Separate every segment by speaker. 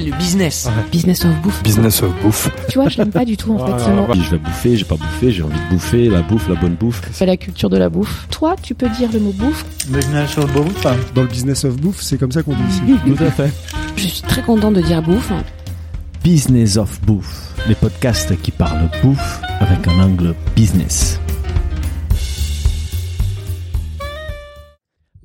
Speaker 1: Le business.
Speaker 2: Business of bouffe.
Speaker 3: Business of bouffe.
Speaker 2: Tu vois, je l'aime pas du tout en fait mot.
Speaker 4: Je vais bouffer, j'ai pas bouffé, j'ai envie de bouffer, la bouffe, la bonne bouffe.
Speaker 2: C'est la culture de la bouffe. Toi, tu peux dire le mot bouffe.
Speaker 5: Business of bouffe.
Speaker 3: Dans le business of bouffe, c'est comme ça qu'on dit ici.
Speaker 4: Tout à fait.
Speaker 2: Je suis très contente de dire bouffe.
Speaker 4: Business of Bouffe, les podcasts qui parlent bouffe avec un angle business.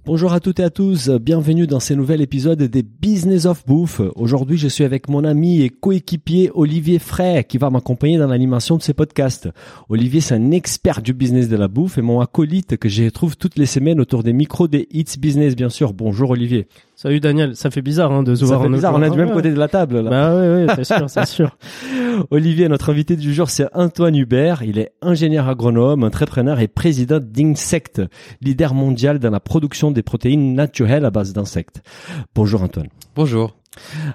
Speaker 4: Bonjour à toutes et à tous, bienvenue dans ce nouvel épisode des Business of Bouffe. Aujourd'hui, je suis avec mon ami et coéquipier Olivier Frey qui va m'accompagner dans l'animation de ces podcasts. Olivier, c'est un expert du business de la bouffe et mon acolyte que je retrouve toutes les semaines autour des micros des Hits Business, bien sûr. Bonjour Olivier.
Speaker 6: Salut Daniel, ça fait bizarre hein, de se
Speaker 4: Ça
Speaker 6: voir
Speaker 4: fait
Speaker 6: en
Speaker 4: bizarre, on est du même
Speaker 6: Ah,
Speaker 4: côté de la table là.
Speaker 6: Bah ouais, c'est sûr, c'est sûr.
Speaker 4: Olivier, notre invité du jour, c'est Antoine Hubert. Il est ingénieur agronome, entrepreneur et président d'Insect, leader mondial dans la production des protéines naturelles à base d'insectes. Bonjour Antoine.
Speaker 7: Bonjour.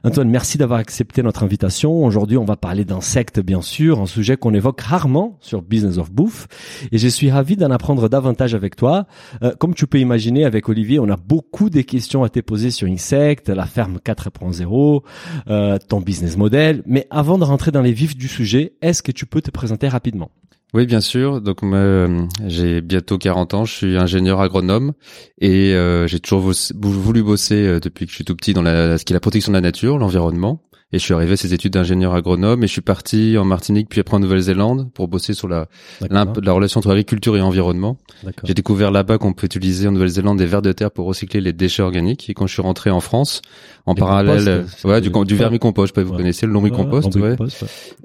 Speaker 4: Antoine, merci d'avoir accepté notre invitation. Aujourd'hui, on va parler d'insectes, bien sûr, un sujet qu'on évoque rarement sur Business of Bouffe. Et je suis ravi d'en apprendre davantage avec toi. Euh, comme tu peux imaginer, avec Olivier, on a beaucoup de questions à te poser sur Insect, la ferme 4.0, euh, ton business model. Mais avant de rentrer dans les vifs du sujet, est-ce que tu peux te présenter rapidement?
Speaker 7: Oui, bien sûr. Donc, euh, j'ai bientôt 40 ans. Je suis ingénieur agronome et euh, j'ai toujours voulu bosser euh, depuis que je suis tout petit dans ce qui est la protection de la nature, l'environnement. Et je suis arrivé à ces études d'ingénieur agronome et je suis parti en Martinique puis après en Nouvelle-Zélande pour bosser sur la, la relation entre agriculture et environnement. J'ai découvert là-bas qu'on peut utiliser en Nouvelle-Zélande des vers de terre pour recycler les déchets organiques. Et quand je suis rentré en France, en
Speaker 4: Les
Speaker 7: parallèle, ouais,
Speaker 4: du-
Speaker 7: du, vermicompost, je sais pas vous
Speaker 4: Ouais.
Speaker 7: connaissez le lombricompost, ouais.
Speaker 4: Ouais.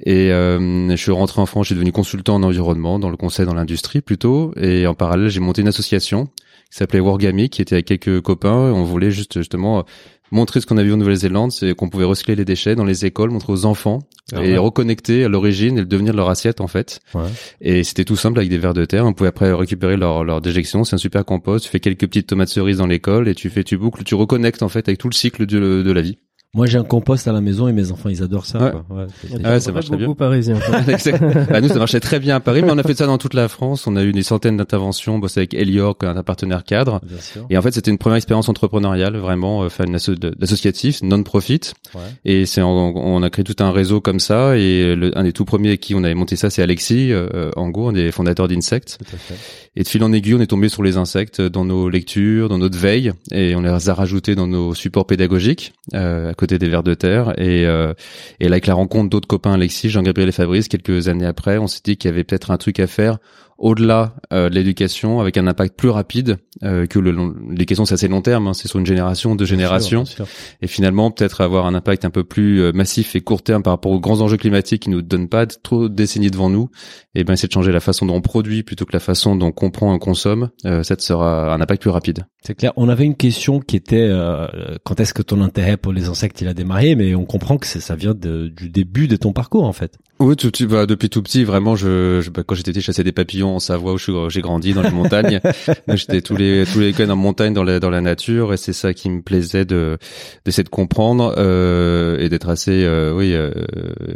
Speaker 7: Et euh, je suis rentré en France, je suis devenu consultant en environnement, dans le conseil dans l'industrie plutôt. Et en parallèle, j'ai monté une association qui s'appelait Wargami, qui était avec quelques copains. On voulait juste justement montrer ce qu'on a vu en Nouvelle-Zélande, c'est qu'on pouvait recycler les déchets dans les écoles, montrer aux enfants
Speaker 4: Ah
Speaker 7: et reconnecter à l'origine et le devenir de leur assiette en fait.
Speaker 4: Ouais.
Speaker 7: Et c'était tout simple avec des vers de terre. On pouvait après récupérer leur, leur déjection. C'est un super compost. Tu fais quelques petites tomates cerises dans l'école et tu fais, tu boucles, tu reconnectes en fait avec tout le cycle de, de la vie.
Speaker 4: Moi, j'ai un compost à la maison et mes enfants, ils adorent ça.
Speaker 7: Ouais.
Speaker 4: quoi. Ouais, c'est-
Speaker 6: Il y a
Speaker 7: Ah
Speaker 6: des
Speaker 7: ouais, ça marche très bien.
Speaker 6: quoi.
Speaker 7: bah, nous, ça marchait très bien à Paris, mais on a fait ça dans toute la France. On a eu des centaines d'interventions, bossé avec Elior, un partenaire cadre.
Speaker 4: Bien sûr.
Speaker 7: Et en fait, c'était une première expérience entrepreneuriale, vraiment, euh, faire une asso d'associatif, non-profit.
Speaker 4: Ouais.
Speaker 7: Et c'est, on a créé tout un réseau comme ça. Et le, un des tout premiers avec qui on avait monté ça, c'est Alexis euh, Angot, un des fondateurs d'Insect.
Speaker 4: Tout à fait.
Speaker 7: Et de fil en aiguille, on est tombé sur les insectes dans nos lectures, dans notre veille, et on les a rajoutés dans nos supports pédagogiques, euh, à côté des vers de terre. Et, euh, et là, avec la rencontre d'autres copains, Alexis, Jean-Gabriel et Fabrice, quelques années après, on s'est dit qu'il y avait peut-être un truc à faire au-delà euh, de l'éducation, avec un impact plus rapide euh, que l'éducation, c'est assez long terme, hein, c'est sur une génération, deux générations.
Speaker 4: Bien sûr, bien sûr.
Speaker 7: Et finalement, peut-être avoir un impact un peu plus euh, massif et court terme par rapport aux grands enjeux climatiques qui nous donnent pas trop de décennies devant nous. Et ben, c'est de changer la façon dont on produit plutôt que la façon dont on comprend et on consomme. Euh, ça sera un impact plus rapide.
Speaker 4: C'est clair. On avait une question qui était euh, quand est-ce que ton intérêt pour les insectes il a démarré, mais on comprend que ça vient de- du début de ton parcours en fait.
Speaker 7: Oui, tout, vas depuis tout petit, vraiment. Je, je bah, quand j'étais petit, je chassais des papillons en Savoie où j'ai grandi dans les montagnes. J'étais tous les tous les week-ends en montagne dans la dans la nature et c'est ça qui me plaisait de d'essayer de comprendre euh, et d'être assez euh, oui euh,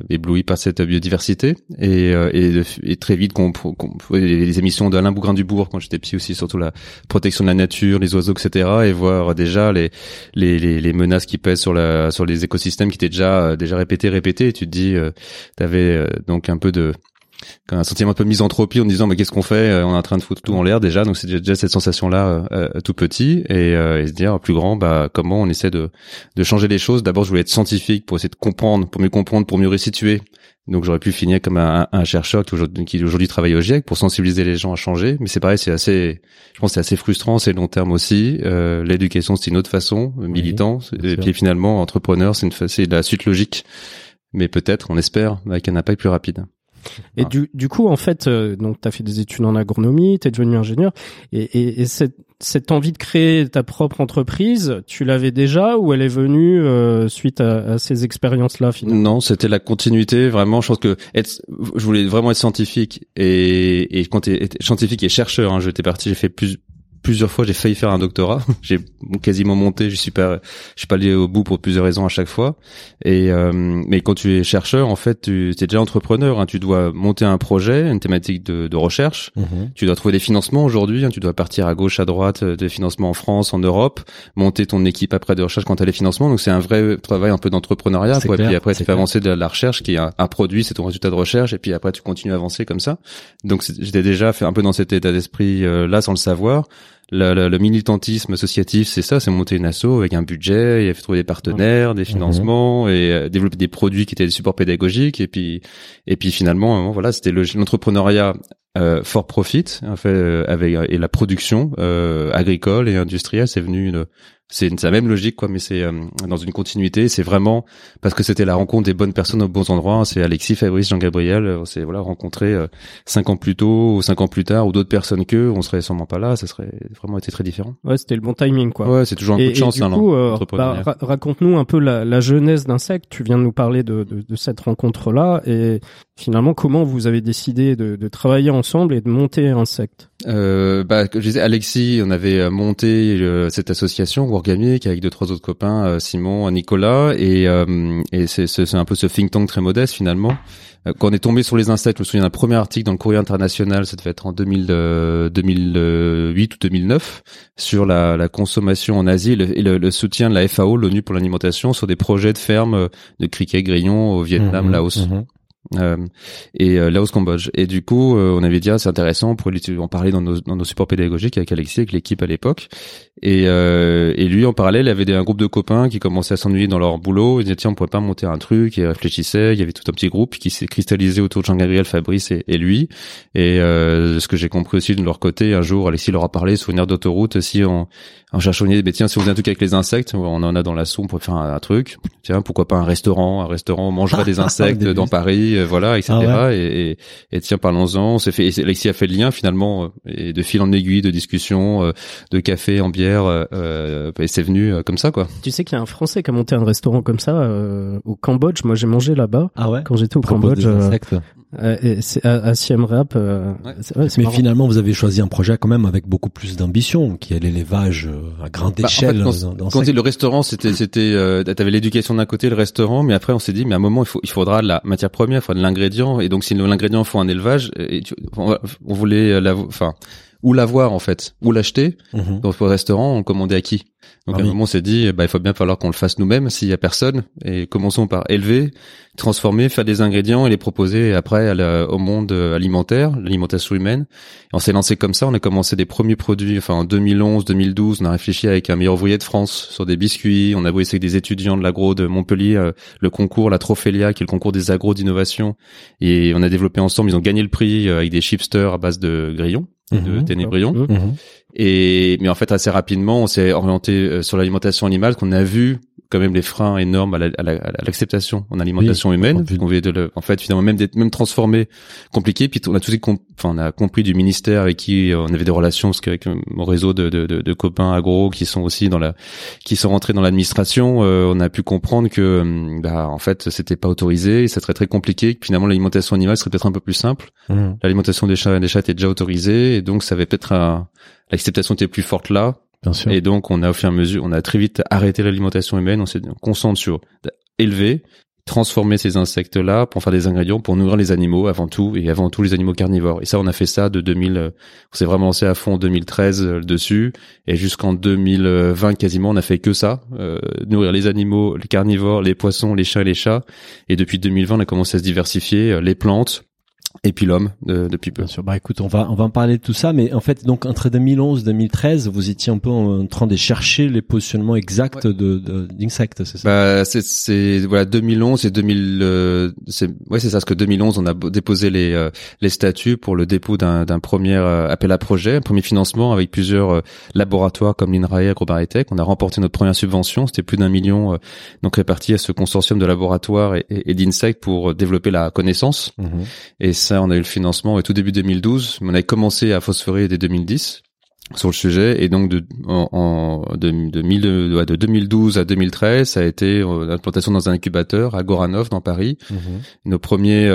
Speaker 7: ébloui par cette biodiversité et euh, et, de- et très vite qu'on qu'on- les émissions d'Alain Bougrain Dubourg quand j'étais petit aussi surtout la protection de la nature, les oiseaux etc. et voir déjà les les les, les menaces qui pèsent sur la sur les écosystèmes qui étaient déjà euh, déjà répétées répétées et tu te dis euh, t'avais euh, donc un peu de un sentiment un peu de misanthropie en disant mais qu'est-ce qu'on fait Euh, on est en train de foutre tout en l'air déjà. Donc c'est déjà cette sensation là tout petit et, euh, et se dire plus grand bah comment on essaie de de changer les choses. D'abord je voulais être scientifique pour essayer de comprendre pour mieux comprendre pour mieux resituer. Donc j'aurais pu finir comme un, un chercheur qui aujourd'hui, travaille au GIEC pour sensibiliser les gens à changer. Mais c'est pareil c'est assez je pense c'est assez frustrant c'est long terme aussi. Euh, l'éducation c'est une autre façon militant. et puis finalement entrepreneur c'est une c'est la suite logique mais peut-être, on espère, avec un impact plus rapide.
Speaker 6: Et
Speaker 7: Ah.
Speaker 6: du, du coup, en fait, euh, donc t'as fait des études en agronomie, t'es devenu ingénieur, et, et, et cette, cette envie de créer ta propre entreprise, tu l'avais déjà ou elle est venue euh, suite à, à ces expériences-là finalement?
Speaker 7: Non, c'était la continuité. Vraiment, je pense que être, je voulais vraiment être scientifique et, et quand être scientifique et chercheur, hein, j'étais parti, j'ai fait plus plusieurs fois j'ai failli faire un doctorat. j'ai quasiment monté, je suis pas, je suis pas allé au bout pour plusieurs raisons à chaque fois. Et euh, mais quand tu es chercheur, en fait, tu es déjà entrepreneur. Hein. Tu dois monter un projet, une thématique de, de recherche.
Speaker 8: Mhm.
Speaker 7: Tu dois trouver des financements aujourd'hui. hein. Tu dois partir à gauche, à droite euh, des financements en France, en Europe, monter ton équipe après de recherche quand tu as les financements. Donc c'est un vrai travail un peu d'entrepreneuriat. Et puis après, tu fais avancer de la recherche qui est un, un produit, c'est ton résultat de recherche. Et puis après, tu continues à avancer comme ça. Donc j'étais déjà fait un peu dans cet état d'esprit euh, là sans le savoir. Le, le- le militantisme associatif, c'est ça, c'est monter une asso avec un budget, il faut trouver des partenaires, des financements et euh, développer des produits qui étaient des supports pédagogiques. Et puis et puis finalement euh, voilà, c'était le- l'entrepreneuriat euh, for profit en fait euh, avec et la production euh, agricole et industrielle, c'est venu une- c'est c'est la même logique quoi mais c'est euh, dans une continuité c'est vraiment parce que c'était la rencontre des bonnes personnes aux bons endroits c'est Alexis Fabrice Jean-Gabriel euh, on s'est voilà rencontré euh, cinq ans plus tôt ou cinq ans plus tard ou d'autres personnes qu'eux on serait sûrement pas là ça serait vraiment été très différent
Speaker 6: Ouais, c'était le bon timing, quoi.
Speaker 7: ouais c'est toujours un
Speaker 6: et,
Speaker 7: coup de chance
Speaker 6: et du
Speaker 7: hein,
Speaker 6: coup, euh, bah, ra- raconte-nous un peu la, la genèse d'Insect. Tu viens de nous parler de, de, de cette rencontre-là et finalement comment vous avez décidé de, de travailler ensemble et de monter Insect.
Speaker 7: Euh, bah, je disais, Alexis, on avait euh, monté euh, cette association Wargamic avec deux trois autres copains, euh, Simon, Nicolas, et, euh, et c'est c'est- c'est un peu ce think tank très modeste finalement. Euh, Quand on est tombé sur les insectes, je me souviens d'un premier article dans le Courrier international, ça devait être en 2000, euh, 2008 ou 2009, sur la, la consommation en Asie et le, et le- le soutien de la FAO, l'ONU pour l'alimentation, sur des projets de fermes de criquets grillons au Vietnam,
Speaker 8: Mhm,
Speaker 7: Laos
Speaker 8: mhm.
Speaker 7: Euh, et euh, Laos Cambodge. Et du coup euh, on avait dit ah, c'est intéressant pour en parler dans nos, dans nos supports pédagogiques avec Alexis avec l'équipe à l'époque. Et, et lui en parallèle il avait des, un groupe de copains qui commençaient à s'ennuyer dans leur boulot. Ils disaient tiens on pourrait pas monter un truc. Et ils réfléchissaient. Il y avait tout un petit groupe qui s'est cristallisé autour de Jean-Gabriel Fabrice et, et lui. Et ce que j'ai compris aussi de leur côté un jour Alexis leur a parlé aire d'autoroute si on en cherchant une idée, mais tiens, si on faisait un truc avec les insectes, on en a dans l'assaut, on pourrait faire un, un truc. Tiens, pourquoi pas un restaurant, un restaurant, on mangerait des insectes
Speaker 8: Des
Speaker 7: dans. Paris, euh, voilà, etc.
Speaker 8: Ah
Speaker 7: et, et, et tiens, parlons-en. On s'est fait, et Alexis a fait le lien finalement, euh, et de fil en aiguille, de discussion, euh, de café en bière, euh, euh, et c'est venu euh, comme ça, quoi.
Speaker 6: Tu sais qu'il y a un Français qui a monté un restaurant comme ça euh, au Cambodge. Moi, j'ai mangé là-bas
Speaker 8: Ah ouais?
Speaker 6: quand j'étais au
Speaker 8: Propos
Speaker 6: Cambodge. Euh, euh, à, à Siem Reap. euh,
Speaker 7: Ouais.
Speaker 6: ouais, c'est
Speaker 4: Mais
Speaker 6: marrant.
Speaker 4: finalement, vous avez choisi un projet quand même avec beaucoup plus d'ambition, qui est l'élevage euh, à grande
Speaker 7: Bah, en fait,
Speaker 4: échelle.
Speaker 7: quand,
Speaker 4: dans- dans
Speaker 7: quand le restaurant, c'était, c'était, euh, t'avais l'éducation d'un côté, le restaurant, mais après on s'est dit, mais à un moment il faut, il faudra de la matière première, il faudra de l'ingrédient, et donc si l'ingrédient faut un élevage, et tu- on, on voulait, euh, la, enfin, où l'avoir en fait, où l'acheter.
Speaker 4: Mhm.
Speaker 7: Donc au restaurant, on commandait à qui Donc
Speaker 4: Ah
Speaker 7: à un
Speaker 4: oui.
Speaker 7: moment on s'est dit, bah il faut bien falloir qu'on le fasse nous-mêmes s'il y a personne, et commençons par élever, transformer, faire des ingrédients et les proposer après à la- au monde euh, alimentaire, l'alimentation humaine. Et on s'est lancé comme ça, on a commencé des premiers produits, enfin en 2011, 2012, on a réfléchi avec un meilleur ouvrier de France sur des biscuits, on a bossé avec des étudiants de l'agro de Montpellier, euh, le concours, la Trophélia, qui est le concours des agros d'innovation, et on a développé ensemble, ils ont gagné le prix euh, avec des chipsters à base de grillons, de
Speaker 4: Mhm.
Speaker 7: ténébrions.
Speaker 6: Mhm.
Speaker 4: Mhm.
Speaker 7: Et mais en fait assez rapidement, on s'est orienté euh, sur l'alimentation animale, qu'on a vu quand même les freins énormes à la- à la- à l'acceptation en alimentation
Speaker 4: Oui,
Speaker 7: humaine.
Speaker 4: on
Speaker 7: de le, en fait finalement même d'être même transformé, compliqué. Puis on a tout de suite, com- enfin on a compris du ministère avec qui euh, on avait des relations, parce qu'avec euh, mon réseau de, de, de, de copains agro qui sont aussi dans la, qui sont rentrés dans l'administration, euh, on a pu comprendre que hum, bah en fait c'était pas autorisé, et ça serait très compliqué. Que finalement l'alimentation animale serait peut-être un peu plus simple
Speaker 4: Mhm.
Speaker 7: l'alimentation des chats des chats était déjà autorisée et donc ça avait peut-être un l'acceptation était plus forte là Et donc on a au fur et à mesure on a très vite arrêté l'alimentation humaine. On s'est on concentre sur élever transformer ces insectes là pour faire des ingrédients pour nourrir les animaux avant tout et avant tout les animaux carnivores. Et ça on a fait ça de 2000 euh, on s'est vraiment lancé à fond en 2013 euh, dessus. Et jusqu'en 2020 quasiment on a fait que ça euh, nourrir les animaux les carnivores les poissons les chats et les chats. Et depuis 2020 on a commencé à se diversifier les plantes et puis l'homme de- depuis peu
Speaker 4: Bien sûr. Bah écoute, on va on va en parler de tout ça, mais en fait donc entre 2011 2013, vous étiez un peu en train de chercher les positionnements exacts de de- d'insectes, c'est ça?
Speaker 7: Bah c'est c'est voilà 2011 et 2000 euh, c'est ouais c'est ça parce que 2011 on a déposé les euh, les statuts pour le dépôt d'un d'un premier euh, appel à projet, un premier financement avec plusieurs euh, laboratoires comme l'INRAE, AgroBaritech. On a remporté notre première subvention, c'était plus d'un million euh, donc réparti à ce consortium de laboratoires et, et, et d'insectes pour développer la connaissance.
Speaker 4: Mhm.
Speaker 7: Et ça, on a eu le financement au tout début 2012. mais On avait commencé à phosphorer dès 2010. Sur le sujet. Et donc de en, en de, de, mille- de, de 2012 à 2013 ça a été euh, l'implantation dans un incubateur à Goranov dans Paris. Nos premiers euh,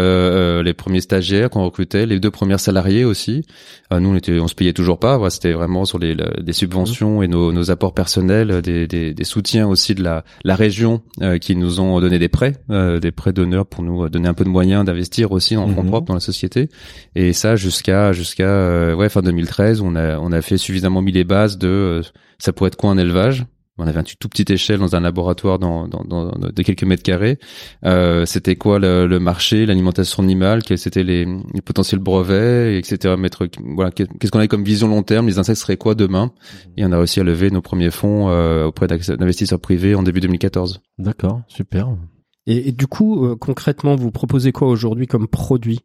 Speaker 7: euh, les premiers stagiaires qu'on recrutait les deux premières salariés aussi. Euh, nous on était on se payait toujours pas. Voilà, c'était vraiment sur les la- des subventions et nos, nos apports personnels des, des, des soutiens aussi de la la région euh, qui nous ont donné des prêts euh, des prêts d'honneur pour nous donner un peu de moyens d'investir aussi en fonds
Speaker 4: Mhm.
Speaker 7: propres dans la société. Et ça jusqu'à jusqu'à euh, ouais fin 2013 on a on a fait suffisamment mis les bases de euh, ça pourrait être quoi un élevage? On avait un tout petite échelle dans un laboratoire dans, dans, dans de quelques mètres carrés. Euh, c'était quoi le, le marché, l'alimentation animale, quels étaient les, les potentiels brevets, etc. Mettre, voilà, qu'est-ce qu'on avait comme vision long terme, les insectes seraient quoi demain? Et on a réussi à lever nos premiers fonds euh, auprès d'investisseurs privés en début 2014.
Speaker 4: D'accord, super.
Speaker 6: Et, et du coup, euh, concrètement, vous proposez quoi aujourd'hui comme produit?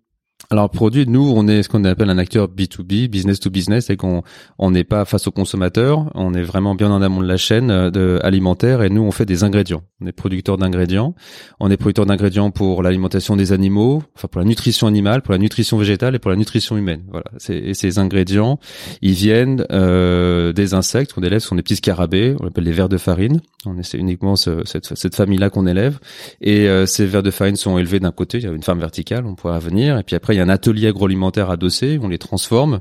Speaker 7: Alors produit, nous, on est ce qu'on appelle un acteur B2B, business to business, c'est qu'on on n'est pas face aux consommateurs, on est vraiment bien en amont de la chaîne euh, de, alimentaire et nous, on fait des ingrédients. On est producteur d'ingrédients. On est producteur d'ingrédients pour l'alimentation des animaux, enfin pour la nutrition animale, pour la nutrition végétale et pour la nutrition humaine. Voilà. Et ces ingrédients, ils viennent euh, des insectes qu'on élève, ce sont des petits scarabées, on appelle les vers de farine. On essaie uniquement ce- cette, cette famille-là qu'on élève. Et euh, ces vers de farine sont élevés d'un côté, il y a une ferme verticale, on pourra venir. Et puis après, y a un atelier agroalimentaire adossé, on les transforme.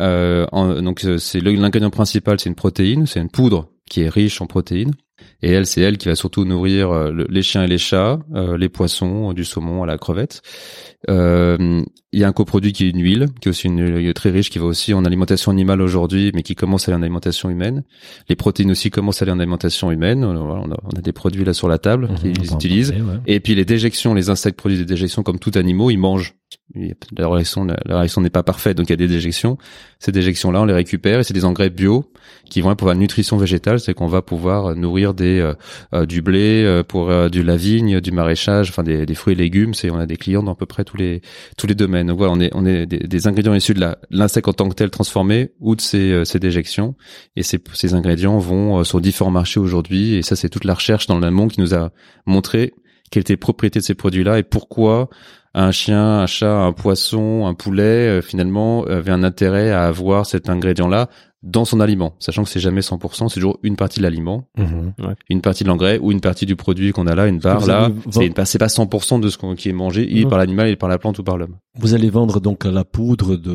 Speaker 7: Euh, en- donc c'est le- l'ingrédient principal, c'est une protéine, c'est une poudre qui est riche en protéines. Et elle, c'est elle qui va surtout nourrir euh, le- les chiens et les chats, euh, les poissons, du saumon à la crevette. Euh, Il y a un coproduit qui est une huile, qui est aussi une huile très riche, qui va aussi en alimentation animale aujourd'hui, mais qui commence à aller en alimentation humaine. Les protéines aussi commencent à aller en alimentation humaine. Euh, on, a, on a des produits là sur la table
Speaker 4: Mhm,
Speaker 7: qu'ils utilisent.
Speaker 4: ouais.
Speaker 7: Et puis les déjections, les insectes produisent des déjections comme tout animal, ils mangent. La réaction, la, réaction n'est pas parfaite, donc il y a des déjections. Ces déjections-là, on les récupère et c'est des engrais bio qui vont pour la nutrition végétale, c'est qu'on va pouvoir euh, euh, euh, du blé, euh, pour du la vigne, du maraîchage, enfin des, fruits et légumes. On a des clients dans à peu près tous les tous les domaines. On est on est des, ingrédients issus de l'insecte en tant que tel transformé ou de euh, ces déjections. Et ces ingrédients vont sur différents marchés aujourd'hui. Et ça, c'est toute la recherche dans l'amont qui nous a montré quelle était les propriétés de ces produits-là et pourquoi un chien, un chat, un poisson, un poulet, finalement, avait un intérêt à avoir cet ingrédient-là dans son aliment, sachant que c'est jamais 100%, c'est toujours une partie de l'aliment,
Speaker 4: Mhm.
Speaker 7: une partie de l'engrais ou une partie du produit qu'on a là, une part là. C'est pas 100% de ce qu'on- qui est mangé, et
Speaker 4: Non.
Speaker 7: par l'animal, et par la plante ou par l'homme.
Speaker 4: Vous allez vendre donc la poudre de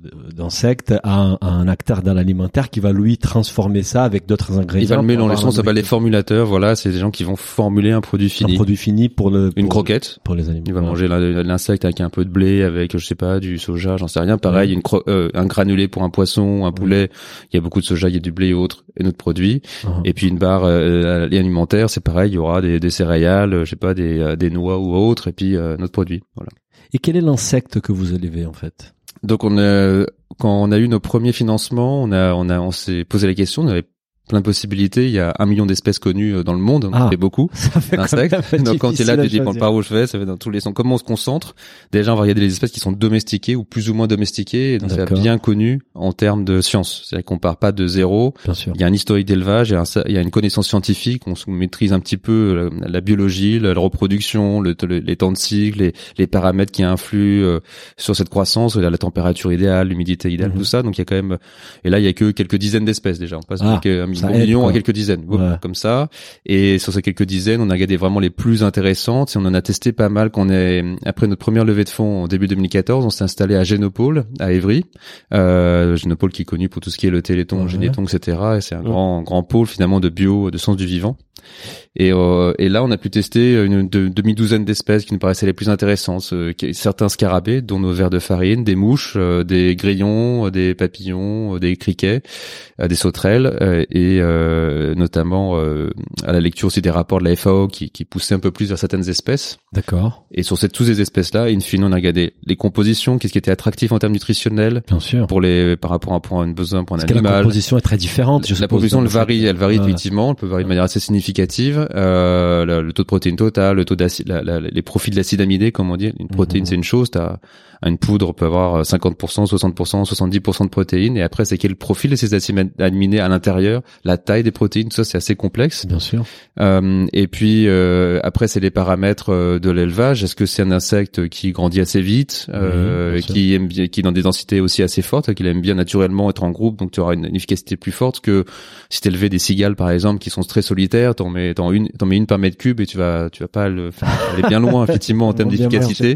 Speaker 4: de- d'insectes à, un- à un acteur dans l'alimentaire qui va lui transformer ça avec d'autres ingrédients.
Speaker 7: Il va le mélanger, ça
Speaker 4: un
Speaker 7: s'appelle les formulateurs, voilà, c'est des gens qui vont formuler un produit
Speaker 4: un
Speaker 7: fini.
Speaker 4: produit fini pour le
Speaker 7: Une
Speaker 4: pour-
Speaker 7: croquette,
Speaker 4: pour les animaux.
Speaker 7: Il va manger l'in- l'insecte avec un peu de blé, avec je sais pas du soja, j'en sais rien. Pareil, une cro- euh, un granulé pour un poisson, un poulet. Il y a beaucoup de soja, il y a du blé et autres et notre produit.
Speaker 4: Mhm.
Speaker 7: Et puis une barre euh, alimentaire, c'est pareil, il y aura des, des céréales, euh, je sais pas des, euh, des noix ou autres, et puis euh, notre produit. Voilà.
Speaker 4: Et quel est l'insecte que vous élevez en fait?
Speaker 7: Donc on a, quand on a eu nos premiers financements, on a, on a, on s'est posé la question. On avait plein de possibilités. Il y a un million d'espèces connues euh, dans le monde, donc
Speaker 4: Ah.
Speaker 7: fait beaucoup.
Speaker 4: Fait
Speaker 7: d'insectes. Donc quand tu es là, tu dis par où je vais, ça va dans tous les sens. Comment on se concentre? Déjà, on va regarder les espèces qui sont domestiquées ou plus ou moins domestiquées, et donc c'est bien connu en termes de science. C'est-à-dire qu'on part pas de zéro.
Speaker 4: Bien sûr.
Speaker 7: Il y a un historique d'élevage, il y a, un- il y a une connaissance scientifique, on se maîtrise un petit peu la, la biologie, la, la reproduction, le, le- les temps de cycle, les, les paramètres qui influent euh, sur cette croissance, la, la température idéale, l'humidité idéale,
Speaker 4: Mhm.
Speaker 7: tout ça. Donc il y a quand même, et là il y a que quelques dizaines d'espèces déjà. On passe
Speaker 4: Ah, ça
Speaker 7: million,
Speaker 4: aide,
Speaker 7: million
Speaker 4: quoi.
Speaker 7: à quelques dizaines,
Speaker 4: Ouais.
Speaker 7: comme ça. Et sur ces quelques dizaines, on a regardé vraiment les plus intéressantes et on en a testé pas mal. Qu'on est après notre première levée de fonds en début 2014, on s'est installé à Génopole, à Évry. Euh, Génopole qui est connu pour tout ce qui est le Téléthon,
Speaker 4: Ouais.
Speaker 7: Généton, etc. Et c'est un grand grand pôle finalement de bio, de sens du vivant. Et, euh, et là, on a pu tester une de- demi-douzaine d'espèces qui nous paraissaient les plus intéressantes. euh, certains scarabées, dont nos vers de farine, des mouches, euh, des grillons, euh, des papillons, euh, des criquets, euh, des sauterelles, euh, et euh, notamment euh, à la lecture aussi des rapports de la FAO qui, qui poussaient un peu plus vers certaines espèces.
Speaker 4: D'accord.
Speaker 7: Et sur cette, toutes ces espèces-là, in fine, on a regardé les compositions, qu'est-ce qui était attractif en termes nutritionnels
Speaker 4: Bien sûr.
Speaker 7: pour les par rapport à, un besoin pour un
Speaker 4: Parce que la
Speaker 7: animal.
Speaker 4: composition est très différente. Je
Speaker 7: La
Speaker 4: dans
Speaker 7: elle varie, elle varie effectivement, elle peut varier de manière assez significative euh, le, le taux de protéines total, le taux d'acide, la- la- les profils d'acide amidé, comme on dit. Une protéine,
Speaker 4: Mhm.
Speaker 7: c'est une chose. T'as une poudre peut avoir 50%, 60%, 70% de protéines, et après c'est quel profil de ces acides aminés à l'intérieur, la taille des protéines, tout ça c'est assez complexe.
Speaker 4: Bien sûr.
Speaker 7: Euh, et puis euh, après c'est les paramètres euh, de l'élevage. Est-ce que c'est un insecte qui grandit assez vite, euh, qui aime bien, qui est dans des densités aussi assez fortes, qu'il aime bien naturellement être en groupe, donc tu auras une, une efficacité plus forte que si t'élevais des cigales par exemple qui sont très solitaires, t'en mets t'en une t'en mets une par mètre cube et tu vas tu vas pas le aller bien loin effectivement en termes d'efficacité.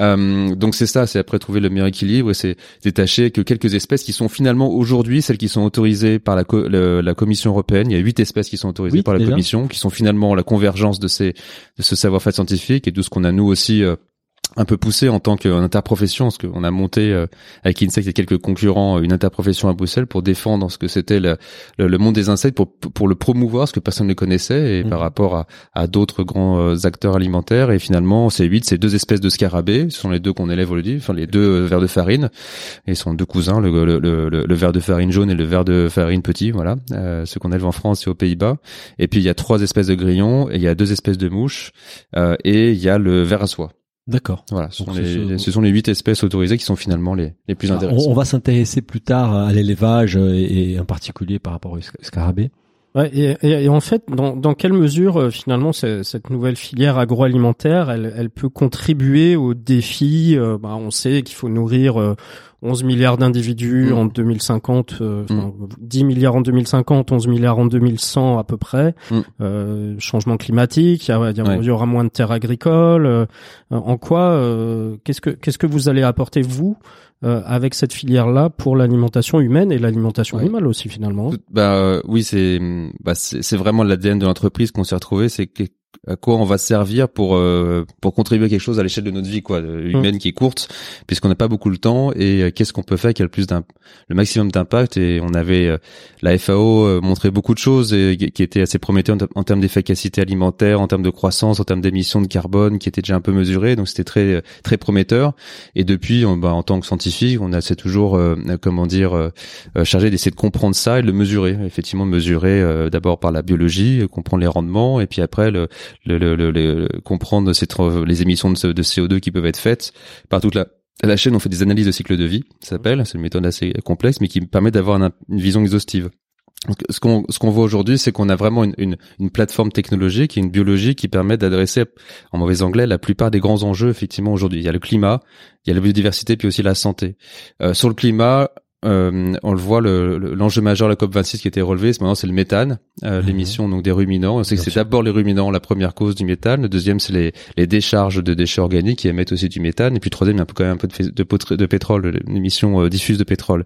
Speaker 7: Euh, donc c'est ça, c'est après trouver le meilleur équilibre et c'est détacher que quelques espèces qui sont finalement aujourd'hui celles qui sont autorisées par la, co- le- la Commission européenne. Il y a huit espèces qui sont autorisées par la Commission, qui sont finalement la convergence de ces de ce savoir-faire scientifique et de ce qu'on a nous aussi euh, un peu poussé en tant qu'interprofession, parce qu'on a monté euh, avec Insect et quelques concurrents une interprofession à Bruxelles pour défendre ce que c'était le, le, le monde des insectes, pour, pour le promouvoir, parce que personne ne connaissait, et
Speaker 4: Mhm.
Speaker 7: par rapport à, à d'autres grands euh, acteurs alimentaires. Et finalement, c'est huit, c'est deux espèces de scarabées, ce sont les deux qu'on élève aujourd'hui, enfin les deux euh, vers de farine, et ce sont deux cousins, le, le, le, le, le ver de farine jaune et le ver de farine petit, voilà, euh, ce qu'on élève en France et aux Pays-Bas. Et puis il y a trois espèces de grillons, et il y a deux espèces de mouches, euh, et il y a le ver à soie.
Speaker 4: D'accord.
Speaker 7: Voilà, ce sont,
Speaker 4: ce
Speaker 7: les,
Speaker 4: sont-
Speaker 7: ce sont les huit espèces autorisées qui sont finalement les, les plus
Speaker 4: On,
Speaker 7: intéressantes.
Speaker 4: on va s'intéresser plus tard à l'élevage euh, et, et en particulier par rapport au sc- scarabée.
Speaker 6: Ouais, et, et- et en fait, dans, dans quelle mesure euh, finalement cette nouvelle filière agroalimentaire, elle, elle peut contribuer aux défis euh, bah, On sait qu'il faut nourrir euh, 11 milliards d'individus
Speaker 7: Mm.
Speaker 6: en 2050, euh, enfin, 10 milliards en 2050, 11 milliards en 2100 à peu près.
Speaker 7: Mm.
Speaker 6: Euh, changement climatique, il y,
Speaker 7: Ouais.
Speaker 6: aura moins de terres agricoles. euh, en quoi euh, Qu'est-ce que qu'est-ce que vous allez apporter vous euh, avec cette filière-là pour l'alimentation humaine et l'alimentation
Speaker 7: Ouais.
Speaker 6: animale aussi finalement?
Speaker 7: Bah euh, oui, c'est bah, c'est c'est vraiment l'ADN de l'entreprise qu'on s'est retrouvé, c'est que- à quoi on va servir pour euh, pour contribuer à quelque chose à l'échelle de notre vie quoi, de- humaine qui est courte, puisqu'on n'a pas beaucoup le temps. Et euh, qu'est-ce qu'on peut faire qui a le plus d'im- le maximum d'impact? Et on avait euh, la FAO euh, montré beaucoup de choses et, qui étaient assez prometteurs en, ter- en termes d'efficacité alimentaire, en termes de croissance, en termes d'émissions de carbone qui étaient déjà un peu mesurées, donc c'était très euh, très prometteur. Et depuis on, bah, en tant que scientifique, on a c'est toujours euh, comment dire euh, euh, chargé d'essayer de comprendre ça et de le mesurer. Effectivement, mesurer euh, d'abord par la biologie, euh, comprendre les rendements, et puis après le, le, le, le- comprendre les émissions de, ce- de CO2 qui peuvent être faites par toute la la chaîne. On fait des analyses de cycle de vie, ça s'appelle. C'est une méthode assez complexe, mais qui permet d'avoir un- une vision exhaustive. Donc, ce qu'on ce qu'on voit aujourd'hui, c'est qu'on a vraiment une, une, une plateforme technologique et une biologie qui permet d'adresser, en mauvais anglais, la plupart des grands enjeux effectivement aujourd'hui. Il y a le climat, il y a la biodiversité, puis aussi la santé. Euh, sur le climat, euh, on le voit, le- le- l'enjeu majeur de la COP 26 qui a été relevé, c'est maintenant c'est le méthane, euh,
Speaker 4: Mhm.
Speaker 7: l'émission donc des ruminants. On sait que c'est d'abord les ruminants la première cause du méthane. Le deuxième c'est les, les décharges de déchets organiques qui émettent aussi du méthane. Et puis troisième il y a un peu quand même un peu de, de, de pétrole, l'émission euh, diffuse de pétrole.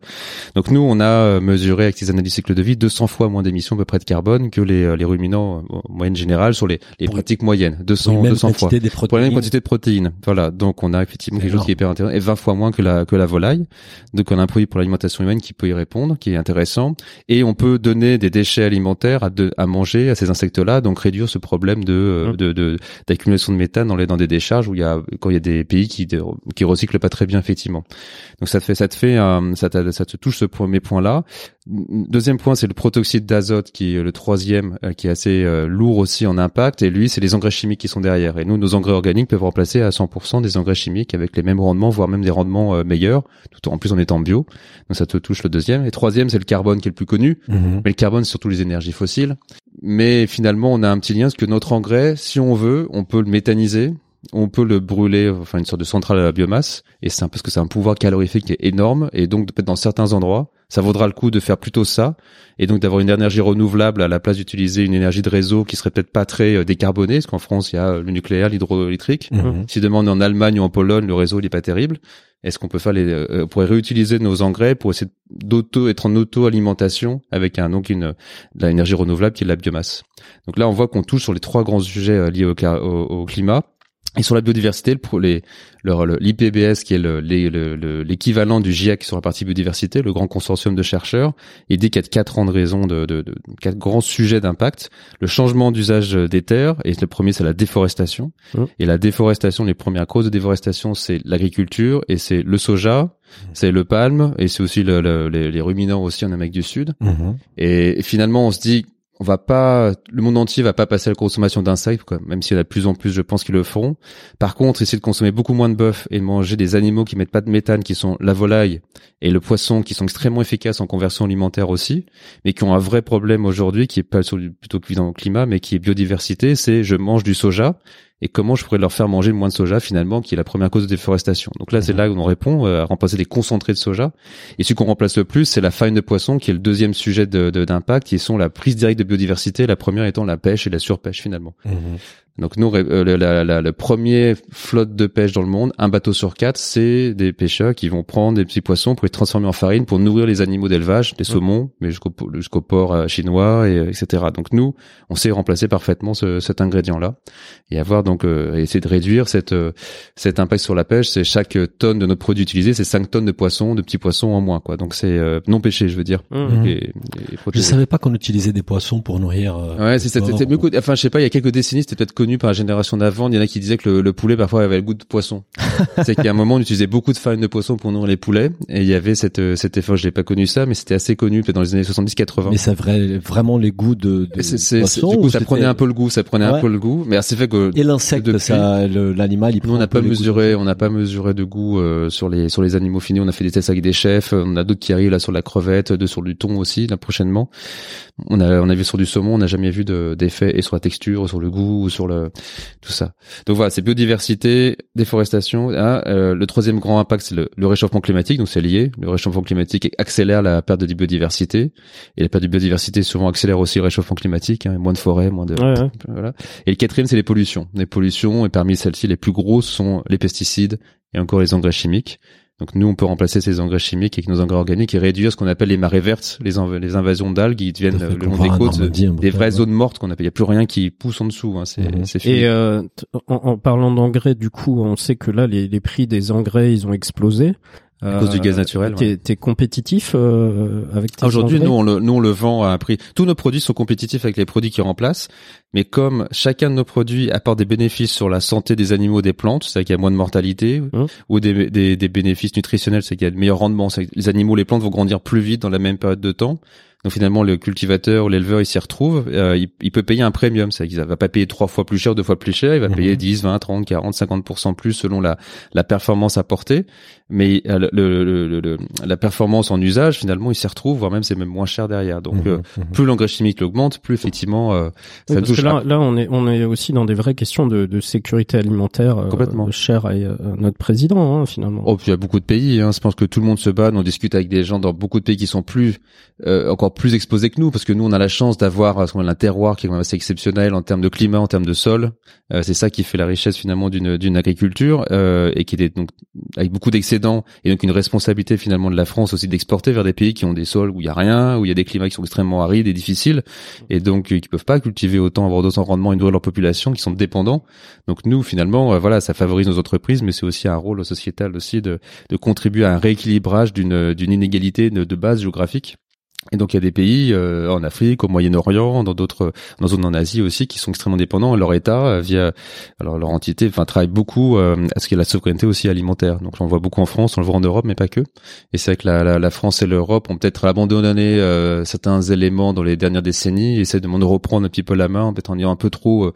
Speaker 7: Donc nous on a euh, mesuré avec ces analyses cycle de vie 200 fois moins d'émissions à peu près de carbone que les, euh, les ruminants en moyenne générale sur les, les pratiques moyennes,
Speaker 4: Pour
Speaker 7: 200
Speaker 4: une même
Speaker 7: 200 fois
Speaker 4: des
Speaker 7: pour la même quantité de protéines. Voilà, donc on a effectivement quelque chose qui est hyper intéressant et 20 fois moins que la que la volaille. Donc on a un produit pour l'alimentation humaine qui peut y répondre, qui est intéressant et on peut donner des déchets alimentaires à, de- à manger à ces insectes-là, donc réduire ce problème de euh,
Speaker 6: Mm.
Speaker 7: de d'accumulation de, méthane dans les dans des décharges où il y a quand il y a des pays qui recyclent pas très bien effectivement. Donc ça te fait ça te fait un- ça te, ça te touche ce premier point-là. Deuxième point, c'est le protoxyde d'azote qui est le troisième, euh, qui est assez euh, lourd aussi en impact. Et lui, c'est les engrais chimiques qui sont derrière. Et nous, nos engrais organiques peuvent remplacer à 100% des engrais chimiques avec les mêmes rendements, voire même des rendements euh, meilleurs, tout en plus en étant bio. Donc ça te touche le deuxième. Et troisième, c'est le carbone qui est le plus connu.
Speaker 4: Mhm.
Speaker 7: Mais le carbone, c'est surtout les énergies fossiles. Mais finalement, on a un petit lien, parce que notre engrais, si on veut, on peut le méthaniser, on peut le brûler, enfin une sorte de centrale à la biomasse, et c'est un parce que c'est un pouvoir calorifique qui est énorme, et donc peut-être dans certains endroits, ça vaudra le coup de faire plutôt ça, et donc d'avoir une énergie renouvelable à la place d'utiliser une énergie de réseau qui serait peut-être pas très euh, décarbonée, parce qu'en France il y a le nucléaire, l'hydroélectrique.
Speaker 4: Mhm.
Speaker 7: Si demain on est en Allemagne ou en Pologne, le réseau il est pas terrible. Est-ce qu'on peut faire les, euh, on pourrait réutiliser nos engrais pour essayer d'auto être en auto-alimentation avec un donc une de l'énergie renouvelable qui est la biomasse. Donc là on voit qu'on touche sur les trois grands sujets euh, liés au, cla- au- au climat. Et sur la biodiversité, le, pro- les, leur- le- l'IPBS, qui est le- les- le- le- l'équivalent du GIEC sur la partie biodiversité, le grand consortium de chercheurs, il dit qu'il y a quatre grandes raisons de, de, de quatre grands sujets d'impact. Le changement d'usage des terres, et le premier c'est la déforestation.
Speaker 6: Mmh.
Speaker 7: Et la déforestation, les premières causes de déforestation, c'est l'agriculture et c'est le soja, c'est le palme et c'est aussi le- le- les, les ruminants aussi en Amérique du Sud.
Speaker 4: Mhm.
Speaker 7: Et finalement, on se dit, on va pas, le monde entier va pas passer à la consommation d'insectes. Même s'il y en a de plus en plus, je pense qu'ils le feront. Par contre, essayer de consommer beaucoup moins de bœuf et de manger des animaux qui mettent pas de méthane, qui sont la volaille et le poisson, qui sont extrêmement efficaces en conversion alimentaire aussi, mais qui ont un vrai problème aujourd'hui, qui est pas plutôt que dans le climat, mais qui est biodiversité. C'est je mange du soja et comment je pourrais leur faire manger moins de soja finalement, qui est la première cause de déforestation. Donc là, c'est mhm. là où on répond euh, à remplacer des concentrés de soja. Et ce qu'on remplace le plus, c'est la farine de poisson, qui est le deuxième sujet d'impact, de, qui sont la prise directe de biodiversité, la première étant la pêche et la surpêche finalement. Mhm. Donc nous, euh, le, premier flotte de pêche dans le monde, un bateau sur quatre, c'est des pêcheurs qui vont prendre des petits poissons pour les transformer en farine pour nourrir les animaux d'élevage, des saumons, mais jusqu'au jusqu'au port euh, chinois, et, etc. Donc nous, on sait remplacer parfaitement ce, cet ingrédient-là et avoir donc euh, essayer de réduire cette cet impact sur la pêche. C'est chaque tonne de notre produit utilisé, c'est 5 tonnes de poissons, de petits poissons en moins, quoi. Donc c'est non pêché, je veux dire.
Speaker 4: Mmh. Et, je savais pas qu'on utilisait des poissons pour nourrir.
Speaker 7: ouais, c'est c'était mieux. Enfin, je sais pas, il y a quelques décennies, c'était peut-être connu par la génération d'avant. Il y en a qui disaient que le, poulet parfois avait le goût de poisson. c'est a un moment on utilisait beaucoup de farine de poisson pour nourrir les poulets et il y avait cette cet effort. Je n'ai pas connu ça, mais c'était assez connu peut-être dans les années 70-80.
Speaker 4: Mais ça vrai vraiment les goûts de, de
Speaker 7: poisson. Du coup, ça prenait un peu le goût, ça prenait un peu le goût. Mais c'est fait que
Speaker 4: et l'insecte, ça, l'animal, il
Speaker 7: on n'a pas mesuré, on n'a pas mesuré de goût euh, sur les sur les animaux finis. On a fait des tests avec des chefs. On a d'autres qui arrivent là sur la crevette, de sur du thon aussi là prochainement. On a on a vu sur du saumon, on n'a jamais vu d'effet et sur la texture, sur le goût, ou sur le tout ça. Donc voilà, c'est biodiversité, déforestation. Hein, euh, le troisième grand impact, c'est le, réchauffement climatique, donc c'est lié. Le réchauffement climatique accélère la perte de biodiversité, et la perte de biodiversité souvent accélère aussi le réchauffement climatique. Hein, moins de forêts, moins de voilà. Et le quatrième, c'est les pollutions. Les pollutions, et parmi celles-ci, les plus grosses sont les pesticides et encore les engrais chimiques. Donc nous, on peut remplacer ces engrais chimiques avec nos engrais organiques et réduire ce qu'on appelle les marées vertes, les, les invasions d'algues qui deviennent le long des côtes, des vraies zones mortes qu'on appelle. Il n'y a plus rien qui pousse en dessous. Hein, c'est, mhm. fini.
Speaker 6: Et euh, en, parlant d'engrais, du coup, on sait que là, les, les prix des engrais, ils ont explosé
Speaker 7: à cause du gaz naturel.
Speaker 6: T'es, es compétitif euh, avec tes
Speaker 7: Aujourd'hui, nous on le nous on le vend à un prix. Tous nos produits sont compétitifs avec les produits qui remplacent, mais comme chacun de nos produits apporte des bénéfices sur la santé des animaux, des plantes, c'est-à-dire qu'il y a moins de mortalité, mmh. ou des, des, des bénéfices nutritionnels, c'est qu'il y a de meilleurs rendements, c'est que les animaux, les plantes vont grandir plus vite dans la même période de temps. Donc finalement, le cultivateur ou l'éleveur, il s'y retrouve. Euh, il, peut payer un premium, c'est qu'il va pas payer trois fois plus cher, deux fois plus cher. Il va mhm. payer 10, 20, 30, 40, 50% plus selon la, la performance apportée. Mais euh, le, le, la performance en usage, finalement, il s'y retrouve, voire même c'est même moins cher derrière. Donc mhm, euh, mhm. plus l'engrais chimique l'augmente, plus effectivement
Speaker 6: ça touche. là, là, on est on est aussi dans des vraies questions de, de sécurité alimentaire complètement cher à, notre président hein, finalement.
Speaker 7: Oh, puis il y a beaucoup de pays. Hein, je pense que tout le monde se bat. On discute avec des gens dans beaucoup de pays qui sont plus encore plus exposés que nous parce que nous on a la chance d'avoir euh, ce qu'on un terroir qui est assez exceptionnel en termes de climat, en termes de sol. Euh, c'est ça qui fait la richesse finalement d'une d'une agriculture euh, et qui est donc avec beaucoup et donc une responsabilité finalement de la France aussi d'exporter vers des pays qui ont des sols où il y a rien, où il y a des climats qui sont extrêmement arides et difficiles et donc qui peuvent pas cultiver autant, avoir d'autant rendement et nourrir leur population, qui sont dépendants. Donc nous finalement voilà ça favorise nos entreprises, mais c'est aussi un rôle sociétal aussi de de contribuer à un rééquilibrage d'une d'une inégalité de base géographique et donc il y a des pays euh, en Afrique, au Moyen-Orient, dans d'autres, dans zones en Asie aussi, qui sont extrêmement dépendants. Leur État, euh, via alors leur entité, enfin travaille beaucoup euh, à ce qu'il y a la souveraineté aussi alimentaire. Donc on le voit beaucoup en France, on le voit en Europe, mais pas que. Et c'est vrai que la, la, la France et l'Europe ont peut-être abandonné euh, certains éléments dans les dernières décennies, et essaient de reprendre un petit peu la main, peut-être en ayant un peu trop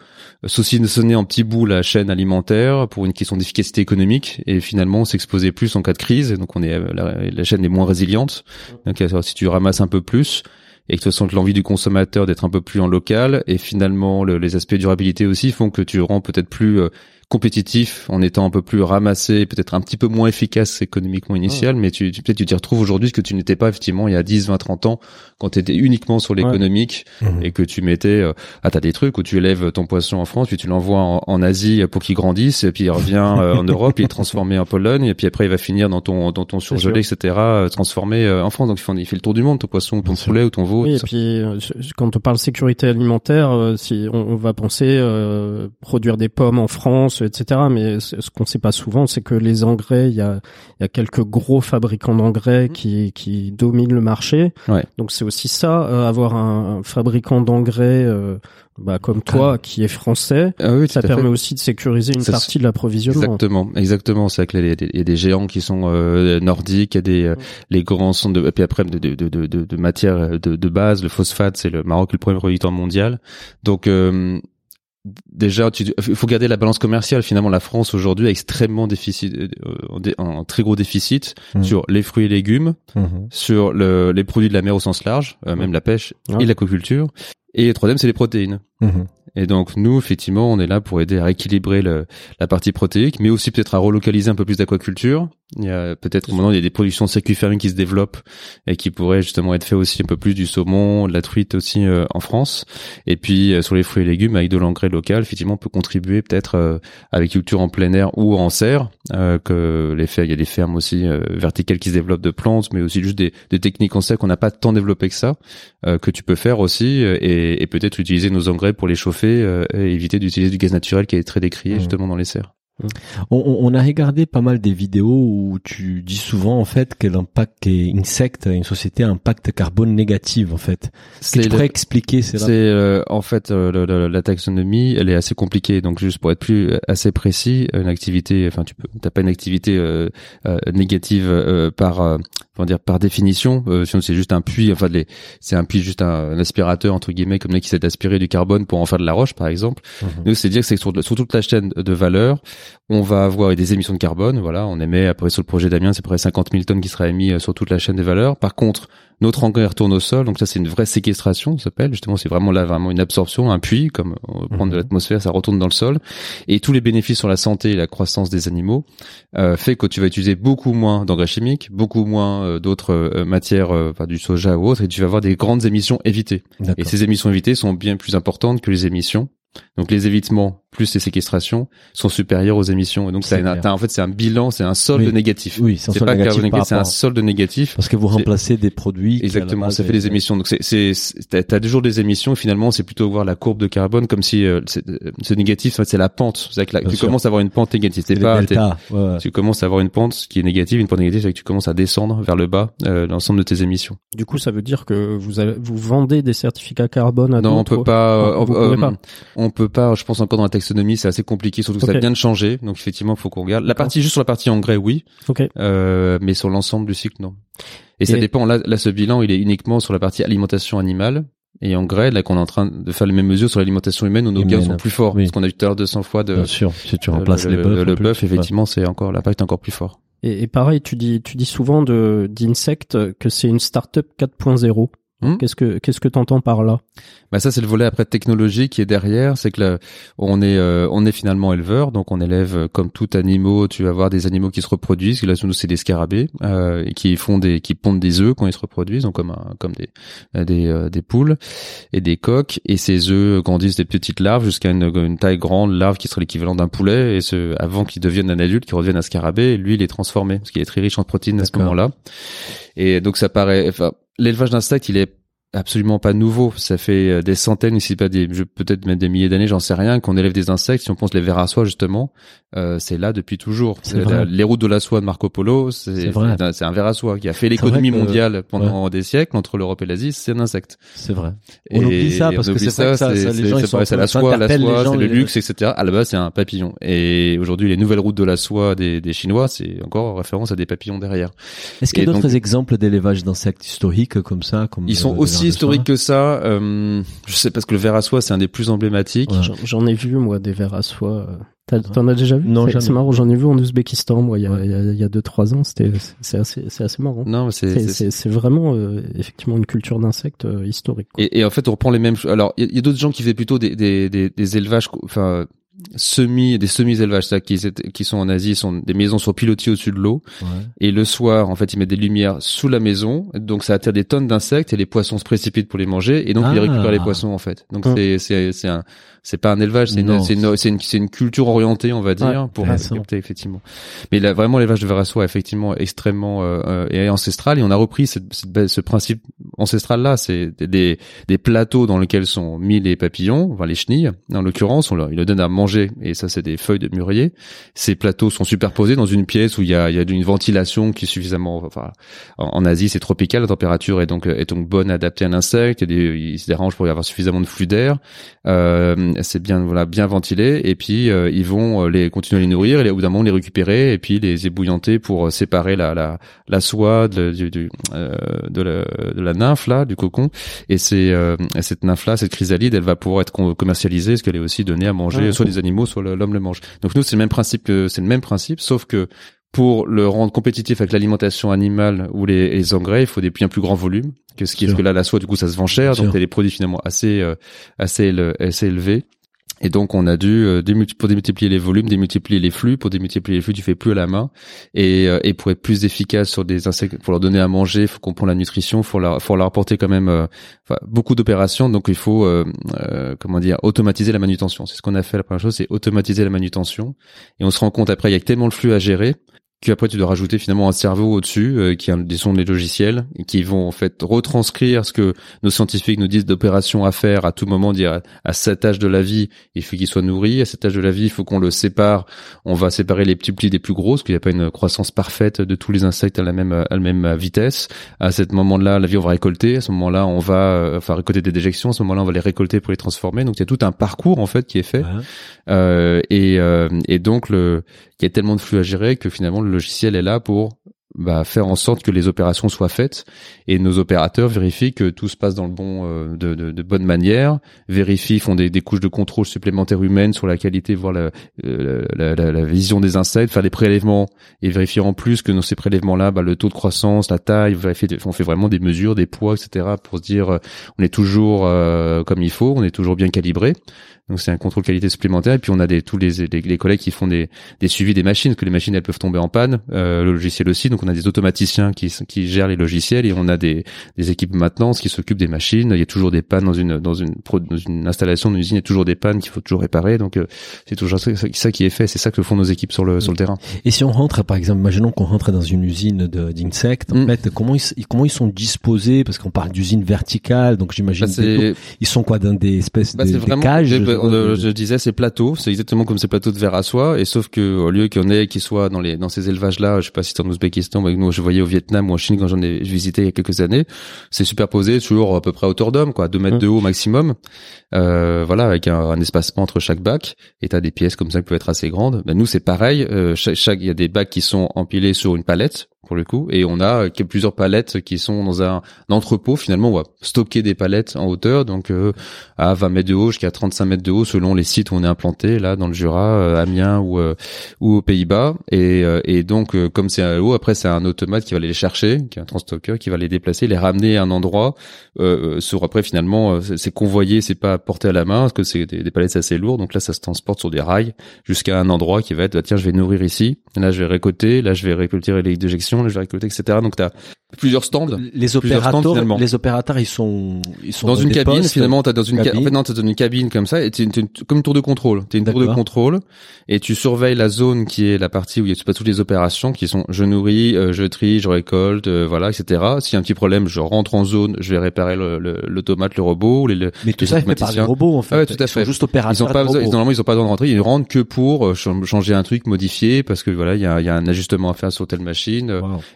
Speaker 7: sonner en petits bouts la chaîne alimentaire pour une question d'efficacité économique, et finalement s'exposer plus en cas de crise. Donc on est la, la chaîne est moins résiliente. Donc si tu ramasses un peu plus et que tu sens l'envie du consommateur d'être un peu plus en local et finalement les aspects durabilité aussi font que tu rends peut-être plus euh, compétitif en étant un peu plus ramassé, peut-être un petit peu moins efficace économiquement initial, mais tu, tu peut-être tu t'y retrouves aujourd'hui ce que tu n'étais pas effectivement il y a 10, 20, 30 ans quand tu étais uniquement sur l'économique mmh. et que tu mettais euh, ah t'as des trucs où tu élèves ton poisson en France puis tu l'envoies en, en, Asie pour qu'il grandisse et puis il revient euh, en Europe, il est transformé en Pologne et puis après il va finir dans ton dans ton surgelé etc. Euh, transformé euh, en France donc il fait, il fait le tour du monde ton poisson, ton poulet ou ton veau.
Speaker 6: Oui, et puis quand on parle sécurité alimentaire, si on, on va penser produire des pommes en France etc. Mais ce qu'on sait pas souvent, c'est que les engrais, il y a, y a quelques gros fabricants d'engrais mmh. qui, qui dominent le marché. Donc c'est aussi ça, euh, avoir un, fabricant d'engrais euh, bah, comme toi, ah. qui est français, ah oui, ça permet aussi de sécuriser une partie de l'approvisionnement.
Speaker 7: Exactement, exactement. C'est que il y a des géants qui sont euh, nordiques, il y a des euh, les grands sont de puis après de de de de, de matières de, de base, le phosphate, c'est le Maroc le premier producteur mondial. Donc déjà, il faut garder la balance commerciale. Finalement, la France aujourd'hui a extrêmement déficit, euh, un très gros déficit
Speaker 4: Mmh.
Speaker 7: sur les fruits et légumes,
Speaker 4: Mhm.
Speaker 7: sur le, les produits de la mer au sens large, euh, même la pêche
Speaker 6: Ouais.
Speaker 7: et l'aquaculture. Et le troisième, c'est les protéines.
Speaker 4: Mhm.
Speaker 7: Et donc nous, effectivement, on est là pour aider à équilibrer le, la partie protéique, mais aussi peut-être à relocaliser un peu plus d'aquaculture. Il y a peut-être maintenant il y a des productions fermés qui se développent et qui pourraient justement être fait aussi un peu plus du saumon, de la truite aussi euh, en France. Et puis euh, sur les fruits et légumes, avec de l'engrais local, effectivement, on peut contribuer peut-être euh, à l'agriculture en plein air ou en serre. euh, que les il y a des fermes aussi euh, verticales qui se développent de plantes, mais aussi juste des, des techniques en serre qu'on n'a pas tant développées que ça, euh, que tu peux faire aussi et, et peut-être utiliser nos engrais pour les chauffer euh, et éviter d'utiliser du gaz naturel qui est très décrié
Speaker 4: Mhm.
Speaker 7: justement dans les serres.
Speaker 4: On, on- a regardé pas mal des vidéos où tu dis souvent en fait que l'impact que Insect, une société, a un impact carbone négatif en fait. Que tu
Speaker 7: le-
Speaker 4: pourrais expliquer c'est
Speaker 7: euh, en fait euh, le- le- la taxonomie, elle est assez compliquée. Donc juste pour être plus euh, assez précis, une activité, enfin tu peux, t'as pas une activité euh, négative par, comment dire, par définition. Euh, sinon c'est juste un puits, enfin les- c'est un puits juste un, un aspirateur entre guillemets, comme là qui s'est aspiré du carbone pour en faire de la roche par exemple.
Speaker 4: Mhm.
Speaker 7: Nous c'est dire que c'est sur, sur toute la chaîne de valeur, on va avoir des émissions de carbone. Voilà, on émet après sur le projet d'Amiens, c'est près 50 000 tonnes qui sera émis euh, sur toute la chaîne des valeurs. Par contre, notre engrais retourne au sol, donc ça c'est une vraie séquestration, ça s'appelle. Justement, c'est vraiment là vraiment une absorption, un puits, comme on va prendre de
Speaker 4: Mhm.
Speaker 7: l'atmosphère, ça retourne dans le sol. Et tous les bénéfices sur la santé et la croissance des animaux euh, fait que tu vas utiliser beaucoup moins d'engrais chimiques, beaucoup moins euh, d'autres euh, matières, euh, du soja ou autre, et tu vas avoir des grandes émissions évitées. Et ces émissions évitées sont bien plus importantes que les émissions. Donc les évitements plus les séquestrations sont supérieurs aux émissions. Et donc
Speaker 4: C'est
Speaker 7: en fait c'est un bilan, c'est un solde
Speaker 4: Oui.
Speaker 7: négatif.
Speaker 4: Oui, c'est un
Speaker 7: C'est
Speaker 4: solde
Speaker 7: pas
Speaker 4: négatif
Speaker 7: c'est un solde négatif.
Speaker 4: Parce que vous remplacez des produits.
Speaker 7: Exactement, ça fait des émissions. Donc c'est, t'as, t'as toujours des émissions. Et finalement, c'est plutôt voir la courbe de carbone comme si euh, c'est, euh, ce négatif, en fait, c'est la pente. C'est que tu
Speaker 4: sûr.
Speaker 7: commences à avoir une pente négative.
Speaker 4: C'est
Speaker 7: pas.
Speaker 4: Ouais,
Speaker 7: tu commences à avoir une pente qui est négative. Une pente négative, c'est que tu commences à descendre vers le bas euh, l'ensemble de tes émissions.
Speaker 6: Du coup, ça veut dire que vous allez, vous vendez des certificats carbone à
Speaker 7: Non, on peut pas. Euh, euh,
Speaker 6: pas.
Speaker 7: On peut pas. Je pense encore dans la taxonomie, c'est assez compliqué, surtout que ça vient de changer. Donc effectivement, il faut qu'on regarde. La partie juste sur la partie engrais, oui,
Speaker 6: Ok.
Speaker 7: euh, mais sur l'ensemble du cycle, non. Et, ça dépend. Là, là, ce bilan, il est uniquement sur la partie alimentation animale. Et engrais, là, qu'on est en train de faire les mêmes mesures sur l'alimentation humaine, où nos gains sont plus forts.
Speaker 4: oui.
Speaker 7: Parce qu'on a vu tout à l'heure 200 fois de,
Speaker 4: Bien sûr, si tu
Speaker 7: le-
Speaker 4: remplaces
Speaker 7: le,
Speaker 4: les bœufs.
Speaker 7: le, bœuf, effectivement, c'est encore, l'impact est encore plus fort.
Speaker 6: Et, et pareil, tu dis, tu dis souvent de d'Insect que c'est une startup 4.0.
Speaker 7: Hmm.
Speaker 6: Qu'est-ce que qu'est-ce que t'entends par là?
Speaker 7: Bah ça c'est le volet après technologie qui est derrière, c'est que là, on est euh, on est finalement éleveur, donc on élève euh, comme tout animal, tu vas avoir des animaux qui se reproduisent, là nous c'est des scarabées euh, et qui font des qui pondent des œufs quand ils se reproduisent, donc comme un, comme des euh, des euh, des poules et des coques et ces œufs grandissent des petites larves jusqu'à une, une taille grande larve qui serait l'équivalent d'un poulet et ce avant qu'il devienne un adulte, qu'il redevienne un scarabée, lui il est transformé parce qu'il est très riche en protéines à ce moment-là. Et donc ça paraît enfin l'élevage d'insectes, il est absolument pas nouveau. Ça fait euh, des centaines, si pas des, peut-être même des milliers d'années, j'en sais rien, qu'on élève des insectes. Si on pense les vers à soie justement, euh, c'est là depuis toujours.
Speaker 4: C'est
Speaker 7: La-
Speaker 4: vrai.
Speaker 7: les routes de la soie de Marco Polo, c'est un ver à soie qui a fait l'économie mondiale pendant des siècles entre l'Europe et l'Asie. C'est un insecte.
Speaker 4: C'est vrai. On oublie ça parce que c'est ça-
Speaker 7: c'est-
Speaker 4: ça, les
Speaker 7: c'est-
Speaker 4: gens, ils sont
Speaker 7: la soie, la soie, c'est le luxe, etc. À la base, c'est un papillon. Et aujourd'hui, les nouvelles routes de la soie des, des Chinois, c'est encore en référence à des papillons derrière.
Speaker 4: Est-ce qu'il y a d'autres exemples d'élevage d'insectes historiques comme ça comme
Speaker 7: Ils sont
Speaker 4: le
Speaker 7: aussi
Speaker 4: soie
Speaker 7: que ça. Euh, je sais parce que le ver à soie, c'est un des plus emblématiques.
Speaker 4: Ouais.
Speaker 6: J'en- ai vu moi des vers à soie. euh. T'as- T'en as déjà vu
Speaker 4: Non,
Speaker 6: C'est- marrant. J'en ai vu en Ouzbékistan moi il y a il y a- il y a deux trois ans. C'était c'est assez c'est assez marrant.
Speaker 7: Non, mais c'est,
Speaker 6: vraiment euh, effectivement une culture d'insectes euh, historique. quoi.
Speaker 7: Et, et en fait, on reprend les mêmes. choses. Alors, il y a, il y a d'autres gens qui faisaient plutôt des, des, des, des élevages, enfin semi, des semi-élevages, c'est-à-dire qui, qui sont en Asie, sont des maisons sur pilotis au-dessus de l'eau.
Speaker 4: Ouais.
Speaker 7: Et le soir, en fait, ils mettent des lumières sous la maison, donc ça attire des tonnes d'insectes et les poissons se précipitent pour les manger, et donc ils
Speaker 4: Ah.
Speaker 7: récupèrent les poissons en fait. Donc
Speaker 6: Hum.
Speaker 7: c'est c'est c'est un c'est pas un élevage, c'est une c'est une, c'est une culture orientée, on va dire,
Speaker 6: Ouais,
Speaker 7: pour
Speaker 4: intéressant.
Speaker 7: capter effectivement. Mais là, vraiment l'élevage de ver à soie effectivement extrêmement euh, euh, et ancestral, et on a repris cette, ce principe ancestral là, c'est des, des des plateaux dans lesquels sont mis les papillons, enfin les chenilles, en l'occurrence, on leur, ils leur donnent à manger et ça c'est des feuilles de mûrier. Ces plateaux sont superposés dans une pièce où il y a, il y a une ventilation qui est suffisamment, enfin, en, Asie c'est tropical, la température est donc est donc bonne, adaptée à l'insecte. Il, il se dérange pour y avoir suffisamment de flux d'air. Euh, c'est bien voilà bien ventilé, et puis euh, ils vont euh, les continuer à les nourrir et au bout d'un moment les récupérer et puis les ébouillanter pour séparer la la, la soie de, du, du de, la, de la nymphe là du cocon. Et c'est cette nymphe là, cette chrysalide, elle va pouvoir être commercialisée parce qu'elle est aussi donnée à manger, soit des animaux, soit l'homme le mange. Donc nous, c'est le même principe que c'est le même principe, sauf que pour le rendre compétitif avec l'alimentation animale ou les, les, engrais, il faut des bien plus grands volumes que ce qui est que là la soie du coup ça se vend cher, donc t'as des produits finalement assez euh, assez assez élevés. Et donc on a dû euh, pour démultiplier les volumes, démultiplier les flux. Pour démultiplier les flux, tu fais plus à la main. Et, euh, et pour être plus efficace sur des insectes, pour leur donner à manger, faut comprendre la nutrition, faut leur faut leur apporter quand même euh, beaucoup d'opérations. Donc il faut comment dire automatiser la manutention. C'est ce qu'on a fait. La première chose, c'est automatiser la manutention. Et on se rend compte après, il y a tellement de flux à gérer puis après, tu dois rajouter finalement un cerveau au-dessus euh, qui a des sons des logiciels et qui vont en fait retranscrire ce que nos scientifiques nous disent d'opérations à faire à tout moment. Dire à, cet âge de la vie, il faut qu'il soit nourri. À cet âge de la vie, il faut qu'on le sépare. On va séparer les petits plis des plus grosses, qu'il n'y a pas une croissance parfaite de tous les insectes à la même à la même vitesse. À ce moment-là, la vie on va récolter. À ce moment-là, on va euh, enfin récolter des déjections. À ce moment-là, on va les récolter pour les transformer. Donc il y a tout un parcours en fait qui est fait. Euh, et, euh, et donc le il y a tellement de flux à gérer que finalement le logiciel est là pour bah, faire en sorte que les opérations soient faites et nos opérateurs vérifient que tout se passe dans le bon euh, de, bonne manière, vérifient, font des, des, couches de contrôle supplémentaires humaines sur la qualité, voire la, euh, la, vision des insectes, faire les prélèvements et vérifier en plus que dans ces prélèvements-là, bah, le taux de croissance, la taille, on fait vraiment des mesures, des poids, etc. pour se dire euh, on est toujours comme il faut, on est toujours bien calibré. Donc c'est un contrôle qualité supplémentaire. Et puis on a des, tous les, les, collègues qui font des, des suivis des machines, parce que les machines elles peuvent tomber en panne, euh, le logiciel aussi. Donc on a des automaticiens qui, qui gèrent les logiciels et on a des, des équipes maintenance qui s'occupent des machines. Il y a toujours des pannes dans une dans une, dans une installation d'une usine, il y a toujours des pannes qu'il faut toujours réparer. Donc euh, c'est toujours ça, ça, qui est fait. C'est ça que font nos équipes sur le sur le terrain.
Speaker 4: Et si on rentre, par exemple, imaginons qu'on rentre dans une usine d'insectes, en mm. fait, comment ils comment ils sont disposés? Parce qu'on parle d'usine verticale, donc j'imagine bah, ils sont quoi dans des espèces bah, de, cages.
Speaker 7: Je disais c'est plateaux, c'est exactement comme ces plateaux de verre à soie, et sauf que au lieu qu'il y en ait qui soient dans les dans ces élevages là, je sais pas si c'est en Ouzbékistan, mais nous je voyais au Vietnam ou en Chine quand j'en ai visité il y a quelques années, c'est superposé toujours à peu près à hauteur d'homme, quoi, deux mètres de haut maximum, euh, voilà, avec un, un, espacement entre chaque bac, et t'as des pièces comme ça qui peuvent être assez grandes. Ben nous c'est pareil, euh, chaque il y a des bacs qui sont empilés sur une palette, pour le coup, et on a plusieurs palettes qui sont dans un, entrepôt. Finalement, on va stocker des palettes en hauteur, donc euh, à 20 mètres de haut jusqu'à 35 mètres de haut, selon les sites où on est implanté, là dans le Jura, euh, Amiens ou euh, ou aux Pays-Bas. Et, et donc, comme c'est à haut, après c'est un automate qui va aller les chercher, qui est un transstocker, qui va les déplacer, les ramener à un endroit. sur après, finalement, c'est convoyé, c'est pas porté à la main, parce que c'est des, palettes assez lourdes. Donc là, ça se transporte sur des rails jusqu'à un endroit qui va être, bah, tiens, je vais nourrir ici. Là, je vais récolter. Là, je vais récolter les déjections je vais récolter, etc. Donc t'as plusieurs stands.
Speaker 4: Les opérateurs, les opérateurs, ils sont, ils sont
Speaker 7: dans, une cabine. finalement, t'as dans une cabine. en fait, non, t'as dans une cabine comme ça, et t'es comme une tour de contrôle. T'es une tour de contrôle, et tu surveilles la zone qui est la partie où il y a pas toutes les opérations qui sont je nourris, euh, je trie, je récolte, euh, voilà, etc. S'il y a un petit problème, je rentre en zone, je vais réparer l'automate, le, le, robot, les,
Speaker 4: mais tout ça fait par les robots en fait.
Speaker 7: Ouais, tout à fait.
Speaker 4: Ils sont juste opérateurs.
Speaker 7: Ils ont pas besoin, normalement, ils ont pas besoin de rentrer. Ils rentrent que pour euh, changer un truc, modifier, parce que voilà, il y a, y a un ajustement à faire sur telle machine,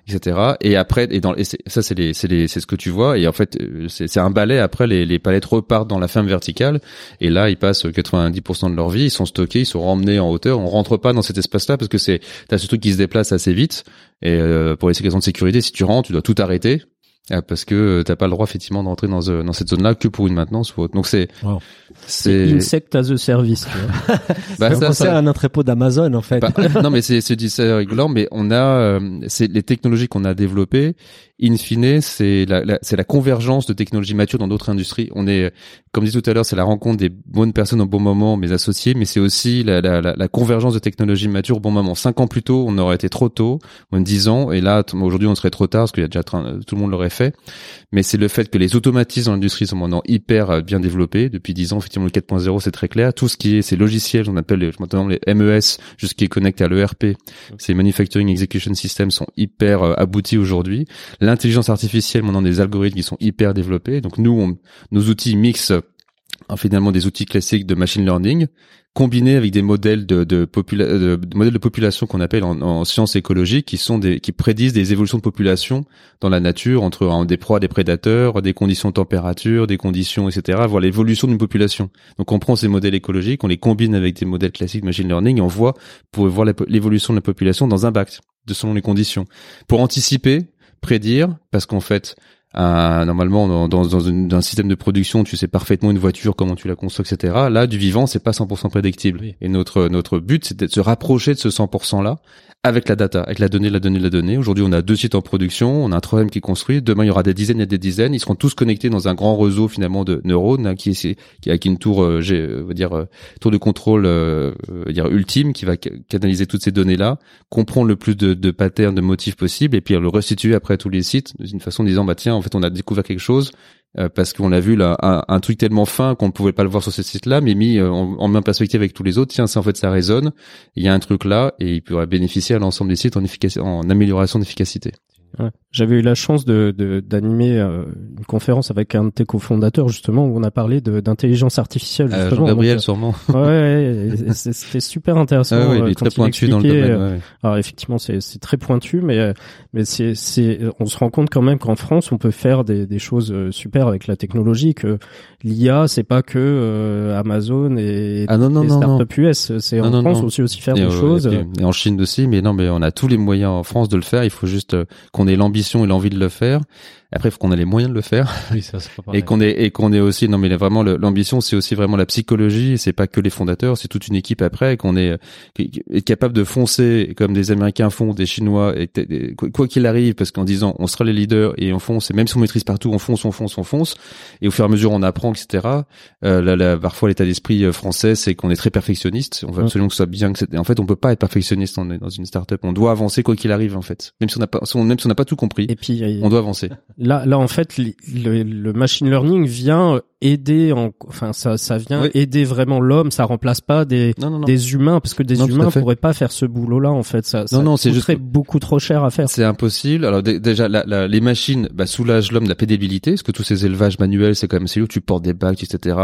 Speaker 7: etc. Et après, et dans, ça c'est c'est c'est ce que tu vois. Et en fait, euh, c'est un balai. Après, les, les palettes repartent dans la ferme verticale. Et là, ils passent 90% de leur vie. Ils sont stockés, ils sont ramenés en hauteur. On rentre pas dans cet espace-là parce que c'est, t'as ce truc qui se déplace assez vite. Et euh, pour les raisons de sécurité, si tu rentres, tu dois tout arrêter parce que euh, t'as pas le droit effectivement d'entrer dans, dans cette zone-là que pour une maintenance ou autre. Donc c'est
Speaker 6: c'est insect as a service.
Speaker 4: bah, ça, c'est un entrepôt d'Amazon en fait.
Speaker 7: Bah, non mais c'est c'est rigolant, mais on a c'est les technologies qu'on a développées in fine, c'est la, c'est la convergence de technologies matures dans d'autres industries. On est, comme dit tout à l'heure, c'est la rencontre des bonnes personnes au bon moment, mes associés, mais c'est aussi la, la, la, convergence de technologies matures au bon moment. Cinq ans plus tôt, on aurait été trop tôt, ou dix ans, et là, aujourd'hui, on serait trop tard parce qu'il y a déjà tout le monde l'aurait fait. Mais c'est le fait que les automatismes dans l'industrie sont maintenant hyper euh, bien développés. Depuis dix ans, effectivement, le 4.0, c'est très clair. Tout ce qui est ces logiciels, on appelle maintenant les MES, jusqu'à connecté à l'ERP, ces Manufacturing Execution Systems sont hyper euh, aboutis aujourd'hui l'intelligence artificielle, maintenant des algorithmes qui sont hyper développés. Donc nous, nos outils mixent finalement des outils classiques de machine learning combinés avec des modèles de, de, de, modèles de population qu'on appelle en, en, sciences écologiques qui sont qui prédisent des évolutions de population dans la nature entre des proies des prédateurs des conditions de température des conditions etc voir l'évolution d'une population donc on prend ces modèles écologiques on les combine avec des modèles classiques de machine learning on voit pour voir l'évolution de la population dans un bac de selon les conditions pour anticiper prédire parce qu'en fait euh, normalement, dans, dans, dans, un système de production, tu sais parfaitement une voiture, comment tu la construis, etc. Là, du vivant, c'est pas 100% prédictible. Et notre notre but, c'est de se rapprocher de ce 100% là avec la data, avec la donnée, la donnée, la donnée. Aujourd'hui, on a deux sites en production, on a un troisième qui est construit. Demain, il y aura des dizaines et des dizaines. Ils seront tous connectés dans un grand réseau finalement de neurones hein, qui est qui a une tour, euh, j'ai, euh, dire, euh, tour de contrôle, euh, dire ultime, qui va canaliser toutes ces données-là, comprendre le plus de, de patterns, de motifs possibles, et puis le restituer après tous les sites d'une façon disant bah tiens, en fait, on a découvert quelque chose. Euh, parce qu'on a vu là un, truc tellement fin qu'on ne pouvait pas le voir sur ce site-là, mais mis euh, en, en, même perspective avec tous les autres. Tiens, ça en fait ça résonne. Il y a un truc là et il pourrait bénéficier à l'ensemble des sites en, en amélioration d'efficacité.
Speaker 6: J'avais eu la chance de d'animer euh, une conférence avec un de tes cofondateurs justement où on a parlé d'intelligence artificielle.
Speaker 7: Euh, Gabriel euh, sûrement.
Speaker 6: Ouais, c'était super intéressant.
Speaker 7: Ah il est très pointu dans le domaine.
Speaker 6: Alors effectivement, c'est très pointu, mais mais c'est c'est on se rend compte quand même qu'en France, on peut faire des des choses super avec la technologie. Que l'IA, c'est pas que Amazon et
Speaker 7: ah, non, non,
Speaker 6: les startups US. C'est en France aussi aussi faire des choses.
Speaker 7: Et, en Chine aussi, mais non, mais on a tous les moyens en France de le faire. Il faut juste qu'on ait l'ambition et l'envie de le faire. Après, il faut qu'on ait les moyens de le faire.
Speaker 4: Oui, ça, pas
Speaker 7: et qu'on ait et qu'on ait aussi non mais vraiment l'ambition, c'est aussi vraiment la psychologie. C'est pas que les fondateurs, c'est toute une équipe après qu'on est, est capable de foncer comme des Américains font, des Chinois, et, quoi qu'il arrive, parce qu'en disant on sera les leaders et on fonce, et même si on maîtrise partout, on fonce, on fonce, on fonce, et au fur et à mesure on apprend, etc. Euh, là, là, parfois l'état d'esprit euh, français, c'est qu'on est très perfectionniste. On veut absolument que ce soit bien. Que en fait, on peut pas être perfectionniste on est dans une startup. On doit avancer quoi qu'il arrive en fait, même si on n'a pas, même si on n'a pas tout compris. Et puis on doit avancer.
Speaker 6: Là, là en fait, le, le machine learning vient aider en enfin ça ça vient aider vraiment l'homme ça remplace pas des des humains parce que des humains pourraient pas faire ce boulot là en fait. Ça, non, non, c'est juste beaucoup trop cher à faire.
Speaker 7: C'est impossible. Alors déjà la, les machines bah, soulagent l'homme de la pénibilité parce que tous ces élevages manuels c'est quand même c'est où tu portes des bacs etc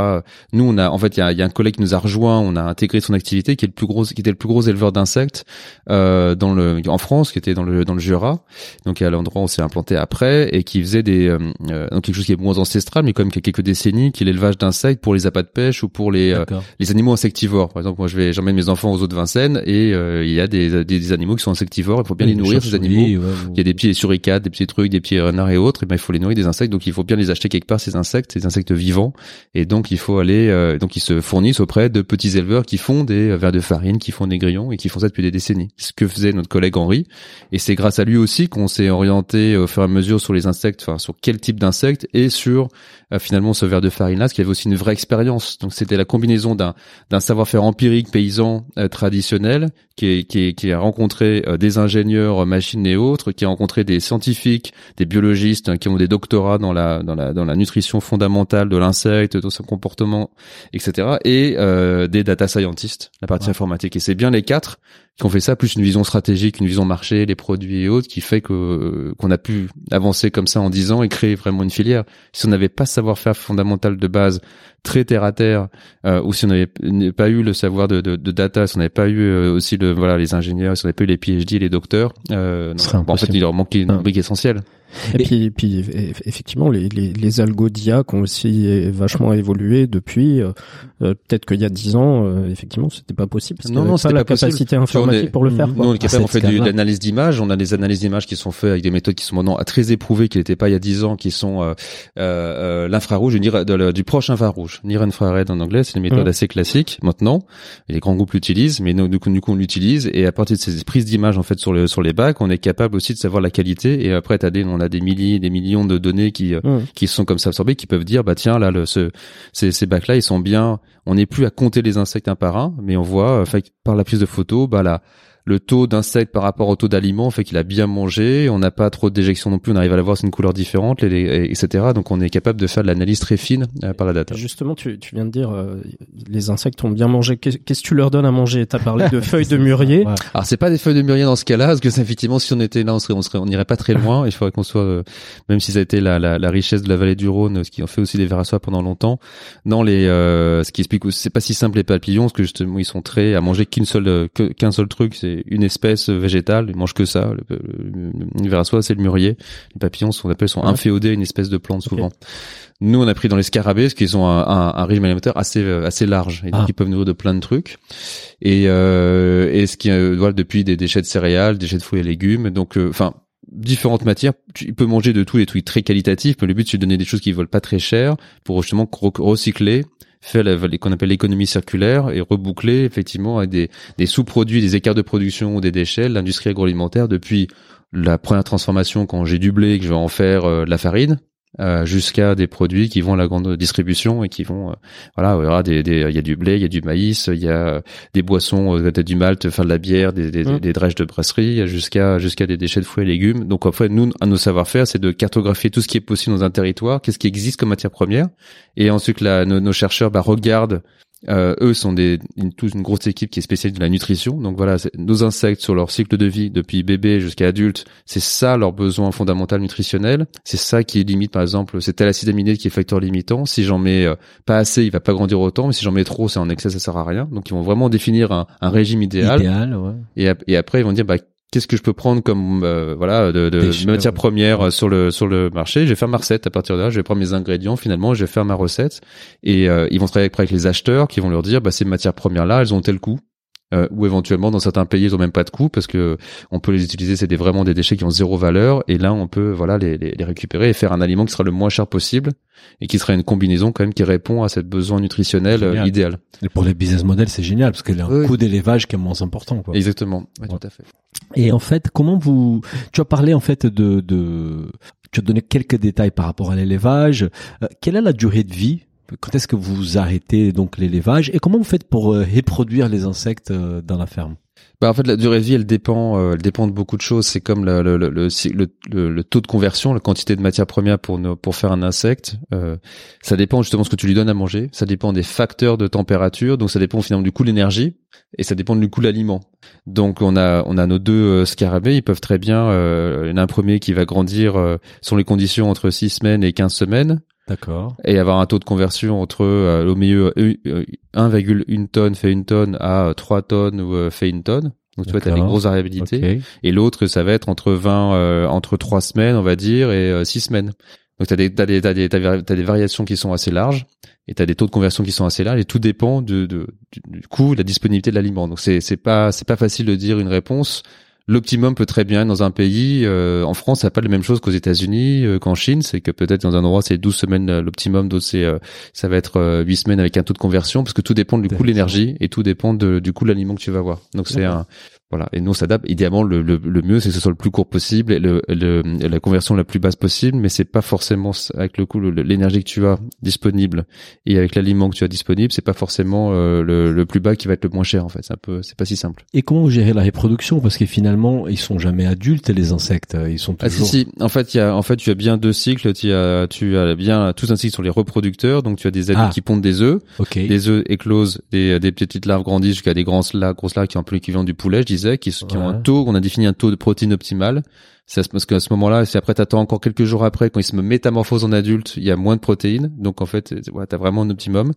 Speaker 7: nous on a en fait il y a, y a, un collègue qui nous a rejoint on a intégré son activité qui est le plus gros qui était le plus gros éleveur d'insectes euh, dans le en France qui était dans le dans le Jura. Donc à l'endroit où on s'est implanté après et qui faisait des euh, euh, donc quelque chose qui est moins ancestral mais quand même qui a quelques décennies qui est l'élevage d'insectes pour les appâts de pêche ou pour les euh, les animaux insectivores. Par exemple, moi je vais j'emmène mes enfants aux eaux de Vincennes et euh, il y a des, des, animaux qui sont insectivores, il faut bien les nourrir ces animaux. Il y a des petits suricates, des petits trucs, des petits renards et autres, et ben il faut les nourrir des insectes donc il faut bien les acheter quelque part ces insectes, ces insectes vivants et donc il faut aller euh, donc ils se fournissent auprès de petits éleveurs qui font des vers de farine, qui font des grillons et qui font ça depuis des décennies. Ce que faisait notre collègue Henri et c'est grâce à lui aussi qu'on s'est orienté au fur et à mesure sur les insectes, enfin sur quel type d'insectes et sur finalement ce verre de ce qui avait aussi une vraie expérience. Donc c'était la combinaison d'un d'un savoir-faire empirique paysan euh, traditionnel qui, qui, qui a rencontré euh, des ingénieurs euh, machines et autres, qui a rencontré des scientifiques, des biologistes hein, qui ont des doctorats dans la dans la dans la nutrition fondamentale de l'insecte, dans son comportement, etc. Et des data scientists, la partie informatique. Et c'est bien les quatre qui ont fait ça, plus une vision stratégique, une vision marché, les produits et autres, qui fait que qu'on a pu avancer comme ça en dix ans et créer vraiment une filière. Si on n'avait pas ce savoir-faire fondamental de base, très terre à terre, euh, ou si on n'avait pas eu le savoir de, de, de data, si on n'avait pas eu euh, aussi le voilà les ingénieurs, si on n'avait pas eu les PhD, les docteurs, euh, non, en fait il leur manquait une brique essentielle.
Speaker 6: Et, puis, puis effectivement, les, les, les algos d'IA ont aussi vachement évolué depuis. Euh, euh, peut-être qu'il y a dix ans, euh, effectivement, c'était pas possible parce non, non, pas la capacité informatique pour le faire.
Speaker 7: Nous, on est capable, on fait de l'analyse d'images. On a des analyses d'images qui sont faites avec des méthodes qui sont maintenant très éprouvées, qui n'étaient pas il y a dix ans, qui sont euh, euh, l'infrarouge, du proche infrarouge, near infrared en anglais. C'est une méthode assez classique maintenant. les grands groupes l'utilisent, mais nous, du coup, du coup, on l'utilise. Et à partir de ces prises d'images en fait sur le sur les bacs, on est capable aussi de savoir la qualité. Et après, t'as des, on a des milliers, des millions de données qui qui sont comme ça absorbées, qui peuvent dire bah tiens là le ce ces, ces bacs là ils sont bien. On n'est plus à compter les insectes un par un, mais on voit euh, par la prise de photos, bah la le taux d'insectes par rapport au taux d'aliments fait qu'il a bien mangé. On n'a pas trop de déjection non plus. On arrive à l'avoir, c'est une couleur différente, etc. Donc on est capable de faire de l'analyse très fine euh, par la data.
Speaker 6: Justement, tu, tu viens de dire euh, les insectes ont bien mangé. Qu'est-ce que tu leur donnes à manger? T'as parlé de feuilles de murier.
Speaker 7: Alors c'est pas des feuilles de mûrier dans ce cas-là, parce que effectivement, si on était là, on serait, on serait, on n'irait pas très loin. Il faudrait qu'on soit, euh, même si ça a été la, la, la, richesse de la vallée du Rhône, ce qui ont fait aussi des vers à soie pendant longtemps. Non, les, ce qui explique, c'est pas si simple les papillons, parce que justement ils sont très à manger qu'une seule, qu'un seul truc, c'est une espèce végétale, ils mangent que ça. Le, le, à soie, c'est le mûrier. Les papillons, sont, on appelle, sont inféodés à une espèce de plante souvent. Nous, on a pris dans les scarabées, parce qu'ils ont un, un, un, régime alimentaire assez assez large, et donc ah. ils peuvent nourrir de plein de trucs. Et euh, et ce qui euh, voilà depuis des déchets de céréales, des déchets de fruits et légumes, donc euh, enfin différentes matières. Tu peux manger de tout les trucs très qualitatifs, mais le but c'est de donner des choses qui volent pas très cher pour justement recycler faire qu'on appelle l'économie circulaire et reboucler effectivement avec des, des sous-produits, des écarts de production ou des déchets, l'industrie agroalimentaire depuis la première transformation quand j'ai du blé que je vais en faire euh, de la farine euh, jusqu'à des produits qui vont à la grande distribution et qui vont euh, voilà il y aura des il y a du blé il y a du maïs il y a des boissons peut-être du malt faire de la bière des des, mmh. des drèches de brasserie jusqu'à jusqu'à des déchets de fruits et légumes donc en fait nous à nos savoir-faire c'est de cartographier tout ce qui est possible dans un territoire qu'est-ce qui existe comme matière première et ensuite là nos, nos chercheurs bah, regardent euh, eux sont des une, toute une grosse équipe qui est spécialisée de la nutrition. Donc voilà, nos insectes sur leur cycle de vie depuis bébé jusqu'à adulte, c'est ça leur besoin fondamental nutritionnel. C'est ça qui limite par exemple, c'est tel acide aminé qui est facteur limitant. Si j'en mets euh, pas assez, il va pas grandir autant. Mais si j'en mets trop, c'est en excès, ça sert à rien. Donc ils vont vraiment définir un, un régime idéal.
Speaker 4: idéal ouais.
Speaker 7: et, et après ils vont dire bah qu'est-ce que je peux prendre comme euh, voilà de, de matière première euh, sur le sur le marché. Je vais faire ma recette à partir de là. Je vais prendre mes ingrédients finalement je vais faire ma recette. Et euh, ils vont travailler avec les acheteurs qui vont leur dire bah ces matières premières là elles ont tel coût euh, ou éventuellement dans certains pays ils ont même pas de coût parce que on peut les utiliser c'est des vraiment des déchets qui ont zéro valeur et là on peut voilà les, les, les, récupérer et faire un aliment qui sera le moins cher possible et qui sera une combinaison quand même qui répond à cette besoin nutritionnel euh, idéal.
Speaker 4: Et pour les business models c'est génial parce qu'il y a un coût d'élevage qui est moins important quoi.
Speaker 7: Exactement, tout à fait.
Speaker 4: Et en fait comment vous tu as parlé en fait de de tu as donné quelques détails par rapport à l'élevage. Euh, quelle est la durée de vie quand est-ce que vous arrêtez donc l'élevage? Et comment vous faites pour euh, reproduire les insectes euh, dans la ferme?
Speaker 7: Bah en fait la durée de vie elle dépend euh, elle dépend de beaucoup de choses. C'est comme le le, le, le, taux de conversion la quantité de matière première pour pour faire un insecte euh, ça dépend justement de ce que tu lui donnes à manger. Ça dépend des facteurs de température. Donc ça dépend finalement du coût de l'énergie et ça dépend du coût de l'aliment. Donc on a on a nos deux scarabées. Ils peuvent très bien euh, il y en a un premier qui va grandir euh, sur les conditions entre 6 semaines et 15 semaines
Speaker 4: D'accord.
Speaker 7: Et avoir un taux de conversion entre euh, au milieu 1,1 tonne fait une tonne à 3 tonnes ou euh, fait une tonne. Donc tu vois, tu as des grosses variabilités. Et l'autre, ça va être entre 20, euh, entre 3 semaines, on va dire, et 6 semaines. Donc tu as des, t'as des, t'as des, t'as des variations qui sont assez larges et tu as des taux de conversion qui sont assez larges et tout dépend de, de du coût, de la disponibilité de l'aliment. Donc c'est c'est pas c'est pas facile de dire une réponse l'optimum peut très bien être dans un pays. Euh, en France, ça pas la même chose qu'aux États-Unis, euh, qu'en Chine. C'est que peut-être dans un endroit c'est 12 semaines euh, l'optimum, d'autres c'est ça va être 8 semaines avec un taux de conversion, parce que tout dépend du coût de l'énergie et tout dépend du coût de l'aliment que tu vas avoir. Donc c'est un voilà. Et nous, on s'adapte. Idéalement, le, le, le mieux, c'est que ce soit le plus court possible et le, le la conversion la plus basse possible. Mais c'est pas forcément avec le coût, l'énergie que tu as disponible et avec l'aliment que tu as disponible, c'est pas forcément euh, le, le, plus bas qui va être le moins cher. En fait, c'est un peu, c'est pas si simple.
Speaker 4: Et comment vous gérez la reproduction? Parce que finalement, ils sont jamais adultes les insectes. Ils sont toujours.
Speaker 7: Ah si, si. En fait, il y a, en fait, tu as bien deux cycles. Tu as, tu as bien tous un cycle sur les reproducteurs. Donc, tu as des adultes ah. qui pondent des œufs.
Speaker 4: Okay.
Speaker 7: Les œufs éclosent, des, des petites larves grandissent jusqu'à des grosses larves, grosses larves qui ont un peu l'équivalent du poulet, je disais, qui, qui ont un taux, on a défini un taux de protéines optimal. C'est parce qu'à ce moment-là, si après t'attends encore quelques jours après, quand ils se métamorphosent en adulte, il y a moins de protéines. Donc en fait, ouais, t'as vraiment un optimum.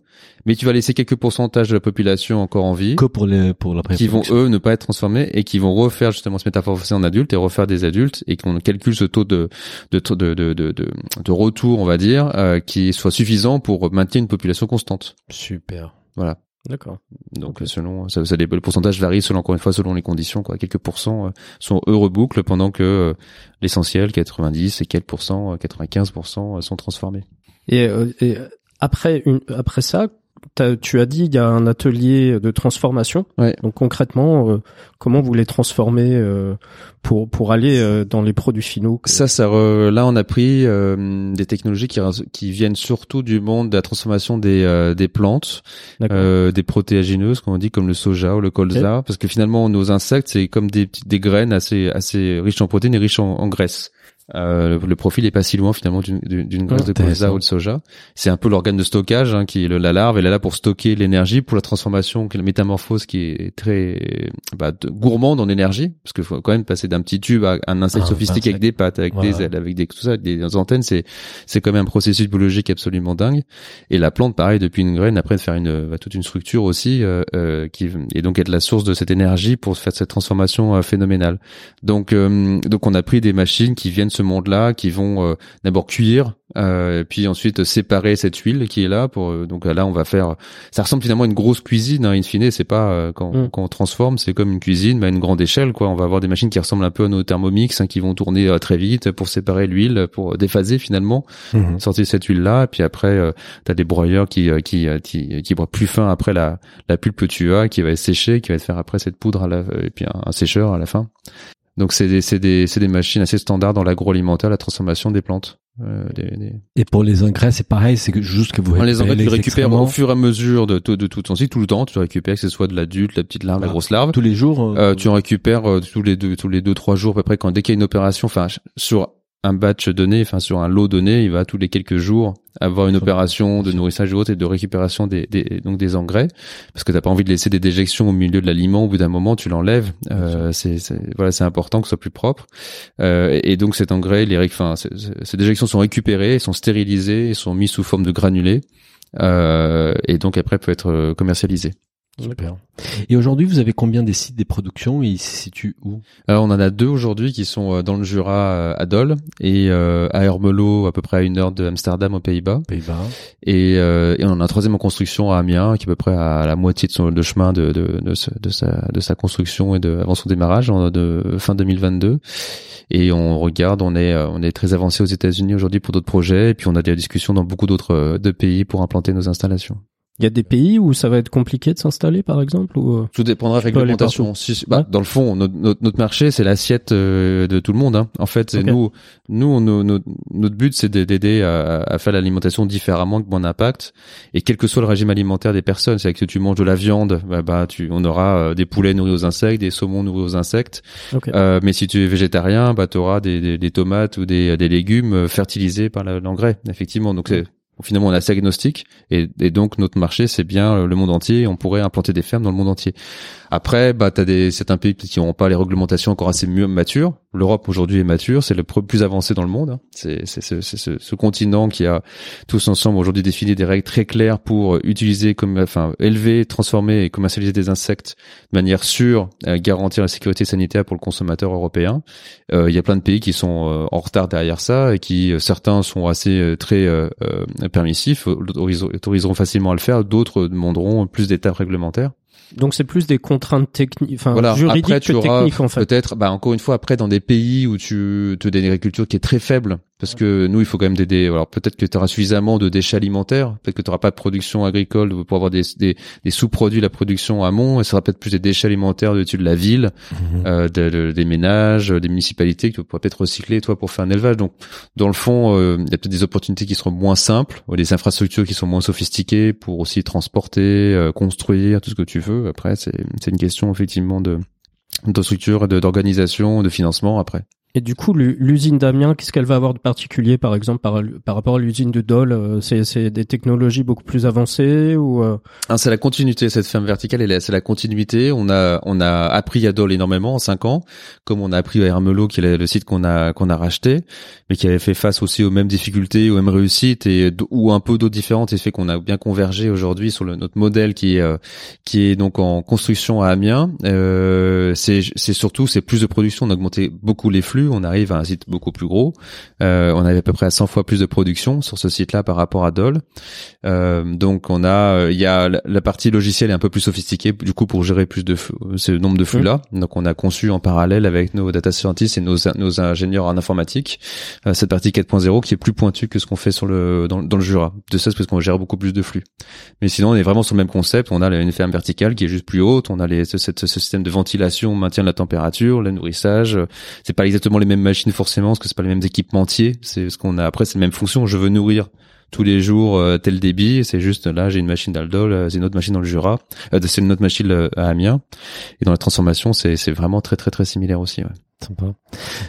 Speaker 7: Mais tu vas laisser quelques pourcentages de la population encore en vie.
Speaker 4: Que pour les, pour la
Speaker 7: Qui vont eux ne pas être transformés et qui vont refaire justement se métamorphoser en adulte et refaire des adultes et qu'on calcule ce taux de, de, de, de, de, de, retour, on va dire, euh, qui soit suffisant pour maintenir une population constante.
Speaker 4: Super.
Speaker 7: Voilà.
Speaker 6: D'accord.
Speaker 7: Donc selon ça, ça, le pourcentage varie selon encore une fois selon les conditions quoi. Quelques pourcents euh, sont heureux boucles pendant que euh, l'essentiel 90 et quelques pourcents 95 sont transformés.
Speaker 6: Et, et après une après ça t'as- tu as dit il y a un atelier de transformation.
Speaker 7: Ouais.
Speaker 6: Donc concrètement, euh, comment vous les transformez euh, pour pour aller euh, dans les produits finaux
Speaker 7: Ça, ça re- là, on a pris euh, des technologies qui, qui viennent surtout du monde de la transformation des, euh, des plantes, euh, des protéagineuses, comme on dit, comme le soja ou le colza, parce que finalement, nos insectes, c'est comme des des graines assez assez riches en protéines et riches en, en graisse. Euh, le, le profil est pas si loin finalement d'une graisse de colza ou de soja. C'est un peu l'organe de stockage hein, qui est le, la larve. Elle est là pour stocker l'énergie, pour la transformation, la métamorphose qui est très bah, de- gourmande en énergie, parce qu'il faut quand même passer d'un petit tube à un insecte
Speaker 4: Ah,
Speaker 7: sophistiqué
Speaker 4: insecte.
Speaker 7: avec des pattes, avec
Speaker 4: Voilà.
Speaker 7: des ailes, avec des tout ça, avec des antennes. C'est c'est quand même un processus biologique absolument dingue. Et la plante, pareil, depuis une graine, après de faire une bah, toute une structure aussi, euh, euh, qui et donc être la source de cette énergie pour faire cette transformation euh, phénoménale. Donc euh, donc on a pris des machines qui viennent ce monde-là, qui vont euh, d'abord cuire, euh, puis ensuite séparer cette huile qui est là. Pour euh, donc là on va faire. Ça ressemble finalement à une grosse cuisine. Hein, in fine, c'est pas euh, quand,
Speaker 6: Mm.
Speaker 7: quand on transforme, c'est comme une cuisine, mais à une grande échelle. Quoi, on va avoir des machines qui ressemblent un peu à nos thermomix, hein, qui vont tourner très vite pour séparer l'huile, pour déphaser finalement
Speaker 4: Mhm.
Speaker 7: sortir cette huile là et puis après euh, t'as des broyeurs qui euh, qui euh, qui qui broient plus fin après la la pulpe que tu as qui va être séchée qui va te faire après cette poudre à la, et puis un, un sécheur à la fin donc c'est des c'est des c'est des machines assez standards dans l'agroalimentaire la transformation des plantes euh, des- des-
Speaker 4: Et pour les engrais, c'est pareil, c'est juste que vous
Speaker 7: On les engrais, tu les récupères au fur et à mesure de, tout- de tout ton cycle, tout le temps. Tu récupères que ce soit de l'adulte, la petite larve, la
Speaker 4: Ah.
Speaker 7: grosse larve.
Speaker 4: tous les jours.
Speaker 7: Euh, tu en récupères euh, tous les deux, tous les deux, trois jours à peu près. Quand dès qu'il y a une opération, enfin sur un batch donné, enfin sur un lot donné, il va tous les quelques jours avoir une opération de nourrissage et autres et de récupération des, des donc des engrais, parce que t'as pas envie de laisser des déjections au milieu de l'aliment. Au bout d'un moment, tu l'enlèves. Euh, c'est voilà, c'est important que ce soit plus propre. Euh, et, et donc cet engrais, les, enfin, ces déjections sont récupérées, sont stérilisées, sont mises sous forme de granulés. Euh, et donc après peut être commercialisé.
Speaker 4: Super. Et aujourd'hui, vous avez combien des sites des productions et ils se situent où?
Speaker 7: Alors, on en a deux aujourd'hui qui sont euh, dans le Jura euh, à Dole et euh, à Hermelo à peu près à une heure de Amsterdam aux Pays-Bas
Speaker 4: Pays-Bas.
Speaker 7: et, euh, et on en a un troisième en construction à Amiens qui est à peu près à la moitié de son de chemin de de, de, de sa de sa construction et de avant son démarrage de fin 2022 et on regarde on est euh, on est très avancé aux États-Unis aujourd'hui pour d'autres projets et puis on a des discussions dans beaucoup d'autres euh, pays pour implanter nos installations.
Speaker 6: Il y a des pays où ça va être compliqué de s'installer, par exemple, ou euh,
Speaker 7: Tout dépendra de la réglementation. Si- bah,
Speaker 6: Ouais.
Speaker 7: Dans le fond, notre, marché, c'est l'assiette euh, de tout le monde. Hein. En fait, nous, notre but, c'est d'aider à, à faire l'alimentation différemment, que moins d'impact, et quel que soit le régime alimentaire des personnes. C'est que tu manges de la viande, bah, bah, tu, on aura euh, des poulets nourris aux insectes, des saumons nourris aux insectes. Euh, mais si tu es végétarien, bah, tu auras des, des, des tomates ou des, des légumes fertilisés par l'engrais, effectivement. Donc, c'est finalement on est assez agnostique et, donc notre marché c'est bien le monde entier. On pourrait implanter des fermes dans le monde entier. Après, bah, t'as des certains pays qui n'ont pas les réglementations encore assez matures. L'Europe aujourd'hui est mature, c'est le plus avancé dans le monde. hein. C'est ce, continent qui a tous ensemble aujourd'hui défini des règles très claires pour utiliser comme enfin élever, transformer et commercialiser des insectes de manière sûre, euh, garantir la sécurité sanitaire pour le consommateur européen. Euh, Il y a plein de pays qui sont euh, en retard derrière ça et qui euh, certains sont assez très euh, permissifs, autoris- autoriseront facilement à le faire, d'autres demanderont plus d'étapes réglementaires.
Speaker 6: Donc c'est plus des contraintes techniques, enfin
Speaker 7: Voilà.
Speaker 6: juridiques
Speaker 7: Après, tu
Speaker 6: que
Speaker 7: auras
Speaker 6: techniques en fait.
Speaker 7: Peut-être, bah encore une fois, après dans des pays où tu tu as une agriculture qui est très faible, parce que nous il faut quand même des, des alors peut-être que tu auras suffisamment de déchets alimentaires, peut-être que tu n'auras pas de production agricole pour avoir des des, des sous-produits de la production amont, et ce sera peut-être plus des déchets alimentaires de, de la ville, euh, de- de- des ménages, des municipalités que tu pourrais peut-être recycler toi pour faire un élevage. Donc dans le fond, euh, il y a peut-être des opportunités qui seront moins simples, ou des infrastructures qui sont moins sophistiquées pour aussi transporter, euh, construire tout ce que tu veux. Après c'est une question effectivement de de structure, de- d'organisation, de financement après.
Speaker 6: Et du coup, l'u- l'usine d'Amiens, qu'est-ce qu'elle va avoir de particulier, par exemple, par, par rapport à l'usine de Dole euh, C'est des technologies beaucoup plus avancées ou euh,
Speaker 7: Ah, c'est la continuité cette ferme verticale, c'est la continuité. On a on a appris à Dole énormément en cinq ans, comme on a appris à Hermelo, qui est le- site qu'on a qu'on a racheté, mais qui avait fait face aussi aux mêmes difficultés, aux mêmes réussites et ou un peu d'autres différentes, et fait qu'on a bien convergé aujourd'hui sur le, notre modèle qui est euh, qui est donc en construction à Amiens. Euh, c'est surtout c'est plus de production, on a augmenté beaucoup les flux. On arrive à un site beaucoup plus gros. Euh, on avait à peu près à 100 fois plus de production sur ce site-là par rapport à Dole. Euh, donc on a, il y a la partie logicielle est un peu plus sophistiquée du coup pour gérer plus de ce nombre de flux là. Donc on a conçu en parallèle avec nos data scientists et nos, nos ingénieurs en informatique cette partie 4.0 qui est plus pointue que ce qu'on fait sur le dans, dans le Jura. De ça, c'est parce qu'on gère beaucoup plus de flux. Mais sinon, on est vraiment sur le même concept. On a une ferme verticale qui est juste plus haute. On a les, ce, ce, système de ventilation, maintien de la température, le nourrissage. C'est pas exactement les mêmes machines forcément, parce que c'est pas les mêmes équipementiers. C'est ce qu'on a. Après, c'est la même fonction. Je veux nourrir tous les jours euh, tel débit. C'est juste là, j'ai une machine d'Aldol, euh, c'est une autre machine dans le Jura, euh, c'est une autre machine à Amiens. Et dans la transformation, c'est vraiment très très très similaire aussi. Ouais.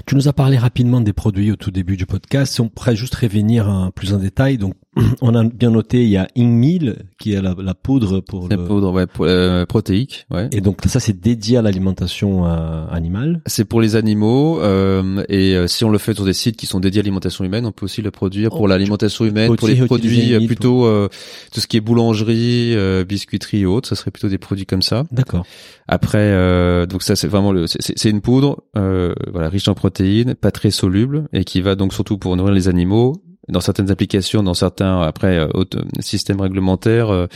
Speaker 4: Tu nous as parlé rapidement des produits au tout début du podcast. Si on pourrait juste revenir un, plus en détail, donc on a bien noté, il y a Ingmil qui est la, la poudre pour
Speaker 7: la poudre ouais, euh, protéique, ouais.
Speaker 4: Et donc ça c'est dédié à l'alimentation euh, animale.
Speaker 7: C'est pour les animaux euh, et euh, si on le fait sur des sites qui sont dédiés à l'alimentation humaine, on peut aussi le produire pour oh, l'alimentation humaine, pour les produits plutôt tout ce qui est boulangerie, biscuiterie et autres, ça serait plutôt des produits comme ça.
Speaker 4: D'accord.
Speaker 7: Après donc ça c'est vraiment le c'est une poudre voilà riche en protéines, pas très soluble et qui va donc surtout pour nourrir les animaux dans certaines applications, dans certains après euh, systèmes réglementaires euh,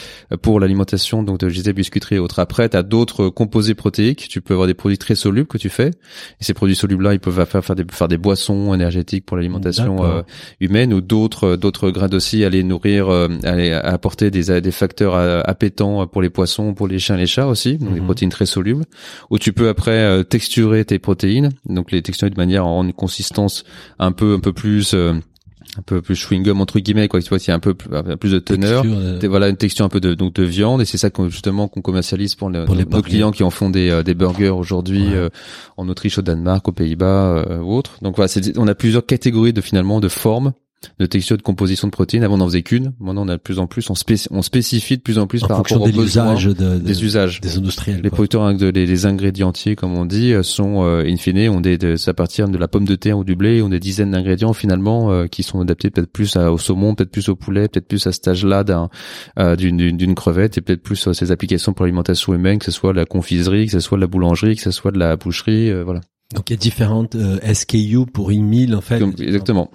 Speaker 7: pour l'alimentation, donc de disais biscuiterie et autres. Après, tu as d'autres composés protéiques. Tu peux avoir des produits très solubles que tu fais. Et ces produits solubles-là, ils peuvent faire, faire, des, faire des boissons énergétiques pour l'alimentation euh, humaine ou d'autres d'autres grains aussi aller nourrir, aller apporter des, des facteurs appétants pour les poissons, pour les chiens, les chats aussi, donc des mhm. protéines très solubles. Ou tu peux après texturer tes protéines, donc les texturer de manière à rendre une consistance un peu un peu plus un peu plus chewing gum entre guillemets quoi. Tu vois il y a un peu plus, de teneur voilà une texture un peu de donc de viande. Et c'est ça qu'on justement qu'on commercialise pour, les, nos clients qui en font des, euh, des burgers aujourd'hui euh, en Autriche au Danemark aux Pays-Bas euh, ou autres donc voilà on a plusieurs catégories de finalement de formes de texture de composition de protéines. Avant, on n'en faisait qu'une. Maintenant, on a de plus en plus, on, on spécifie de plus en plus par rapport aux besoins des usages
Speaker 4: des industriels.
Speaker 7: Les producteurs, les, ingrédientiers, comme on dit, sont euh, in fine, ont des, de, ça partir de la pomme de terre ou du blé, ont des dizaines d'ingrédients finalement euh, qui sont adaptés peut-être plus au saumon, peut-être plus au poulet, peut-être plus à cet âge-là euh, d'une crevette et peut-être plus à ces applications pour l'alimentation humaine, que ce soit la confiserie, que ce soit de la boulangerie, que ce soit de la boucherie, voilà.
Speaker 4: Donc il y a différentes euh, SKU pour InMeal en fait.
Speaker 7: exactement.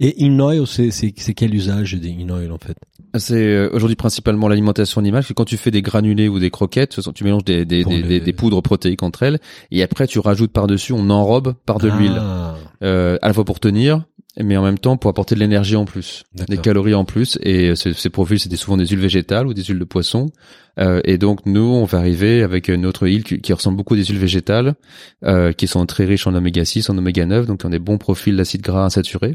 Speaker 4: Et InOil, c'est c'est quel usage des InOil en fait?
Speaker 7: C'est euh, aujourd'hui principalement l'alimentation animale. quand tu fais des granulés ou des croquettes, tu mélanges des des, des, des, poudres protéiques entre elles, et après tu rajoutes par dessus, on enrobe par de l'huile, ah. euh, à la fois pour tenir, mais en même temps pour apporter de l'énergie en plus, des calories en plus. Et ces, ces profils, c'était souvent des huiles végétales ou des huiles de poisson. Euh, et donc nous, on va arriver avec une autre huile qui, ressemble beaucoup à des huiles végétales, euh, qui sont très riches en oméga 6, en oméga 9, donc on a des bons profils d'acide gras insaturé.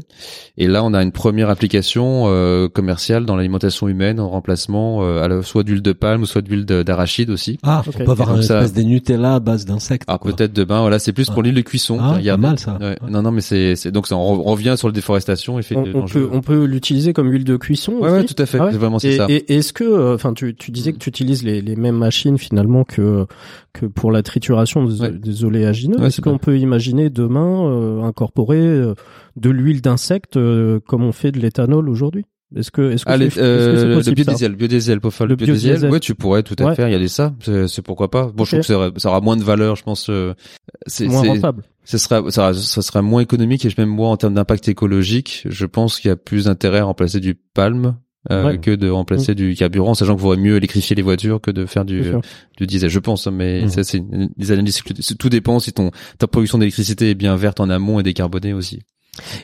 Speaker 7: Et là, on a une première application euh, commerciale dans l'alimentation humaine en remplacement euh, à la, soit d'huile de palme ou soit d'huile d'arachide aussi.
Speaker 4: Ah, on peut avoir une espèce de Nutella à base d'insectes.
Speaker 7: Ah, peut-être demain. Voilà, c'est plus pour l'huile de cuisson.
Speaker 4: Ah, il y a mal ça.
Speaker 7: Non, non, mais c'est donc ça, on revient sur la déforestation. Et fait
Speaker 6: on, peut on peut l'utiliser comme huile de cuisson.
Speaker 7: Ouais, ouais, tout à fait. Ah vraiment, c'est ça.
Speaker 6: Et est-ce que, enfin, tu, tu disais que tu utilises les, les mêmes machine finalement que que pour la trituration des, oléagineux. Est-ce qu'on peut imaginer demain euh, incorporer euh, de l'huile d'insecte euh, comme on fait de l'éthanol aujourd'hui? Est-ce que est-ce que,
Speaker 7: ah, c'est, le biodiesel, biodiesel pour faire le, biodiesel, ouais, tu pourrais tout à fait. Il y a des ça, c'est, pourquoi pas. Bon, je trouve que ça aura, moins de valeur, je pense.
Speaker 6: c'est moins rentable.
Speaker 7: Ce ça, ça sera moins économique et même moi en termes d'impact écologique, je pense qu'il y a plus d'intérêt à remplacer du palme euh, que de remplacer mm. du carburant, sachant qu'il vaudrait mieux électrifier les voitures que de faire du, du diesel, je pense. Hein, mais mm. ça, c'est des analyses. Tout dépend si ton ta production d'électricité est bien verte en amont et décarbonée aussi.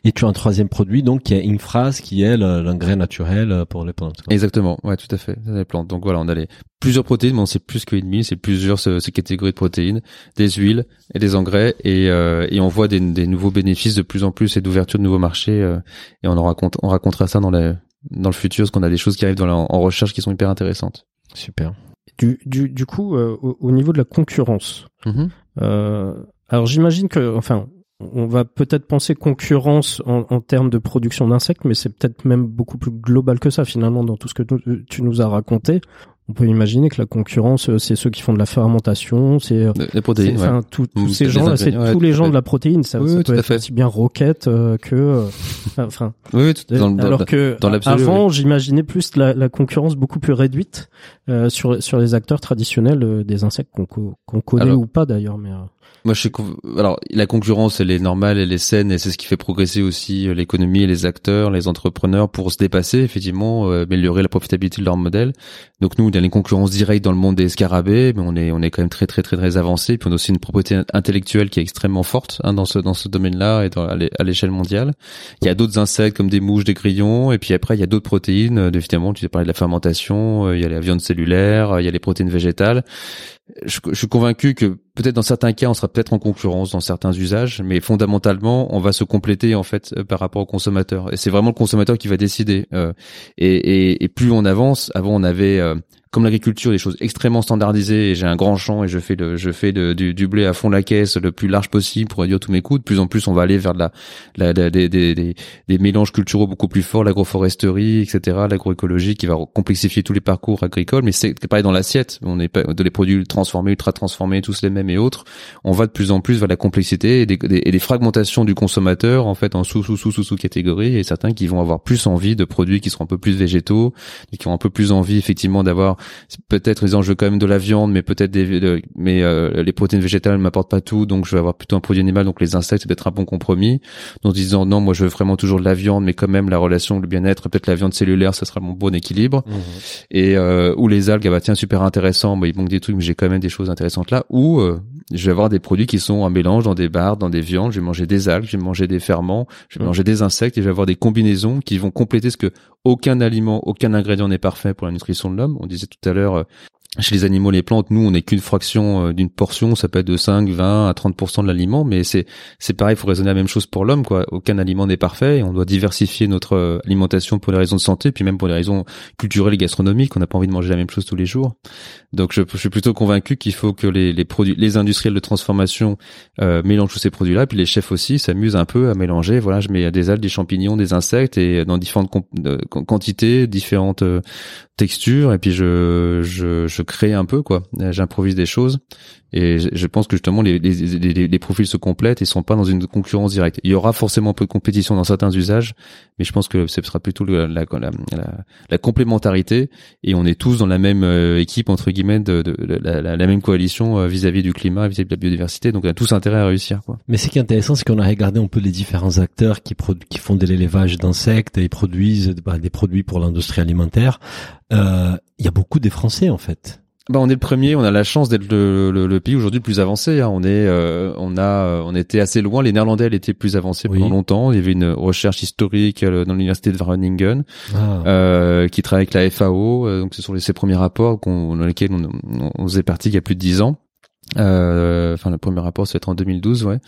Speaker 4: Et tu as un troisième produit, donc qui est Infras, qui est l'engrais naturel pour les plantes.
Speaker 7: Exactement, ouais, tout à fait, les plantes. Donc voilà, on a les plusieurs protéines, mais on sait plus que demi, c'est plusieurs ces catégories de protéines, des huiles et des engrais, et, euh, et on voit des, des, nouveaux bénéfices de plus en plus et d'ouverture de nouveaux marchés, euh, et on en raconte, on racontera ça dans les dans le futur, parce qu'on a des choses qui arrivent dans en recherche qui sont hyper intéressantes.
Speaker 4: Super.
Speaker 6: Du, du, du coup, euh, au, niveau de la concurrence,
Speaker 7: mm-hmm.
Speaker 6: euh, alors j'imagine que, enfin, on va peut-être penser concurrence en, en termes de production d'insectes, mais c'est peut-être même beaucoup plus global que ça finalement dans tout ce que tu nous as raconté. On peut imaginer que la concurrence, euh, c'est ceux qui font de la fermentation, c'est euh,
Speaker 7: Les protéines,
Speaker 6: c'est-
Speaker 7: ouais.
Speaker 6: enfin, tous- ces gens-là, c'est
Speaker 7: ouais,
Speaker 6: tous les gens
Speaker 7: fait.
Speaker 6: de la protéine. Ça,
Speaker 7: Oui,
Speaker 6: ça
Speaker 7: oui,
Speaker 6: peut être aussi bien Rocket euh, que, euh, enfin,
Speaker 7: Oui, tout- dans, dans-
Speaker 6: alors que
Speaker 7: dans
Speaker 6: avant, j'imaginais plus la, la concurrence beaucoup plus réduite euh, sur sur les acteurs traditionnels des insectes qu'on qu'on connaît
Speaker 7: Alors-
Speaker 6: ou pas d'ailleurs, mais euh,
Speaker 7: Moi, je suis alors la concurrence, elle est normale, elle est saine, et c'est ce qui fait progresser aussi euh, l'économie les acteurs, les entrepreneurs pour se dépasser, effectivement, euh, améliorer la profitabilité de leur modèle. Donc nous, on a une concurrence directe dans le monde des scarabées, mais on est on est quand même très très très très avancé. Puis on a aussi une propriété intellectuelle qui est extrêmement forte hein, dans ce dans ce domaine-là et dans, à l'é- à l'échelle mondiale. Il y a d'autres insectes comme des mouches, des grillons, et puis après il y a d'autres protéines. euh, Évidemment, tu as parlé de la fermentation, il y a la viande cellulaire, il y a les protéines végétales je, je suis convaincu que peut-être dans certains cas, on sera peut-être en concurrence dans certains usages, mais fondamentalement, on va se compléter en fait euh, par rapport au consommateur. Et c'est vraiment le consommateur qui va décider. euh, et, et, et plus on avance, avant on avait euh, comme l'agriculture des choses extrêmement standardisées. J'ai un grand champ et je fais le, je fais de- du, du blé à fond la caisse le plus large possible pour réduire tous mes coûts. De plus en plus, on va aller vers de la, la- la- des, des, des, mélanges culturaux beaucoup plus forts, l'agroforesterie, etc., l'agroécologie qui va complexifier tous les parcours agricoles. Mais c'est pareil dans l'assiette. On est de les produits transformés, ultra transformés, tous les mêmes et autres. On va de plus en plus vers la complexité et des, et des fragmentations du consommateur en fait en sous sous sous sous sous catégories et certains qui vont avoir plus envie de produits qui seront un peu plus végétaux et qui ont un peu plus envie effectivement d'avoir peut-être les enjeux quand même de la viande mais peut-être des de- mais euh, les protéines végétales ne m'apportent pas tout donc je vais avoir plutôt un produit animal donc les insectes c'est peut-être un bon compromis. En se disant non moi je veux vraiment toujours de la viande mais quand même la relation le bien-être peut-être la viande cellulaire ça sera mon bon équilibre. Et euh, ou les algues ah bah tiens super intéressant bah, il manque des trucs mais j'ai quand même des choses intéressantes là. Ou euh, je vais avoir des produits qui sont un mélange dans des bars dans des viandes je vais manger des algues je vais manger des ferments je vais
Speaker 6: Mm.
Speaker 7: manger des insectes et je vais avoir des combinaisons qui vont compléter ce que aucun aliment aucun ingrédient n'est parfait pour la nutrition de l'homme on disait tout à l'heure euh, chez les animaux, les plantes, nous, on n'est qu'une fraction euh, d'une portion. Ça peut être de 5, 20 à 30% de l'aliment, mais c'est c'est pareil. Il faut raisonner la même chose pour l'homme, quoi. Aucun aliment n'est parfait. Et on doit diversifier notre euh, alimentation pour des raisons de santé, puis même pour des raisons culturelles et gastronomiques. On n'a pas envie de manger la même chose tous les jours. Donc, je, suis plutôt convaincu qu'il faut que les, les produits, les industriels de transformation euh, mélangent tous ces produits-là, puis les chefs aussi s'amusent un peu à mélanger. Voilà, je mets des algues, des champignons, des insectes, et dans différentes de- quantités, différentes euh, textures, et puis je je, je crée un peu quoi. J'improvise des choses, et je, pense que justement les, les, les, les profils se complètent et sont pas dans une concurrence directe. Il y aura forcément un peu de compétition dans certains usages, mais je pense que ce sera plutôt la, la, la, la complémentarité, et on est tous dans la même euh, équipe entre guillemets de, de, de la, même coalition euh, vis-à-vis du climat, vis-à-vis de la biodiversité. Donc on a tous intérêt à réussir quoi.
Speaker 4: Mais ce qui est intéressant, c'est qu'on a regardé un peu les différents acteurs qui, qui font de l'élevage d'insectes et produisent bah, des produits pour l'industrie alimentaire. Euh, Il y a beaucoup des Français en fait.
Speaker 7: Bah, on est le premier, on a la chance d'être le, le, le pays aujourd'hui le plus avancé. hein. On est, euh, on a, euh, on était assez loin. Les Néerlandais, était plus avancée
Speaker 4: Oui.
Speaker 7: pendant longtemps. Il y avait une recherche historique euh, dans l'université de Wageningen
Speaker 4: Ah.
Speaker 7: euh, qui travaille avec la FAO. donc ce sont les, ces premiers rapports qu'on, dans lesquels on, on, on faisait partie il y a plus de dix ans. Euh, Enfin, le premier rapport, c'est en 2012, ouais.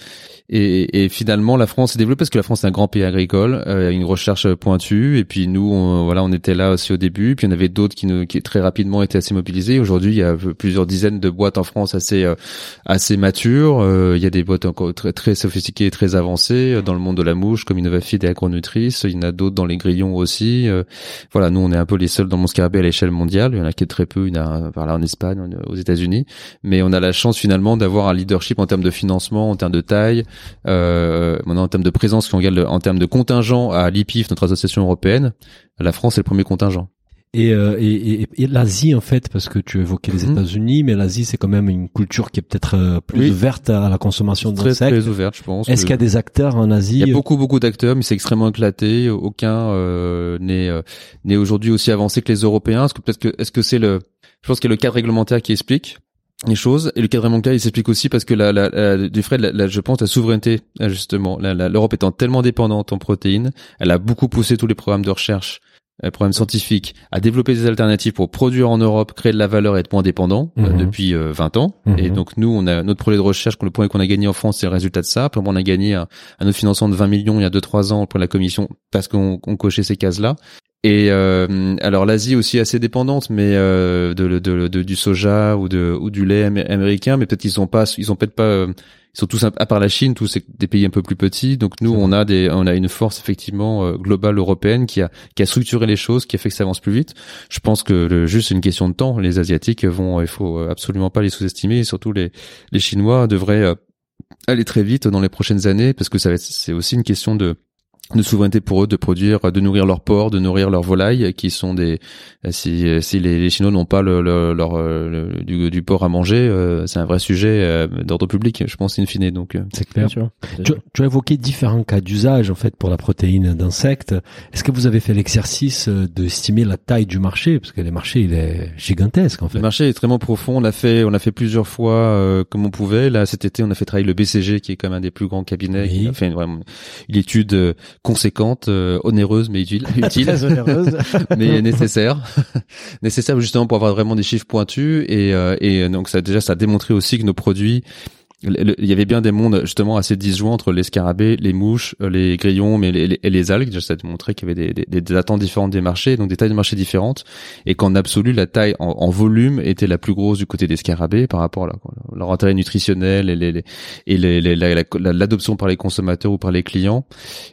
Speaker 7: Et, et finalement, la France s'est développée parce que la France est un grand pays agricole, euh, une recherche pointue. Et puis nous, on, voilà, on était là aussi au début. Puis il y en avait d'autres qui, nous, qui très rapidement étaient assez mobilisés. Aujourd'hui, il y a plusieurs dizaines de boîtes en France assez euh, assez matures. Euh, il y a des boîtes encore très très sophistiquées, très avancées euh, dans le monde de la mouche, comme Innovafeed et Agronutrice. Il y en a d'autres dans les grillons aussi. Euh, voilà, nous, on est un peu les seuls dans mon scarabée à l'échelle mondiale. Il y en a qui est très peu. Il y en a par là en Espagne, aux États-Unis. Mais on a la chance finalement d'avoir un leadership en termes de financement, en termes de taille, euh, maintenant en termes de présence, regarde en termes de contingent à l'IPIF, notre association européenne, la France est le premier contingent.
Speaker 4: Et, euh, et, et, et l'Asie en fait, parce que tu évoquais les
Speaker 7: Mhm.
Speaker 4: États-Unis, mais l'Asie c'est quand même une culture qui est peut-être euh, plus
Speaker 7: Oui.
Speaker 4: ouverte à la consommation
Speaker 7: Très
Speaker 4: d'insectes.
Speaker 7: très ouverte, je pense.
Speaker 4: Est-ce qu'il y a des acteurs en Asie
Speaker 7: Il y a beaucoup beaucoup d'acteurs, mais c'est extrêmement éclaté. Aucun euh, n'est euh, n'est aujourd'hui aussi avancé que les Européens. Est-ce que peut-être que est-ce que c'est le Je pense qu'il y a le cadre réglementaire qui explique les choses et le cadre réglementaire il s'explique aussi parce que la, la, la- du de la, la- je pense la souveraineté euh, justement l'Europe étant tellement dépendante en protéines elle a beaucoup poussé tous les programmes de recherche euh, programmes scientifiques à développer des alternatives pour produire en Europe créer de la valeur et être moins dépendant euh,
Speaker 4: Mhm.
Speaker 7: depuis euh, 20 ans
Speaker 4: Mhm.
Speaker 7: et donc nous on a notre projet de recherche le point qu'on a gagné en France c'est le résultat de ça après on a gagné un, un autre financement de 20 millions il y a 2-3 ans pour la commission parce qu'on on cochait ces cases là Et euh, alors l'Asie aussi assez dépendante, mais euh, de, de, de, du soja ou de ou du lait américain, mais peut-être ils sont pas, ils sont peut-être pas, euh, ils sont tous à part la Chine, tous des pays un peu plus petits. Donc nous, on a des, on a une force effectivement euh, globale européenne qui a qui a structuré les choses, qui a fait que ça avance plus vite. Je pense que le, juste une question de temps. Les Asiatiques vont, il faut absolument pas les sous-estimer. Et surtout les les Chinois devraient aller très vite dans les prochaines années parce que ça c'est aussi une question de de souveraineté pour eux de produire, de nourrir leurs porcs, de nourrir leurs volailles, qui sont des si si les, Chinois n'ont pas le, leur euh, du, du, porc à manger, euh, c'est un vrai sujet euh, d'ordre public, je pense in fine. Donc
Speaker 4: c'est clair. Tu, tu, as évoqué différents cas d'usage en fait pour la protéine d'insectes. Est-ce que vous avez fait l'exercice d'estimer la taille du marché? Parce que le marché il est gigantesque en fait.
Speaker 7: Le marché est extrêmement profond. On l'a fait, on l'a fait plusieurs fois comme on pouvait. Là cet été, on a fait travailler le BCG qui est quand même un des plus grands cabinets. qui a fait une, une étude conséquente, euh, onéreuse mais utile, utile. mais nécessaire, nécessaire justement pour avoir vraiment des chiffres pointus. Et, euh, et donc ça déjà ça a démontré aussi que nos produits il y avait bien des mondes justement assez disjoints entre les scarabées, les mouches, euh, les grillons, mais les, les algues. Ça montrait qu'il y avait des, attentes différentes des marchés, donc des tailles de marché différentes, et qu'en absolu la taille en, volume était la plus grosse du côté des scarabées par rapport à leur intérêt nutritionnel et l'adoption par les consommateurs ou par les clients.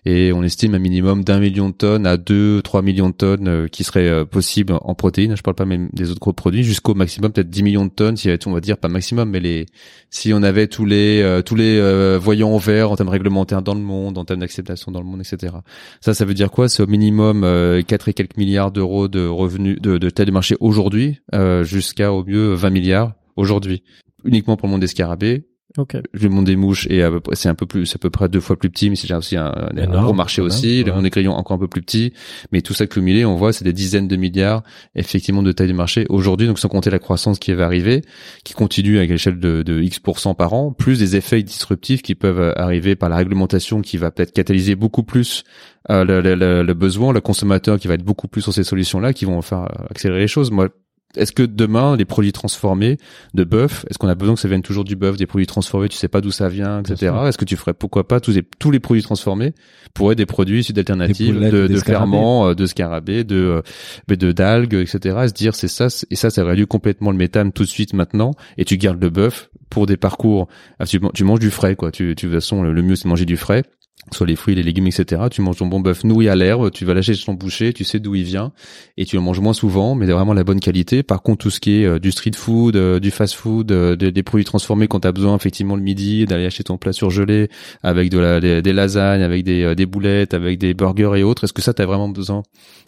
Speaker 7: Et on estime un minimum d'un million de tonnes à deux, trois millions de tonnes euh, qui seraient euh, possibles en protéines. Je parle pas même des autres gros produits, jusqu'au maximum peut-être 10 millions de tonnes, si on va dire pas maximum, mais les si on avait tous les euh, tous les euh, voyants en vert en termes réglementaires dans le monde, en termes d'acceptation dans le monde, etc. Ça, ça veut dire quoi C'est au minimum euh, 4 et quelques milliards d'euros de revenus de, de taille de marché aujourd'hui, euh, jusqu'à au mieux 20 milliards aujourd'hui, uniquement pour le monde des scarabées
Speaker 6: Okay.
Speaker 7: Le monde des mouches et c'est un peu plus, c'est à peu près deux fois plus petit, mais c'est aussi un, gros marché aussi. Le monde des crayons encore un peu plus petit, mais tout ça cumulé, on voit c'est des dizaines de milliards effectivement de taille de marché aujourd'hui. Donc sans compter la croissance qui va arriver, qui continue à l'échelle de, de X par an, plus des effets disruptifs qui peuvent arriver par la réglementation qui va peut-être catalyser beaucoup plus euh, le, le, le, besoin, le consommateur qui va être beaucoup plus sur ces solutions-là, qui vont faire accélérer les choses. Moi, est-ce que demain, les produits transformés de bœuf, est-ce qu'on a besoin que ça vienne toujours du bœuf, des produits transformés, tu sais pas d'où ça vient, etc. Est-ce que tu ferais pourquoi pas tous les, tous les produits transformés pourraient des produits issus d'alternatives, de, de ferments, euh, de scarabées, de euh, de d'algues, etc. Et se dire c'est ça et ça, ça réduit complètement le méthane tout de suite maintenant et tu gardes le bœuf pour des parcours. Absolument, tu manges du frais quoi. Tu, tu de toute façon le mieux c'est de manger du frais soit les fruits, les légumes, etc. Tu manges ton bon bœuf nourri à l'herbe, tu vas lâcher ton boucher, tu sais d'où il vient, et tu le manges moins souvent, mais vraiment la bonne qualité. Par contre, tout ce qui est euh, du street food, euh, du fast food, euh, des, produits transformés quand tu as besoin effectivement le midi, d'aller acheter ton plat surgelé avec de la, des, lasagnes, avec des, des boulettes, avec des burgers et autres, est-ce que ça t'as vraiment besoin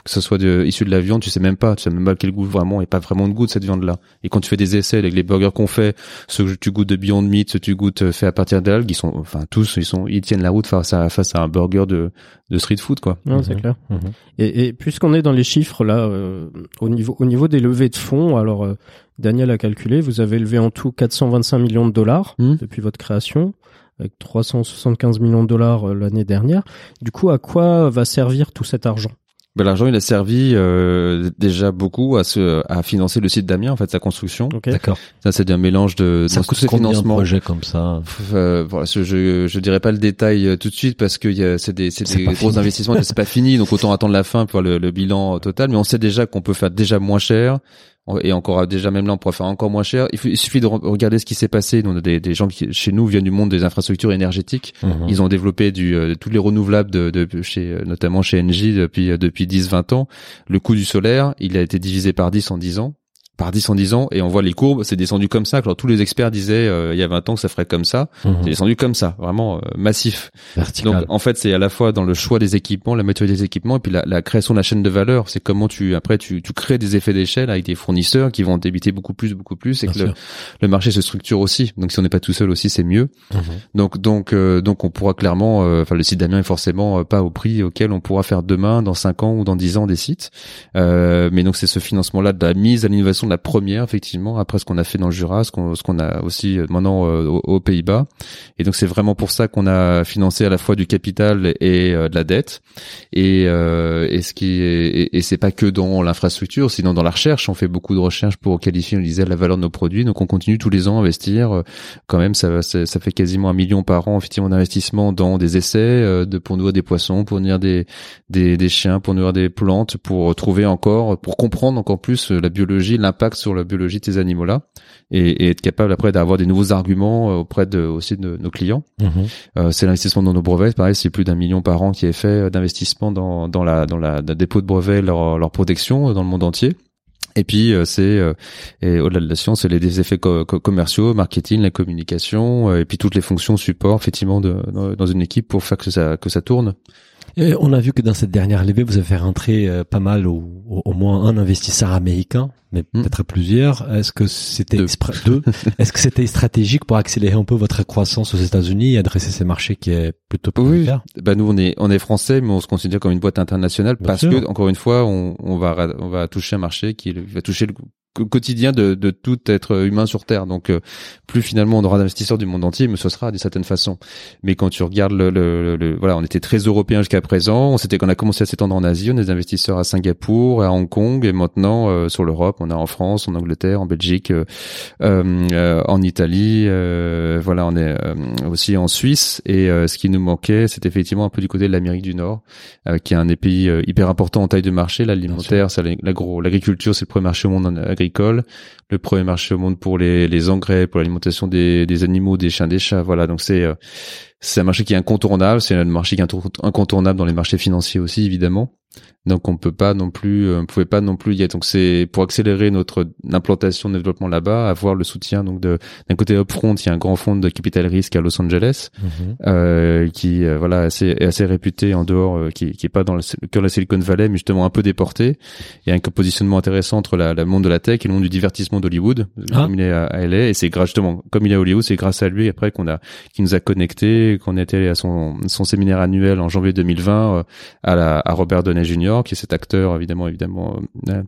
Speaker 7: que ce soit de, issu de la viande, tu sais même pas, tu sais même pas quel goût vraiment, et pas vraiment de goût de cette viande-là. Et quand tu fais des essais avec les burgers qu'on fait, ceux que tu goûtes de Beyond Meat, ceux que tu goûtes fait à partir d'algues, ils sont, enfin tous, ils sont, ils tiennent la route face à un burger de, de street food quoi.
Speaker 6: Non, c'est mhm. clair. Mhm. Et, et puisqu'on est dans les chiffres là, euh, au niveau au niveau des levées de fonds, alors euh, Daniel a calculé, vous avez levé en tout 425 millions de dollars mhm. depuis votre création avec 375 millions de dollars euh, l'année dernière. Du coup, à quoi va servir tout cet argent?
Speaker 7: Ben, l'argent il a servi euh, déjà beaucoup à se à financer le site d'Amiens en fait sa construction.
Speaker 4: D'accord.
Speaker 7: Ça c'est un mélange de
Speaker 4: ça coûte financement. Un projet comme ça.
Speaker 7: Euh, voilà, je, je dirais pas le détail euh, tout de suite parce que c'est des c'est des gros investissements c'est pas fini donc autant attendre la fin pour le, le bilan total mais on sait déjà qu'on peut faire déjà moins cher et encore déjà même là on pourrait faire encore moins cher. Il, suffit de regarder ce qui s'est passé. Donc des, des gens qui chez nous viennent du monde des infrastructures énergétiques. Mhm. Ils ont développé du euh, tous les renouvelables de, de, chez euh, notamment chez Engie depuis euh, depuis 10 20 ans. Le coût du solaire, il a été divisé par 10 en 10 ans par 10 en 10 ans et on voit les courbes, c'est descendu comme ça. Alors tous les experts disaient euh, il y a 20 ans que ça ferait comme ça, mhm. c'est descendu comme ça, vraiment euh, massif.
Speaker 4: Vertical.
Speaker 7: Donc en fait c'est à la fois dans le choix des équipements, la maturité des équipements et puis la, la création de la chaîne de valeur. C'est comment tu après tu, tu crées des effets d'échelle avec des fournisseurs qui vont débiter beaucoup plus, beaucoup plus et que le, le, marché se structure aussi. Donc si on n'est pas tout seul aussi c'est mieux. Mhm. Donc donc euh, donc on pourra clairement, enfin le site d'Amiens est forcément pas au prix auquel on pourra faire demain, dans 5 ans ou dans 10 ans des sites. mais donc c'est ce financement là de la mise à l'innovation la première effectivement après ce qu'on a fait dans le Jura, ce qu'on qu'on a aussi maintenant aux, aux Pays-Bas. Et donc c'est vraiment pour ça qu'on a financé à la fois du capital et de la dette. Et, et ce qui est, et, c'est pas que dans l'infrastructure, sinon dans la recherche, on fait beaucoup de recherches pour qualifier, on disait, la valeur de nos produits. Donc on continue tous les ans à investir. Quand même, ça ça, ça fait quasiment un million par an effectivement d'investissement dans des essais de pour nourrir des poissons, pour nourrir des des, des chiens, pour nourrir des plantes, pour trouver encore, pour comprendre encore plus la biologie, l'impact sur la biologie de ces animaux-là, et, et, être capable après d'avoir des nouveaux arguments euh, auprès de aussi de nos clients. Mhm. Euh, c'est l'investissement dans nos brevets, pareil, c'est plus d'un million par an qui est fait euh, d'investissement dans dans la dans la, dépôt de brevets, leur leur protection dans le monde entier. Et puis c'est et au-delà de la science, c'est les effets commerciaux, marketing, la communication, et puis toutes les fonctions support effectivement de, dans une équipe pour faire que ça que ça tourne.
Speaker 4: Et on a vu que dans cette dernière levée, vous avez rentré euh, pas mal, au, au, moins un investisseur américain, mais hmm. peut-être plusieurs. Est-ce que c'était deux. Est-ce que c'était stratégique pour accélérer un peu votre croissance aux États-Unis et adresser ces marchés qui est plutôt
Speaker 7: Oui. Bah nous on est on est français, mais on se considère comme une boîte internationale parce que encore une fois, on, on va on va toucher un marché qui va toucher le quotidien de, de, tout être humain sur Terre. Donc, euh, plus finalement on aura d'investisseurs du monde entier, mais ce sera d'une certaine façon. Mais quand tu regardes le, le, voilà, on était très européens jusqu'à présent. On s'était, qu'on a commencé à s'étendre en Asie, on a des investisseurs à Singapour, à Hong Kong, et maintenant euh, sur l'Europe, on est en France, en Angleterre, en Belgique, euh, euh en Italie. voilà, on est aussi en Suisse. Et ce qui nous manquait, c'était effectivement un peu du côté de l'Amérique du Nord, qui est un des pays hyper important en taille de marché. L'alimentaire, c'est l'agro, l'agriculture, c'est le premier marché au monde le premier marché au monde pour les, engrais, pour l'alimentation des, des animaux, des chiens, des chats. Voilà, donc c'est euh, c'est un marché qui est incontournable, c'est un marché qui est incontournable dans les marchés financiers aussi évidemment. Donc on peut pas non plus, euh, on pouvait pas non plus y être. Donc c'est pour accélérer notre implantation de développement là-bas, avoir le soutien donc de d'un côté Upfront, il y a un grand fonds de capital risque à Los Angeles mhm. euh, qui euh, voilà assez est assez réputé en dehors, euh, qui qui est pas dans le, cœur de la Silicon Valley, mais justement un peu déporté. Il y a un positionnement intéressant entre la, le monde de la tech et le monde du divertissement d'Hollywood, ah. comme il est à, LA. Et c'est grâce justement comme il est à Hollywood, c'est grâce à lui après qu'on a qui nous a connecté, qu'on était à son son séminaire annuel en janvier 2020 à la à Robert Downey Jr. qui est cet acteur évidemment évidemment euh,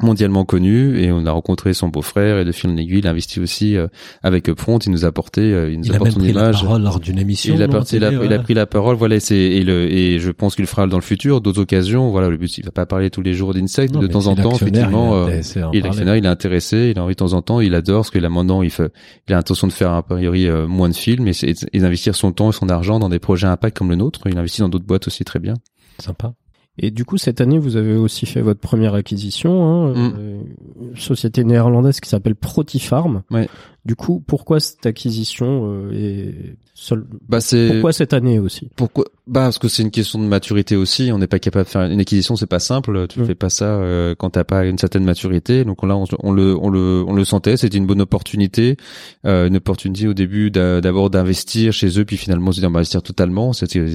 Speaker 7: mondialement connu et on a rencontré son beau-frère et de fil en aiguille il a investi aussi euh, avec Upfront il nous a apporté euh, il nous
Speaker 4: il a, même pris la parole lors d'une émission
Speaker 7: il a, il, a, il a, pris la parole voilà c'est et, le, et je pense qu'il le fera dans le futur d'autres occasions voilà le but il va pas parler tous les jours d'insectes de temps en temps effectivement il, est actionnaire il est intéressé il a envie de temps en temps il adore ce qu'il a maintenant il fait il a l'intention de faire a priori moins de films et, et d'investir son temps et son argent dans des projets impact comme le nôtre il investit dans d'autres boîtes aussi très bien.
Speaker 4: Sympa
Speaker 6: et du coup, cette année, vous avez aussi fait votre première acquisition, hein, mm. euh, une société néerlandaise qui s'appelle Protifarm.
Speaker 7: Ouais.
Speaker 6: Du coup, pourquoi cette acquisition euh, est seul... bah, c'est pourquoi cette année aussi?
Speaker 7: Pourquoi Bah parce que c'est une question de maturité aussi. On n'est pas capable de faire une acquisition, c'est pas simple. Tu mm. fais pas ça euh, quand t'as pas une certaine maturité. Donc là, on, on, le on le on le sentait. C'était une bonne opportunité, euh, une opportunité au début d'abord d'investir chez eux, puis finalement se dire investir totalement. C'était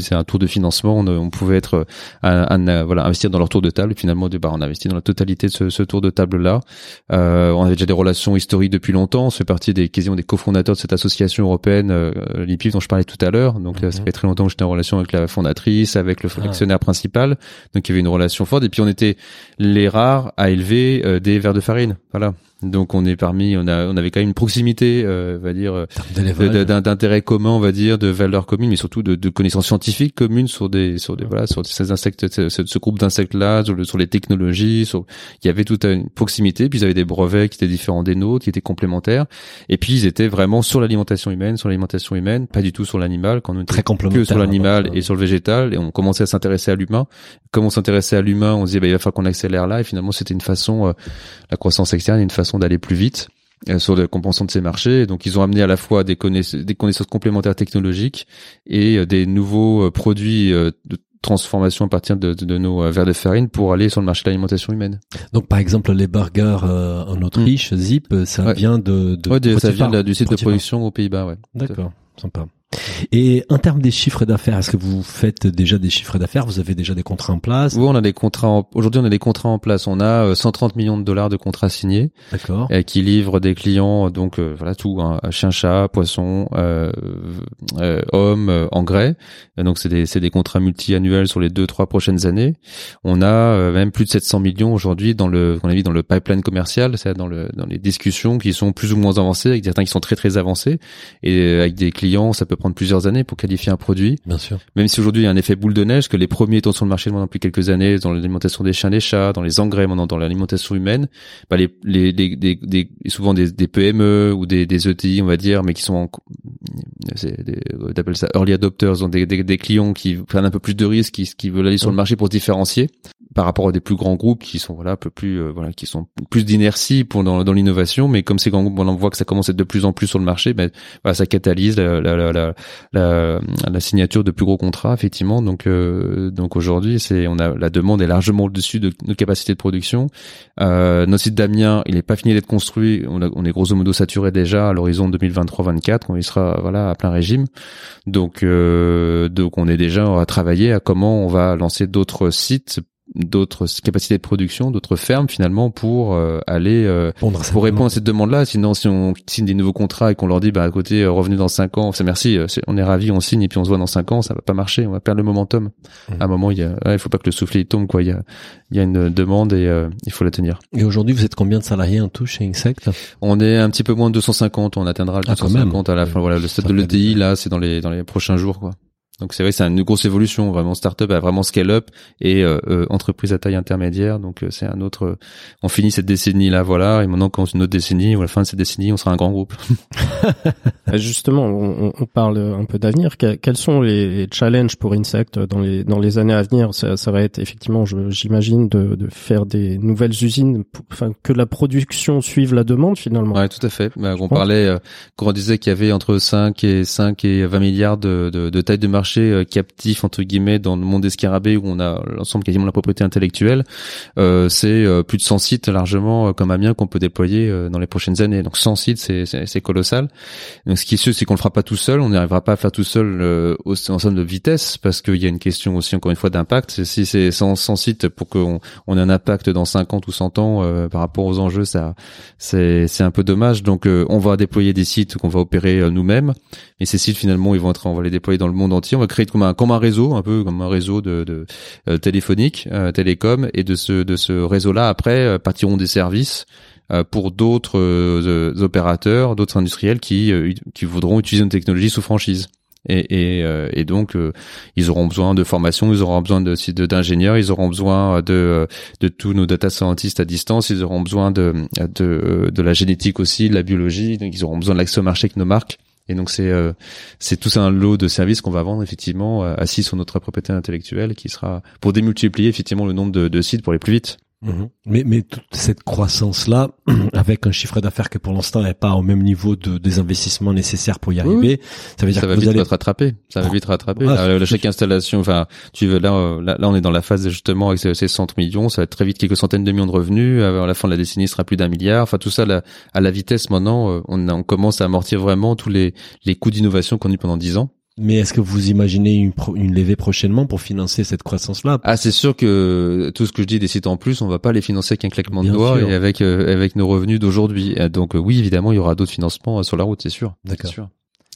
Speaker 7: c'est un tour de financement. On, pouvait être un, voilà investir dans leur tour de table. Et finalement, bah, on a investi dans la totalité de ce, ce tour de table là. Euh, on avait déjà des relations historiques depuis longtemps on fait partie des quasiment des cofondateurs de cette association européenne euh, l'IPIF dont je parlais tout à l'heure. Donc euh, ça mhm. fait très longtemps que j'étais en relation avec la fondatrice, avec le ah. actionnaire principal. Donc il y avait une relation forte. Et puis on était les rares à élever euh, des verres de farine. Voilà. Donc on est parmi, on a, on avait quand même une proximité, euh, on va dire, d'intérêt commun, on va dire, de valeurs communes, mais surtout de, de connaissances scientifiques communes sur des, sur des, voilà, sur ces insectes, ce, ce groupe d'insectes-là, sur, sur, les technologies, sur, il y avait toute une proximité, puis ils avaient des brevets qui étaient différents des nôtres, qui étaient complémentaires, et puis ils étaient vraiment sur l'alimentation humaine, sur l'alimentation humaine, pas du tout sur l'animal, quand on était
Speaker 4: Très que
Speaker 7: sur l'animal et sur le végétal, et on commençait à s'intéresser à l'humain. Comme on s'intéressait à l'humain, on se disait, bah, il va falloir qu'on accélère là, et finalement c'était une façon, euh, la croissance externe, une façon d'aller plus vite euh, sur la compensation de ces marchés. Donc, ils ont amené à la fois des, connaissances, des connaissances complémentaires technologiques et euh, des nouveaux euh, produits de transformation à partir de, de, nos verres de farine pour aller sur le marché de l'alimentation humaine.
Speaker 4: Donc, par exemple, les burgers en Autriche, mm. Zip, ça vient de, de
Speaker 7: ouais, ça vient du site de production aux Pays-Bas. Ouais.
Speaker 4: D'accord, sympa. Et en termes des chiffres d'affaires, est-ce que vous faites déjà des chiffres d'affaires? Vous avez déjà des contrats en place?
Speaker 7: Oui, on a des contrats. En... Aujourd'hui, on a des contrats en place. On a 130 euh, millions de dollars de contrats signés.
Speaker 4: D'accord.
Speaker 7: Qui livrent des clients, donc euh, voilà tout, hein, chien, chat, poisson, euh, euh, homme, euh, engrais. Donc c'est des c'est des contrats multi-annuels sur les deux trois prochaines années. On a même plus de 700 millions aujourd'hui dans le qu'on a vu dans le pipeline commercial, c'est dans le dans les discussions qui sont plus ou moins avancées, avec certains qui sont très très avancés et avec des clients, ça peut prendre plusieurs années pour qualifier un produit.
Speaker 4: Bien sûr.
Speaker 7: Même si aujourd'hui il y a un effet boule de neige, que les premiers étant sur le marché depuis quelques années, dans l'alimentation des chiens, des chats, dans les engrais, maintenant dans l'alimentation humaine, bah les, les, les, des, souvent des, des, PME ou des, des ETI, on va dire, mais qui sont, en, on ça early adopters, ont des, des, des clients qui prennent un peu plus de risques, qui, qui veulent aller sur le marché pour se différencier par rapport à des plus grands groupes qui sont voilà un peu plus euh, voilà qui sont plus d'inertie pour dans, dans l'innovation mais comme ces grands groupes on voit que ça commence à être de plus en plus sur le marché ben voilà, ça catalyse la, la, la, la, signature de plus gros contrats effectivement. Donc euh, donc aujourd'hui c'est on a la demande est largement au-dessus de nos capacités de production. Euh, notre site d'Amiens il est pas fini d'être construit. On, a, on est grosso modo saturé déjà à l'horizon 2023-24 quand il sera voilà à plein régime. Donc euh, donc on est déjà à travailler à comment on va lancer d'autres sites d'autres capacités de production, d'autres fermes finalement pour euh, aller euh, pour répondre à cette demande-là. Sinon, si on signe des nouveaux contrats et qu'on leur dit bah à côté euh, revenez dans cinq ans, c'est merci, on est ravi, on signe et puis on se voit dans cinq ans, ça va pas marcher, on va perdre le momentum. Mmh. À un moment, il y a, il faut pas que le soufflet tombe quoi. Il y a, il y a une demande et il faut la tenir.
Speaker 4: Et aujourd'hui, vous êtes combien de salariés en tout chez Insect?
Speaker 7: On est un petit peu moins de 250, on atteindra le 250 ah, à la fin. Voilà, le stade de l'ETI là, c'est dans les dans les prochains jours quoi. Donc c'est vrai, c'est une grosse évolution. Vraiment, startup a vraiment scale up et euh, euh, entreprise à taille intermédiaire. Donc euh, c'est un autre. on finit cette décennie là, voilà. Et maintenant, quand une autre décennie ou à la fin de cette décennie, on sera un grand groupe.
Speaker 6: Justement, on, on, parle un peu d'avenir. quels sont les challenges pour Insect dans les dans les années à venir? Ça, ça va être effectivement, j'imagine, de, de faire des nouvelles usines, enfin que la production suive la demande finalement.
Speaker 7: Ouais, tout à fait. Bah, on parlait, quand on disait qu'il y avait entre 5 et 5 et 20 milliards de, de, de taille de marché euh, captif entre guillemets dans le monde des scarabées où on a l'ensemble quasiment la propriété intellectuelle, euh, c'est euh, plus de 100 sites largement comme Amiens qu'on peut déployer dans les prochaines années. Donc 100 sites, c'est colossal. Donc ce qui est sûr, c'est qu'on le fera pas tout seul. On n'arrivera pas à faire tout seul euh, ensemble de vitesse parce qu'il y a une question aussi encore une fois d'impact. Si c'est 100, 100 sites pour qu'on on ait un impact dans 50 ou 100 ans par rapport aux enjeux, ça c'est c'est un peu dommage. Donc on va déployer des sites qu'on va opérer nous-mêmes, et ces sites finalement ils vont être on va les déployer dans le monde entier on va créer comme un comme un réseau, un peu comme un réseau de, de euh, téléphonique, euh, télécom, et de ce de ce réseau-là après euh, partiront des services pour d'autres opérateurs, d'autres industriels qui qui voudront utiliser une technologie sous franchise. Et, et, et, donc ils auront besoin de formation, ils auront besoin de d'ingénieurs, ils auront besoin de de tous nos data scientists à distance, ils auront besoin de de, de la génétique aussi, de la biologie, donc ils auront besoin de l'accès au marché avec nos marques. Et donc c'est euh, c'est tout un lot de services qu'on va vendre effectivement euh, assis sur notre propriété intellectuelle qui sera pour démultiplier effectivement le nombre de, de sites pour aller plus vite.
Speaker 4: Mhm. Mais, mais toute cette croissance-là, avec un chiffre d'affaires qui pour l'instant n'est pas au même niveau de, des investissements nécessaires pour y arriver,
Speaker 7: ça veut dire ça que va vite allez... rattraper. Ça va vite rattraper. Ah, chaque installation, enfin, tu veux là, là, on est dans la phase justement avec ces, ces 100 millions, ça va être très vite quelques centaines de millions de revenus. À la fin de la décennie, ce sera plus d'un milliard. Enfin, tout ça à la vitesse maintenant, euh, on, on commence à amortir vraiment tous les, les coûts d'innovation qu'on a eu pendant 10 ans.
Speaker 4: Mais est-ce que vous imaginez une, une levée prochainement pour financer cette croissance-là?
Speaker 7: Ah, c'est sûr que tout ce que je dis des sites en plus, on va pas les financer qu'un claquement de doigts et avec euh, avec nos revenus d'aujourd'hui. Donc euh, oui, évidemment, il y aura d'autres financements euh, sur la route, c'est sûr.
Speaker 4: D'accord.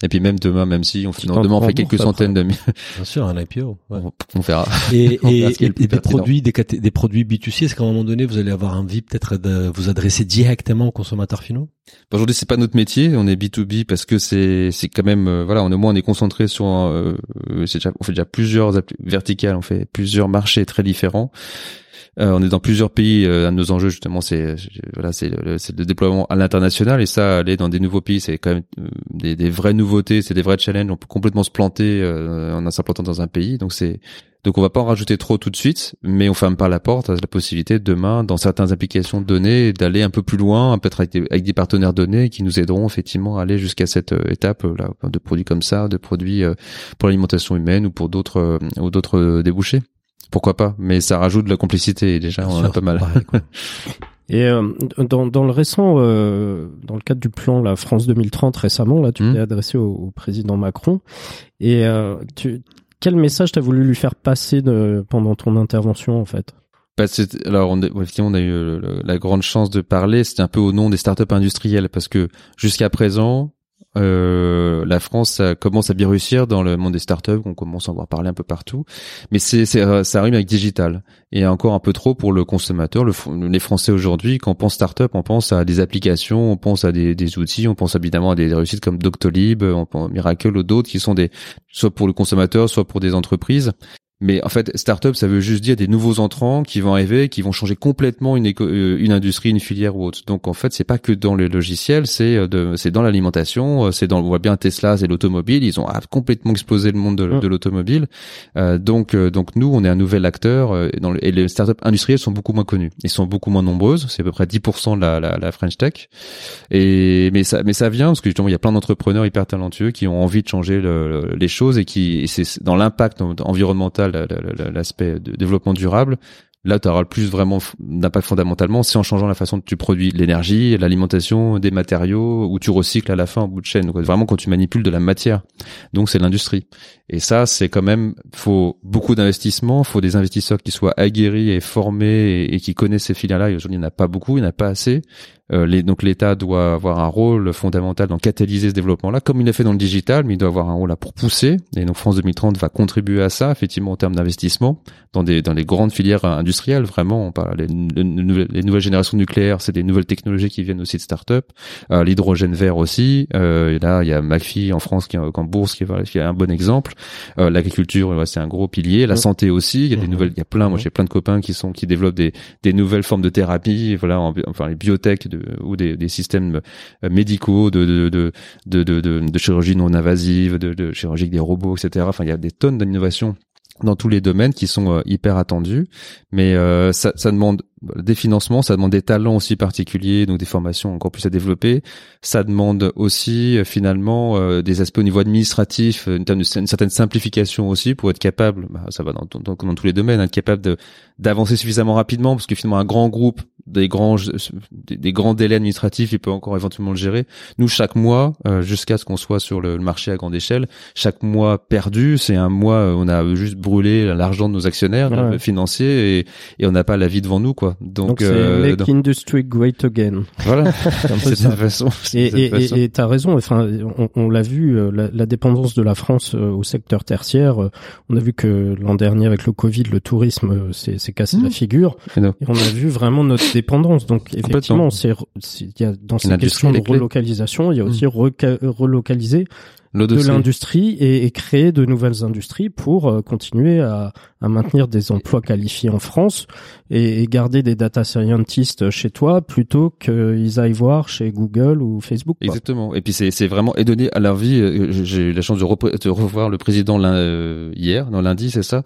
Speaker 7: Et puis même demain, même si on finance, demain on fait quelques centaines de milliers.
Speaker 4: Bien sûr, un IPO.
Speaker 7: Ouais. On, verra.
Speaker 4: Et, et, des produits, des, des produits B2C, est-ce qu'à un moment donné, vous allez avoir envie peut-être de vous adresser directement aux consommateurs finaux?
Speaker 7: Aujourd'hui, c'est pas notre métier. On est B2B parce que c'est c'est quand même euh, voilà, on est moins on est concentré sur euh, déjà, on fait déjà plusieurs verticales, on fait plusieurs marchés très différents. Euh, on est dans plusieurs pays. Euh, un de nos enjeux justement, c'est le, déploiement à l'international et ça, aller dans des nouveaux pays, c'est quand même euh, des, vraies nouveautés, c'est des vrais challenges. On peut complètement se planter en s'implantant dans un pays, donc c'est donc on va pas en rajouter trop tout de suite, mais on ferme pas la porte à la possibilité demain, dans certaines applications données, d'aller un peu plus loin, peut-être avec, avec, des partenaires donnés qui nous aideront effectivement à aller jusqu'à cette étape de produits comme ça, de produits pour l'alimentation humaine ou pour d'autres ou d'autres débouchés pourquoi pas Mais ça rajoute de la complicité. déjà, on en a pas mal.
Speaker 6: Et euh, dans, dans le récent, euh, dans le cadre du plan la France 2030 récemment, là, tu
Speaker 7: Mmh.
Speaker 6: t'es adressé au, au président Macron. Et euh, tu, quel message t'as voulu lui faire passer de, pendant ton intervention en fait?
Speaker 7: Bah, c'est- alors, on, effectivement, on a eu la grande chance de parler. C'était un peu au nom des startups industrielles parce que jusqu'à présent, euh, la France commence à bien réussir dans le monde des startups. On commence à en voir parler un peu partout, mais c'est, euh, ça arrive avec digital et encore un peu trop pour le consommateur. Le, les Français aujourd'hui, quand on pense startup, on pense à des applications, on pense à des, des outils, on pense évidemment à des réussites comme Doctolib, on pense Miracle ou d'autres qui sont des soit pour le consommateur, soit pour des entreprises. Mais en fait, startup, ça veut juste dire des nouveaux entrants qui vont arriver, qui vont changer complètement une, éco- euh, une industrie, une filière ou autre. Donc en fait, c'est pas que dans le logiciel, c'est euh, de, c'est dans l'alimentation, euh, c'est dans, on voit bien Tesla, c'est l'automobile, ils ont ah, complètement explosé le monde de,
Speaker 6: Mm.
Speaker 7: de l'automobile. Euh, donc euh, donc nous, on est un nouvel acteur euh, dans le- et les startups industrielles sont beaucoup moins connues, ils sont beaucoup moins nombreuses, c'est à peu près 10% de la, la, la French Tech. Et mais ça mais ça vient parce que justement il y a plein d'entrepreneurs hyper talentueux qui ont envie de changer le- le- les choses et qui c'est dans l'impact environnemental l'aspect de développement durable là tu auras le plus vraiment d'impact fondamentalement c'est en changeant la façon dont tu produis l'énergie l'alimentation des matériaux ou tu recycles à la fin en bout de chaîne. Donc vraiment quand tu manipules de la matière. Donc c'est l'industrie. Et ça c'est quand même faut beaucoup d'investissements faut des investisseurs qui soient aguerris et formés et, et qui connaissent ces filières là et aujourd'hui il n'y en a pas beaucoup il n'y en a pas assez euh, les- donc l'État doit avoir un rôle fondamental dans catalyser ce développement-là, comme il l'a fait dans le digital, mais il doit avoir un rôle là pour pousser. Et donc France 2030 va contribuer à ça, effectivement en termes d'investissement dans des dans les grandes filières euh, industrielles. Vraiment, on parle les, les nouvelles- les nouvelles générations nucléaires, c'est des nouvelles technologies qui viennent aussi de start-up. Euh, L'hydrogène vert aussi. Euh, et là, il y a McPhee en France qui est en bourse qui est, voilà, qui est un bon exemple. Euh, L'agriculture, ouais, c'est un gros pilier. La
Speaker 6: Mhm.
Speaker 7: santé aussi. Il y a des
Speaker 6: Mhm.
Speaker 7: nouvelles. Il y a plein. Moi,
Speaker 6: Mhm.
Speaker 7: j'ai plein de copains qui sont qui développent des des nouvelles formes de thérapie. Voilà, en- enfin les biotech de, ou des, des systèmes euh, médicaux de de de de, de, de, chirurgie non invasive, de, de chirurgie avec des robots, etc. Enfin, il y a des tonnes d'innovations dans tous les domaines qui sont euh, hyper attendus, mais euh, ça, ça demande des financements, ça demande des talents aussi particuliers, donc des formations encore plus à développer. Ça demande aussi euh, finalement euh, des aspects au niveau administratif, une, une certaine simplification aussi pour être capable, bah, ça va dans, dans, dans tous les domaines, être capable d'avancer suffisamment rapidement, parce que finalement un grand groupe, des grands des, des grands délais administratifs, il peut encore éventuellement le gérer. Nous chaque mois, euh, jusqu'à ce qu'on soit sur le, le marché à grande échelle, chaque mois perdu, c'est un mois euh, on a juste brûlé l'argent de nos actionnaires
Speaker 6: Ouais.
Speaker 7: financiers et, et on n'a pas la vie devant nous quoi. Donc,
Speaker 6: Donc, c'est
Speaker 7: euh,
Speaker 6: Make
Speaker 7: donc,
Speaker 6: Industry Great Again.
Speaker 7: voilà,
Speaker 6: C'est ça.
Speaker 7: de façon.
Speaker 6: Et t'as raison. Enfin, on, on l'a vu, euh, la, la dépendance de la France euh, au secteur tertiaire. On a vu que l'an dernier, avec le Covid, le tourisme s'est cassé
Speaker 7: Mmh.
Speaker 6: la figure.
Speaker 7: Et donc,
Speaker 6: Et on a vu vraiment notre dépendance. Donc effectivement, c'est y a dans ces questions de relocalisation, il y a aussi reca- relocaliser
Speaker 7: l'eau
Speaker 6: de l'industrie et, et créer de nouvelles industries pour euh, continuer à, à maintenir des emplois qualifiés en France et, et garder des data scientists chez toi plutôt qu'ils aillent voir chez Google ou Facebook. quoi.
Speaker 7: Exactement. Et puis c'est vraiment et donner à leur vie. euh, J'ai eu la chance de, revoir le président euh, hier, non lundi, c'est ça,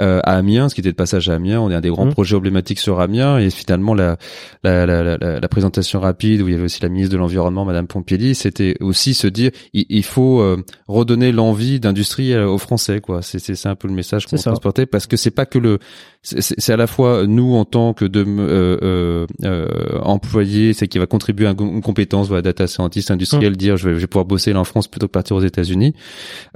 Speaker 7: euh, à Amiens, ce qui était de passage à Amiens. On est un des grands
Speaker 6: Mhm.
Speaker 7: projets emblématiques sur Amiens et finalement la la, la, la, la- présentation rapide où il y avait aussi la ministre de l'environnement, Madame Pompili, c'était aussi se dire il, il faut redonner l'envie d'industrie aux Français quoi. C'est un peu le message qu'on transportait parce que c'est pas que le c'est- à la fois nous en tant que de euh, euh, euh, employés, c'est qui va contribuer à une compétence, voilà, data scientist industriel,
Speaker 6: Mmh.
Speaker 7: dire je vais, je vais pouvoir bosser là en France plutôt que partir aux États-Unis.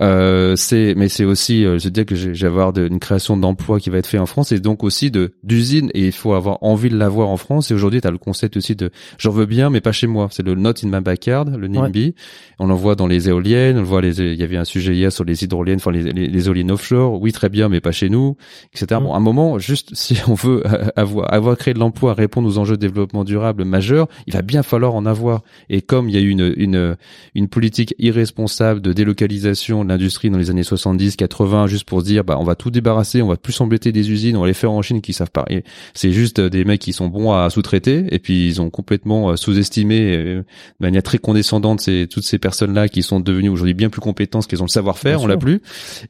Speaker 7: Euh, c'est mais c'est aussi euh, je veux dire que j'ai avoir de- une création d'emplois qui va être fait en France et donc aussi de d'usines et il faut avoir envie de l'avoir en France et aujourd'hui tu as le concept aussi de j'en veux bien mais pas chez moi, c'est le not in my backyard, le NIMBY. On l'en voit dans les éoliennes, on le voit les il y avait un sujet hier sur les hydroliennes, enfin les, les, les éoliennes offshore, oui très bien mais pas chez nous, etc.
Speaker 6: Mm.
Speaker 7: Bon, à un moment juste si on veut euh, avoir avoir créé de l'emploi, répondre aux enjeux de développement durable majeurs, il va bien falloir en avoir. Et comme il y a eu une une une politique irresponsable de délocalisation de l'industrie dans les années 70, 80, juste pour se dire bah on va tout débarrasser, on va plus embêter des usines, on va les faire en Chine qui savent pas. C'est juste euh, des mecs qui sont bons à sous-traiter et puis ils ont complètement euh, sous-estimé de manière très condescendante ces, toutes ces personnes-là qui sont devenues aujourd'hui bien plus compétentes, qu'elles ont le savoir-faire, on l'a plus.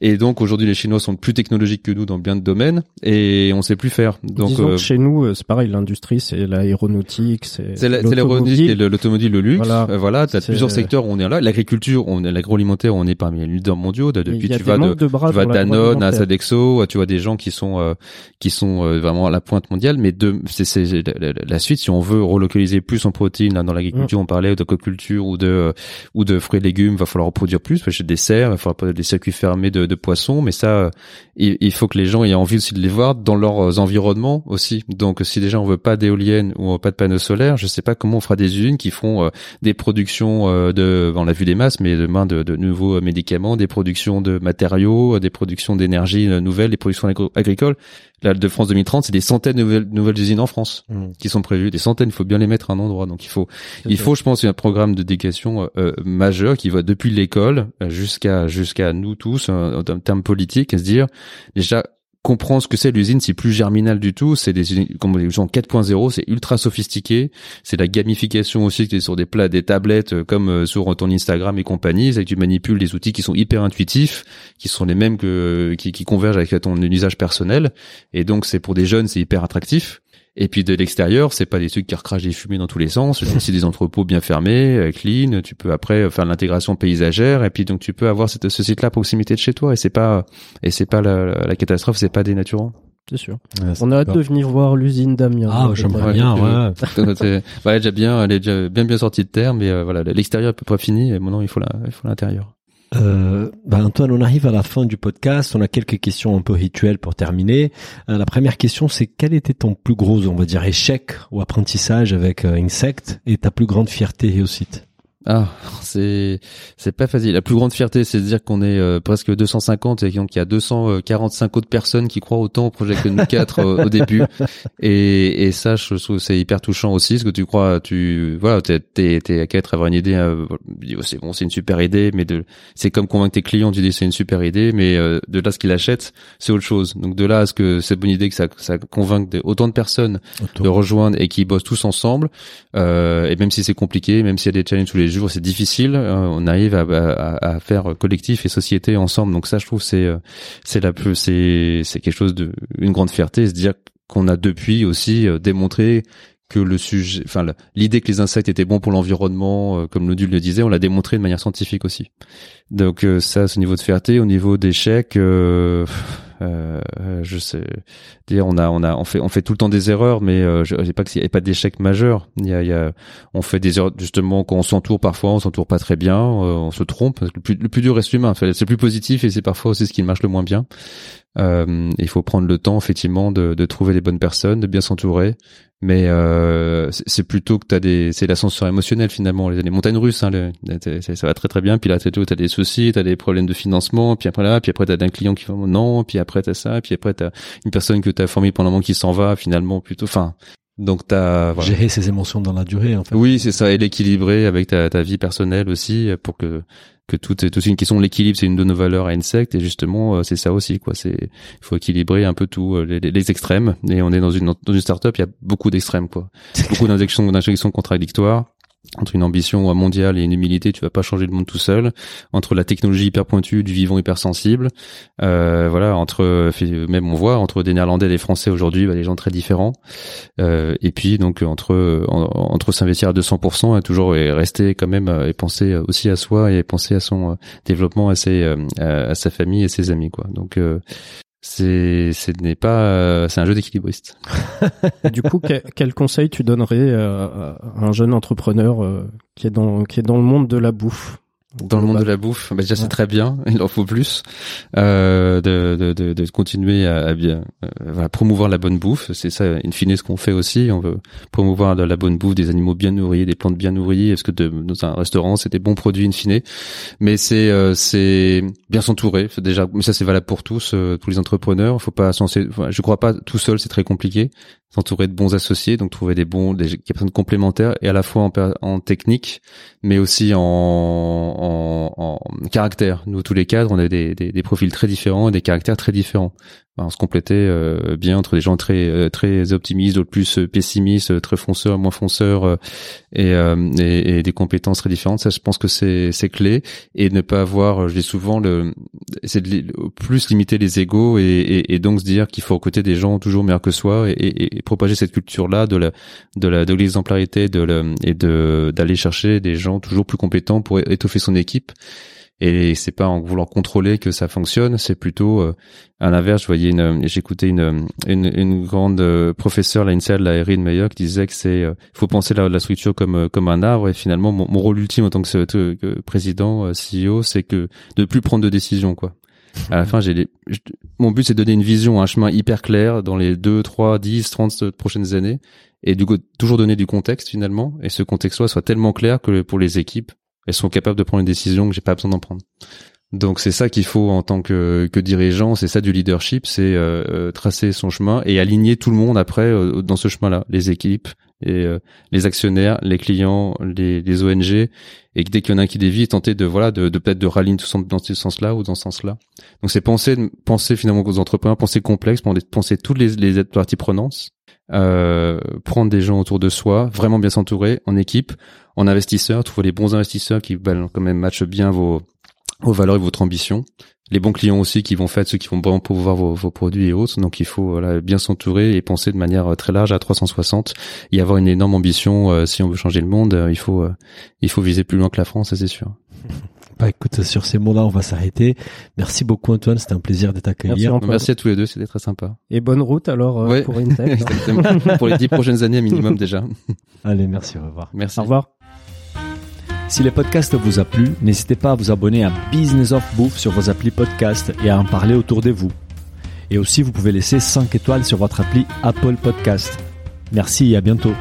Speaker 7: Et donc aujourd'hui les Chinois sont plus technologiques que nous dans bien de domaines et on sait plus faire. Donc
Speaker 6: Disons
Speaker 7: euh,
Speaker 6: que chez nous, euh, c'est pareil, l'industrie, c'est l'aéronautique, c'est
Speaker 7: c'est la- c'est l'aéronautique et le- l'automobile, le luxe.
Speaker 6: Voilà.
Speaker 7: Voilà, voilà t'as
Speaker 6: C'est-
Speaker 7: plusieurs secteurs où on est là. L'agriculture, on est l'agroalimentaire, on est parmi les leaders mondiaux. Depuis tu vas de tu vas Danone à. Sodexo, tu vois des gens qui sont euh, qui sont euh, vraiment à la pointe mondiale. Mais de c'est c'est la, suite si on veut relocaliser plus en protéines là, dans l'agriculture,
Speaker 6: Mm.
Speaker 7: on parlait d'aquaculture ou de euh, ou de fruits et légumes, va falloir produire plus parce que des serres, il va falloir des circuits fermés de, de poissons. Mais ça, euh, il, il faut que les gens aient envie aussi de les voir dans leurs environnements aussi. Donc si déjà on veut pas d'éoliennes ou pas de panneaux solaires, je sais pas comment on fera des usines qui feront euh, des productions euh, de, on a vu des masses, mais demain de, de nouveaux euh, médicaments, des productions de matériaux, euh, des productions d'énergie euh, nouvelles, des productions agricoles. Là, de France 2030, c'est des centaines de nouvelles, nouvelles usines en France
Speaker 4: Mm.
Speaker 7: qui sont prévues, des centaines. Il faut bien les mettre à un endroit. Donc il faut, il faut, je pense, un programme de d'éducation euh, majeur qui va depuis l'école euh, jusqu'à jusqu'à nous tous euh, en termes politiques, et se dire déjà comprendre ce que c'est l'usine, c'est plus germinal du tout, c'est des comme les usines 4.0, c'est ultra sophistiqué, c'est la gamification aussi qui est sur des plats, des tablettes euh, comme euh, sur ton Instagram et compagnie, c'est que tu manipules des outils qui sont hyper intuitifs, qui sont les mêmes que qui, qui convergent avec ton usage personnel et donc c'est pour des jeunes, c'est hyper attractif. Et puis de l'extérieur, c'est pas des trucs qui recrachent des fumées dans tous les sens. C'est aussi des entrepôts bien fermés, euh, clean. Tu peux après faire l'intégration paysagère et puis donc tu peux avoir cette, ce site-là à proximité de chez toi. Et c'est pas et c'est pas la, catastrophe, c'est pas dénaturant.
Speaker 6: C'est sûr.
Speaker 4: Ouais,
Speaker 6: On a hâte de venir voir l'usine d'Amiens.
Speaker 4: Ah, j'aimerais
Speaker 6: euh,
Speaker 4: bien, ouais.
Speaker 7: C'est- bah, elle est déjà bien, elle est déjà bien bien sortie de terre, mais euh, voilà, l'extérieur est à peu près fini. Et maintenant, il faut la, il faut l'intérieur.
Speaker 4: Euh, bah Antoine, on arrive à la fin du podcast. On a quelques questions un peu rituelles pour terminer. Euh, la première question, c'est quel était ton plus gros, on va dire, échec ou apprentissage avec euh, Insect et ta plus grande fierté réussite
Speaker 7: Ah, c'est c'est pas facile. La plus grande fierté, c'est de dire qu'on est euh, presque 250 et donc il y a 245 autres personnes qui croient autant au projet que nous quatre euh, au début. Et, et ça, je trouve que c'est hyper touchant aussi, parce que tu crois, tu voilà, t'es t'es t'es à quatre avoir une idée, euh, oh, c'est bon, c'est une super idée, mais de c'est comme convaincre tes clients, tu dis c'est une super idée, mais euh, de là ce qu'ils achètent, c'est autre chose. Donc de là à ce que c'est bonne idée que ça ça convainque des- autant de personnes de rejoindre et qui bossent tous ensemble. Euh, et même si c'est compliqué, même s'il y a des challenges tous les jours, c'est difficile. euh, on arrive à, faire collectif et société ensemble. Donc ça, je trouve, c'est euh, c'est la c'est c'est quelque chose de une grande fierté, se dire qu'on a depuis aussi euh, démontré que le sujet, enfin l'idée que les insectes étaient bons pour l'environnement, comme Nodule le disait, on l'a démontré de manière scientifique aussi. Donc ça, au niveau de fierté, au niveau d'échec, euh, euh, euh, je sais, on a on a on fait on fait tout le temps des erreurs, mais euh, je, je dis pas qu'il n'y a pas d'échec majeur. Il y a, il y a on fait des erreurs justement quand on s'entoure parfois, on s'entoure pas très bien, euh, on se trompe. Le plus, le plus dur reste l'humain. C'est plus positif et c'est parfois aussi ce qui marche le moins bien. Euh, il faut prendre le temps effectivement de, de trouver les bonnes personnes, de bien s'entourer. Mais euh, c'est plutôt que t'as des, c'est l'ascenseur émotionnel finalement, les, les montagnes russes. Hein, ça va très très bien. Puis là, t'as tout, t'as des soucis, t'as des problèmes de financement. Puis après là, puis après t'as un client qui va non. Puis après t'as ça. Puis après t'as une personne que t'as formée pendant un moment qui s'en va finalement plutôt. Enfin, donc t'as voilà.
Speaker 4: Gérer ses émotions dans la durée, en fait.
Speaker 7: Oui, c'est ça, et l'équilibrer avec ta, ta vie personnelle aussi, pour que que tout est tout une question de l'équilibre, c'est une de nos valeurs à Insect, et justement, euh, c'est ça aussi, quoi. C'est il faut équilibrer un peu tout euh, les, les extrêmes, et on est dans une dans une startup, il y a beaucoup d'extrêmes, quoi. Beaucoup d'injections d'injections contradictoires. Entre une ambition mondiale et une humilité, tu vas pas changer le monde tout seul. Entre la technologie hyper pointue, du vivant hyper sensible, euh, voilà. Entre même on voit entre des Néerlandais et des Français aujourd'hui, bah, des gens très différents. Euh, et puis donc entre en- entre s'investir à 200% et toujours et rester quand même euh, et penser aussi à soi et penser à son euh, développement, à ses euh, à sa famille et ses amis quoi. Donc euh, c'est ce n'est pas euh, c'est un jeu d'équilibriste.
Speaker 6: Du coup, que- quel conseil tu donnerais euh, à un jeune entrepreneur euh, qui est dans qui est dans le monde de la bouffe?
Speaker 7: Dans le monde de la bouffe, bah déjà c'est très bien, il en faut plus, euh, de, de, de, de continuer à, à bien euh, promouvoir la bonne bouffe. C'est ça, in fine, ce qu'on fait aussi. On veut promouvoir de la bonne bouffe, des animaux bien nourris, des plantes bien nourries. Est-ce que de, dans un restaurant, c'est des bons produits in fine? Mais c'est euh, c'est bien s'entourer. Déjà, mais ça c'est valable pour tous, euh, tous les entrepreneurs. Faut pas censé, enfin, je crois pas tout seul, c'est très compliqué. S'entourer de bons associés, donc trouver des bons, des personnes complémentaires et à la fois en, technique, mais aussi en, en, en caractère. Nous, tous les cadres, on a des, des profils très différents et des caractères très différents. On se complétait euh, bien entre des gens très euh, très optimistes, d'autres plus euh, pessimistes, très fonceurs, moins fonceurs, et, et, et, des compétences très différentes. Ça, je pense que c'est c'est clé et ne pas avoir, je dis souvent, le c'est plus limiter les égaux et, et, et donc se dire qu'il faut recruter des gens toujours meilleurs que soi et, propager cette culture là de la de la de l'exemplarité de la, et de d'aller chercher des gens toujours plus compétents pour étoffer son équipe et c'est pas en voulant contrôler que ça fonctionne, c'est plutôt euh, à l'inverse. Je voyais une, j'écoutais une, une, une grande euh, professeure là, de la Erin Meyer, qui disait que c'est, euh, faut penser la, la structure comme euh, comme un arbre. Et finalement, mon, mon rôle ultime en tant que, que président, CEO, c'est que de plus prendre de décisions, quoi. À la fin, j'ai les, mon but c'est de donner une vision, un chemin hyper clair dans les 2, 3, 10, 30 prochaines années et du coup toujours donner du contexte finalement et ce contexte-là soit tellement clair que pour les équipes elles sont capables de prendre une décision que j'ai pas besoin d'en prendre. Donc c'est ça qu'il faut en tant que, que dirigeant, c'est ça du leadership, c'est euh, euh, tracer son chemin et aligner tout le monde après euh, dans ce chemin-là, les équipes, et les actionnaires, les clients, les, les ONG, et dès qu'il y en a un qui dévie, tenter de voilà de, de peut-être de rallier tout dans ce sens-là ou dans ce sens-là. Donc c'est penser penser finalement aux entrepreneurs, penser complexe, penser toutes les, les parties prenantes, prendre des gens autour de soi, vraiment bien s'entourer en équipe en investisseur, trouver les bons investisseurs qui ben, quand même matchent bien vos, vos valeurs et votre ambition. Les bons clients aussi qui vont faire ceux qui vont vraiment pouvoir vos, vos produits et autres. Donc il faut voilà, bien s'entourer et penser de manière euh, très large à 360 et avoir une énorme ambition. Euh, si on veut changer le monde, euh, il faut il faut viser plus loin que la France, ça c'est sûr.
Speaker 4: Bah écoute, sur ces mots-là, on va s'arrêter. Merci beaucoup Antoine, c'était un plaisir de t'accueillir.
Speaker 7: Merci, Merci, à tous les deux, c'était très sympa.
Speaker 6: Et bonne route alors pour Intel.
Speaker 7: pour les dix prochaines années minimum déjà.
Speaker 4: Allez, merci, au revoir.
Speaker 7: Merci.
Speaker 6: Au revoir.
Speaker 4: Si le podcast vous a plu, n'hésitez pas à vous abonner à Business of Bouffe sur vos applis podcast et à en parler autour de vous. Et aussi, vous pouvez laisser 5 étoiles sur votre appli Apple Podcast. Merci et à bientôt.